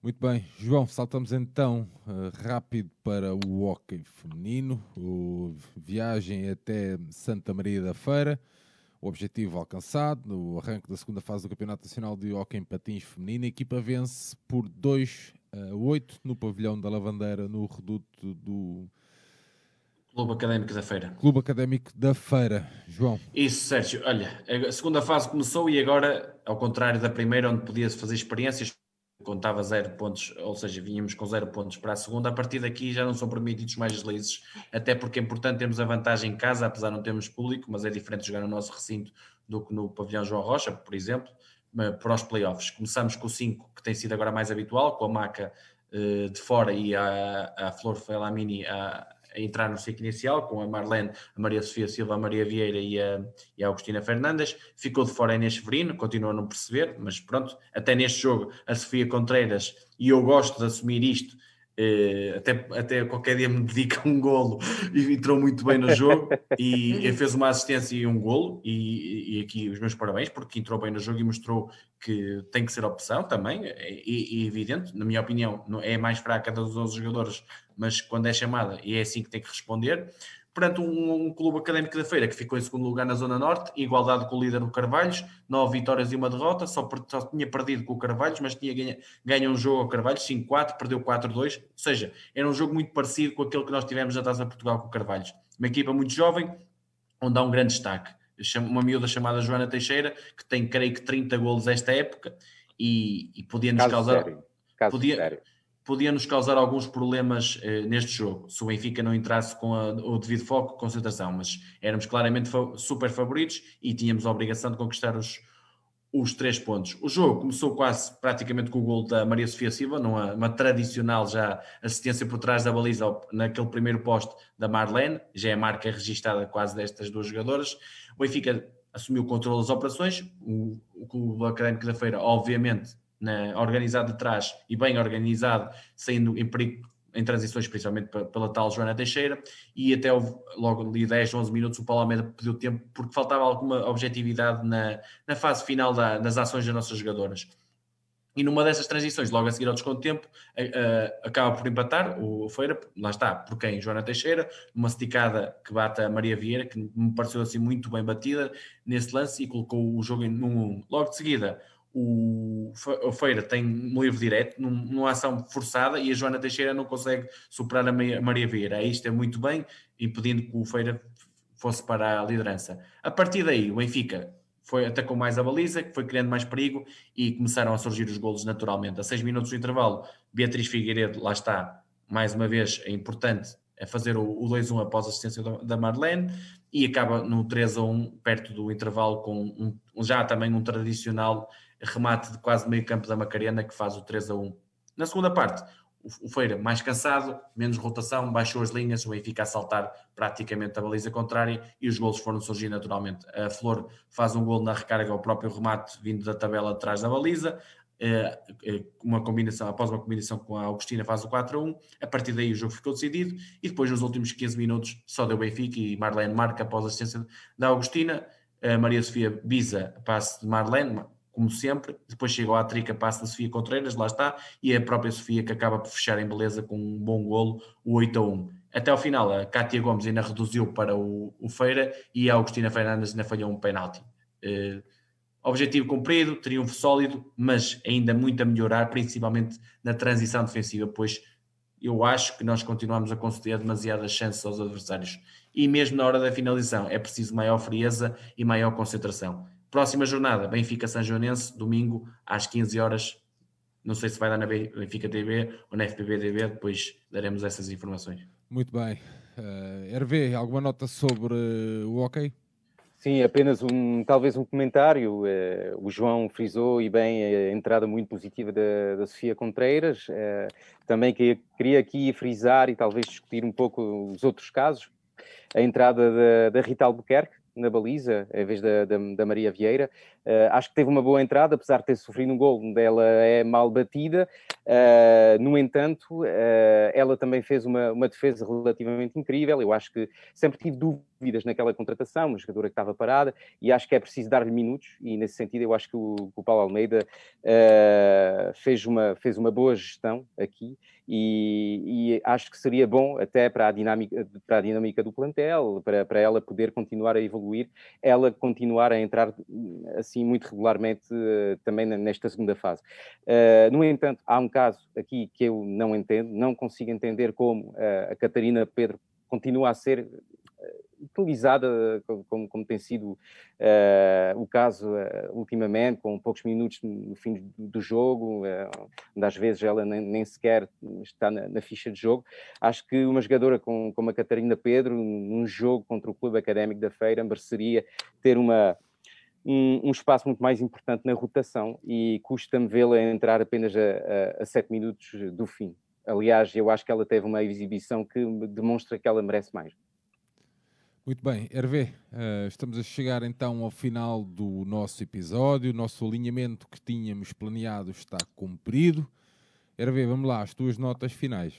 Muito bem, João, saltamos então uh, rápido para o hockey feminino, o viagem até Santa Maria da Feira, o objetivo alcançado, o arranque da segunda fase do Campeonato Nacional de Hockey em Patins Feminino, a equipa vence por 2 a 8 no pavilhão da Lavandeira, no reduto do Clube Académico da Feira. Clube Académico da Feira, João. Isso, Sérgio. Olha, a segunda fase começou e agora, ao contrário da primeira, onde podia-se fazer experiências, contava zero pontos, ou seja, vínhamos com zero pontos para a segunda. A partir daqui já não são permitidos mais deslizes, até porque é importante termos a vantagem em casa, apesar de não termos público, mas é diferente jogar no nosso recinto do que no pavilhão João Rocha, por exemplo, para os playoffs. Começamos com o 5, que tem sido agora mais habitual, com a maca uh, de fora e a, a Flor Felamini a entrar no ciclo inicial, com a Marlene, a Maria Sofia Silva, a Maria Vieira e a, e a Agostina Fernandes. Ficou de fora a Inês Severino, continua a não perceber, mas pronto, até neste jogo a Sofia Contreiras, e eu gosto de assumir isto, eh, até, até qualquer dia me dedica um golo e entrou muito bem no jogo e, fez uma assistência e um golo. E, e, aqui os meus parabéns porque entrou bem no jogo e mostrou que tem que ser opção também. E, evidente, na minha opinião é mais fraca dos 11 jogadores mas quando é chamada e é assim que tem que responder perante um, um, clube académico da feira que ficou em segundo lugar na Zona Norte, igualdade com o líder do Carvalhos, nove vitórias e uma derrota, só, per, só tinha perdido com o Carvalhos, mas tinha ganho, ganho um jogo ao Carvalhos, 5-4, perdeu 4-2, ou seja, era um jogo muito parecido com aquele que nós tivemos na Taça de Portugal com o Carvalhos. Uma equipa muito jovem, onde há um grande destaque. Uma miúda chamada Joana Teixeira, que tem, creio que, 30 golos esta época, e, e podia nos Caso causar... Sério. Caso podia, sério podia nos causar alguns problemas eh, neste jogo, se o Benfica não entrasse com a, o devido foco, concentração, mas éramos claramente fa super favoritos e tínhamos a obrigação de conquistar os, os três pontos. O jogo começou quase praticamente com o gol da Maria Sofia Silva, numa uma tradicional já assistência por trás da baliza naquele primeiro poste da Marlene, já é a marca registada quase destas duas jogadoras. O Benfica assumiu o controle das operações, o, o Clube Académico da Feira, obviamente, na, organizado de trás e bem organizado, saindo em perigo em transições, principalmente pela tal Joana Teixeira, e até logo ali 10, 11 minutos o Paulo Almeida pediu tempo porque faltava alguma objetividade na, na fase final da, das ações das nossas jogadoras. e numa dessas transições, logo a seguir ao desconto de tempo, acaba por empatar o Feira, lá está, por quem? Joana Teixeira, numa esticada que bate a Maria Vieira, que me pareceu assim muito bem batida nesse lance e colocou o jogo em 1-1. Logo de seguida, o, Feira tem um livro direto, numa ação forçada, e a Joana Teixeira não consegue superar a Maria Vieira. Aí isto é muito bem, impedindo que o Feira fosse para a liderança. A partir daí, o Benfica foi, atacou mais a baliza, que foi criando mais perigo e começaram a surgir os golos naturalmente. A 6 minutos do intervalo, Beatriz Figueiredo, lá está, mais uma vez, é importante a fazer o, o 2-1 após a assistência da Marlene e acaba no 3-1 perto do intervalo com um, já também um tradicional remate de quase meio campo da Macarena que faz o 3-1. Na segunda parte, o Feira mais cansado, menos rotação, baixou as linhas, o Benfica a saltar praticamente a baliza contrária e os golos foram surgir naturalmente. A Flor faz um gol na recarga ao próprio remate vindo da tabela atrás da baliza, eh, eh, uma combinação, após uma combinação com a Augustina faz o 4 a 1, a partir daí o jogo ficou decidido e depois nos últimos 15 minutos só deu Benfica e Marlene marca após a assistência da Augustina, a Maria Sofia Biza passe de Marlene, como sempre. Depois chegou a trica, passa da Sofia Contreiras, lá está, e é a própria Sofia que acaba por fechar em beleza com um bom golo, o 8 a 1. Até ao final, a Cátia Gomes ainda reduziu para o, o Feira e a Augustina Fernandes ainda falhou um penalti. Uh, objetivo cumprido, triunfo sólido, mas ainda muito a melhorar, principalmente na transição defensiva, pois eu acho que nós continuamos a conceder demasiadas chances aos adversários. E mesmo na hora da finalização é preciso maior frieza e maior concentração. Próxima jornada, Benfica São Joanense, domingo às 15 horas. Não sei se vai dar na Benfica TV ou na FPB TV, depois daremos essas informações. Muito bem. Uh, eh, Hervé, alguma nota sobre uh, o hockey? Sim, apenas um, talvez um comentário. Uh, o João frisou e bem a entrada muito positiva da, da Sofia Contreiras. Uh, também que, queria aqui frisar e talvez discutir um pouco os outros casos. A entrada da, da Rita Albuquerque, na baliza, em vez da, da, da Maria Vieira. Uh, acho que teve uma boa entrada, apesar de ter sofrido um gol ela é mal batida. Uh, no entanto, uh, ela também fez uma, uma defesa relativamente incrível. Eu acho que sempre tive dúvidas naquela contratação, uma jogadora que estava parada, e acho que é preciso dar-lhe minutos. E nesse sentido, eu acho que o, que o Paulo Almeida fez, uma, fez uma boa gestão aqui e, e, acho que seria bom até para a dinâmica, para a dinâmica do plantel, para, para ela poder continuar a evoluir, ela continuar a entrar assim muito regularmente uh, também nesta segunda fase. Uh, no entanto, há um caso aqui que eu não entendo, não consigo entender como uh, a Catarina Pedro continua a ser utilizada como, como tem sido uh, o caso uh, ultimamente, com poucos minutos no fim do, do jogo, uh, às vezes ela nem, nem sequer está na, na, ficha de jogo. Acho que uma jogadora com, como a Catarina Pedro, num jogo contra o Clube Académico da Feira, mereceria ter uma, um, um, espaço muito mais importante na rotação e custa-me vê-la entrar apenas a, a, a sete minutos do fim. Aliás, eu acho que ela teve uma exibição que demonstra que ela merece mais. Muito bem, Hervé, uh, estamos a chegar então ao final do nosso episódio. O nosso alinhamento que tínhamos planeado está cumprido. Hervé, vamos lá, as tuas notas finais.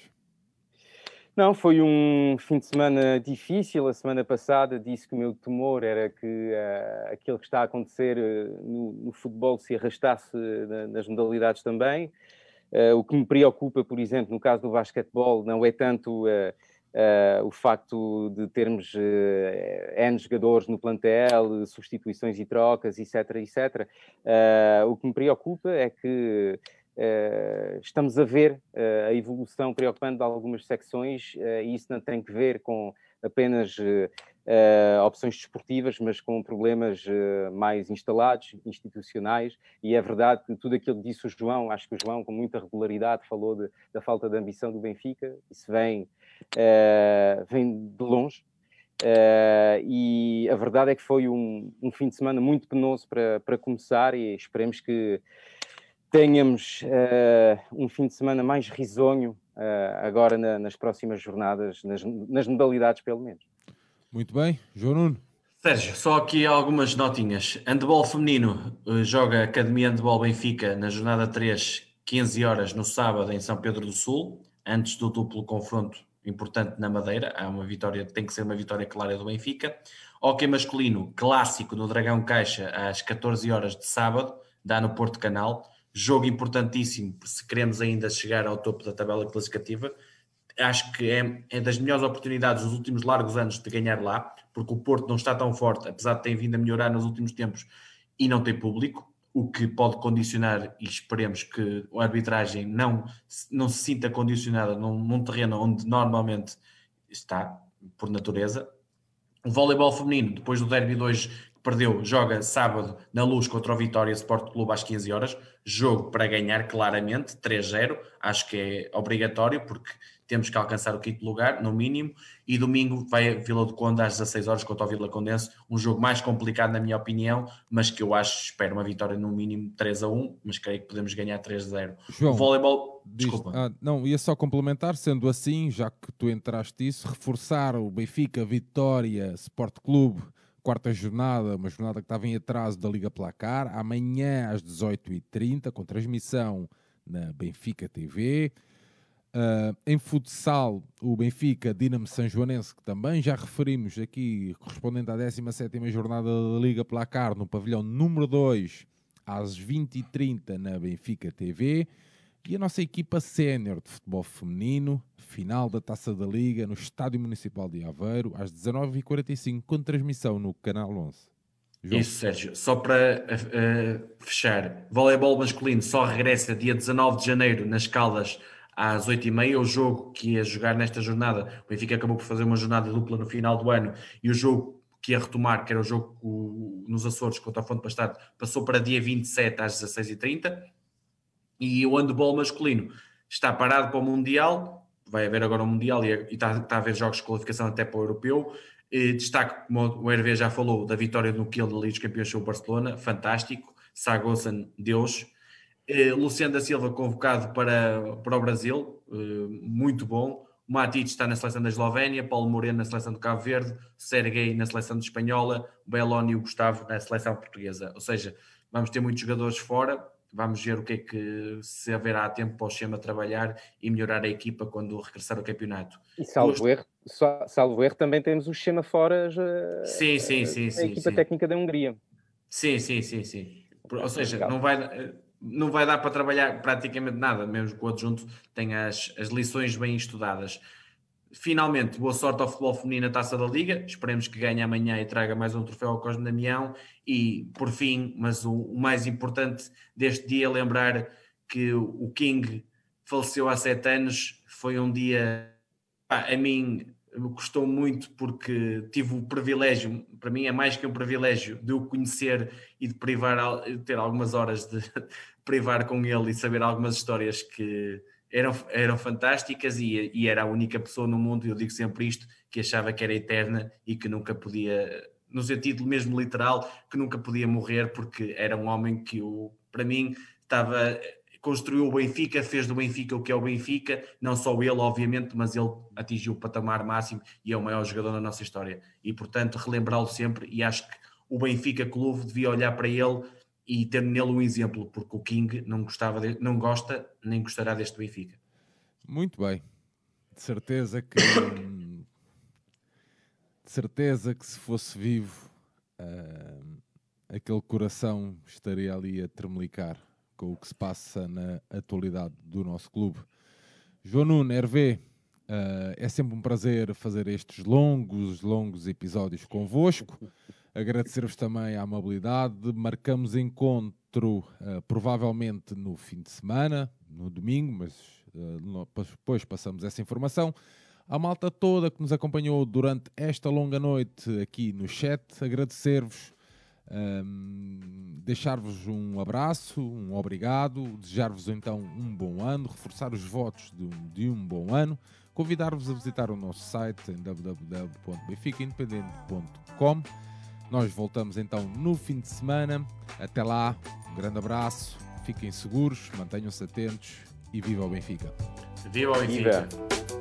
Não, foi um fim de semana difícil. A semana passada disse que o meu temor era que uh, aquilo que está a acontecer uh, no, no, futebol se arrastasse na, nas modalidades também. o que me preocupa, por exemplo, no caso do basquetebol, não é tanto Uh, o facto de termos uh, N jogadores no plantel, substituições e trocas, etc, etc. Uh, o que me preocupa é que uh, estamos a ver a evolução preocupante de algumas secções e isso não tem que ver com apenas opções desportivas, mas com problemas mais instalados, institucionais, e é verdade que tudo aquilo que disse o João, acho que o João com muita regularidade falou de, da falta de ambição do Benfica, isso vem uh, vem de longe. Uh, e a verdade é que foi um, um, fim de semana muito penoso para, para começar e esperemos que tenhamos uh, um fim de semana mais risonho uh, agora na, nas próximas jornadas, nas, nas, modalidades pelo menos. Muito bem, João Nuno. Sérgio, só aqui algumas notinhas. Handball feminino joga Academia Handball Benfica na jornada 3, 15 horas no sábado em São Pedro do Sul, antes do duplo confronto importante na Madeira. Há uma vitória, tem que ser uma vitória clara do Benfica. Hockey masculino, clássico no Dragão Caixa, às 14 horas de sábado, dá no Porto Canal. jogo importantíssimo se queremos ainda chegar ao topo da tabela classificativa. Acho que é, é das melhores oportunidades dos últimos largos anos de ganhar lá, porque o Porto não está tão forte, apesar de ter vindo a melhorar nos últimos tempos e não tem público, o que pode condicionar, e esperemos que a arbitragem não, não se sinta condicionada num, num terreno onde normalmente está, por natureza. O voleibol feminino, depois do Derby 2 que perdeu, joga sábado na luz contra o Vitória Sport Clube às 15 horas. Jogo para ganhar claramente, 3-0. Acho que é obrigatório, porque temos que alcançar o quinto lugar, no mínimo, e domingo vai a Vila do Conde às 16 horas contra o Vila Condense, um jogo mais complicado na minha opinião, mas que eu acho, espero uma vitória no mínimo 3 a 1, mas creio que podemos ganhar 3 a 0. João, o voleibol, desculpa. Ah, não, ia só complementar, sendo assim, já que tu entraste isso, reforçar o Benfica, Vitória, Sport Clube, quarta jornada, uma jornada que estava em atraso da Liga Placar, amanhã às 18h30, com transmissão na Benfica TV. Uh, em futsal, o Benfica Dinamo São Joanense, que também já referimos aqui, correspondente à 17ª jornada da Liga Placar, no pavilhão número 2, às 20h30 na Benfica TV. E a nossa equipa sénior de futebol feminino, final da Taça da Liga, no Estádio Municipal de Aveiro, às 19h45, com transmissão no Canal 11. João. Isso, Sérgio. Só para uh, fechar, voleibol masculino só regressa dia 19 de janeiro nas Caldas às 8h30, o jogo que ia jogar nesta jornada, o Benfica acabou por fazer uma jornada dupla no final do ano, e o jogo que ia retomar, que era o jogo nos Açores contra a Fonte Bastardo, passou para dia 27 às 16h30, e o handball masculino está parado para o Mundial, vai haver agora o Mundial e, está, está a haver jogos de qualificação até para o Europeu, e destaque, como o Hervé já falou, da vitória no Kiel da Liga dos Campeões sobre o Barcelona, fantástico, Sagosan, Deus, eh, Luciano da Silva convocado para, para o Brasil, eh, muito bom. O Matic está na seleção da Eslovénia, Paulo Moreno na seleção do Cabo Verde, Sergei na seleção de Espanhola, o Beloni e o Gustavo na seleção portuguesa. Ou seja, vamos ter muitos jogadores fora, vamos ver o que é que se haverá tempo para o Chema trabalhar e melhorar a equipa quando regressar ao campeonato. E salvo, erro, salvo erro, também temos o Chema fora já, sim, sim, sim, a, sim, equipa sim. técnica da Hungria. Sim, sim, sim, sim. Ou seja, não vai não vai dar para trabalhar praticamente nada, mesmo que o adjunto tenha as, as lições bem estudadas. Finalmente, boa sorte ao futebol feminino na Taça da Liga. Esperemos que ganhe amanhã e traga mais um troféu ao Cosme Damião. E, por fim, mas o, o mais importante deste dia, lembrar que o King faleceu há sete anos. Foi um dia, a mim, me custou muito porque tive o privilégio, para mim é mais que um privilégio, de o conhecer e de privar, ter algumas horas de privar com ele e saber algumas histórias que eram, eram fantásticas e, e era a única pessoa no mundo, eu digo sempre isto, que achava que era eterna e que nunca podia, no sentido mesmo literal, que nunca podia morrer porque era um homem que, o, para mim, estava construiu o Benfica, fez do Benfica o que é o Benfica, não só ele, obviamente, mas ele atingiu o patamar máximo e é o maior jogador da nossa história. E, portanto, relembrá-lo sempre. E acho que o Benfica Clube devia olhar para ele e ter nele um exemplo, porque o King não, gostava de, não gosta nem gostará deste Benfica. Muito bem. De certeza que. de certeza que se fosse vivo, uh, aquele coração estaria ali a tremelicar com o que se passa na atualidade do nosso clube. João Nuno, Hervé, uh, é sempre um prazer fazer estes longos, longos episódios convosco. Agradecer-vos também a amabilidade. Marcamos encontro uh, provavelmente no fim de semana, no domingo, mas uh, depois passamos essa informação. A malta toda que nos acompanhou durante esta longa noite aqui no chat, agradecer-vos um, Deixar-vos um abraço, um obrigado, desejar-vos então um bom ano, reforçar os votos de um, de um bom ano, convidar-vos a visitar o nosso site em www.benficaindependente.com. Nós voltamos então no fim de semana. Até lá, um grande abraço, fiquem seguros, mantenham-se atentos e viva o Benfica! Viva o Benfica! Viva.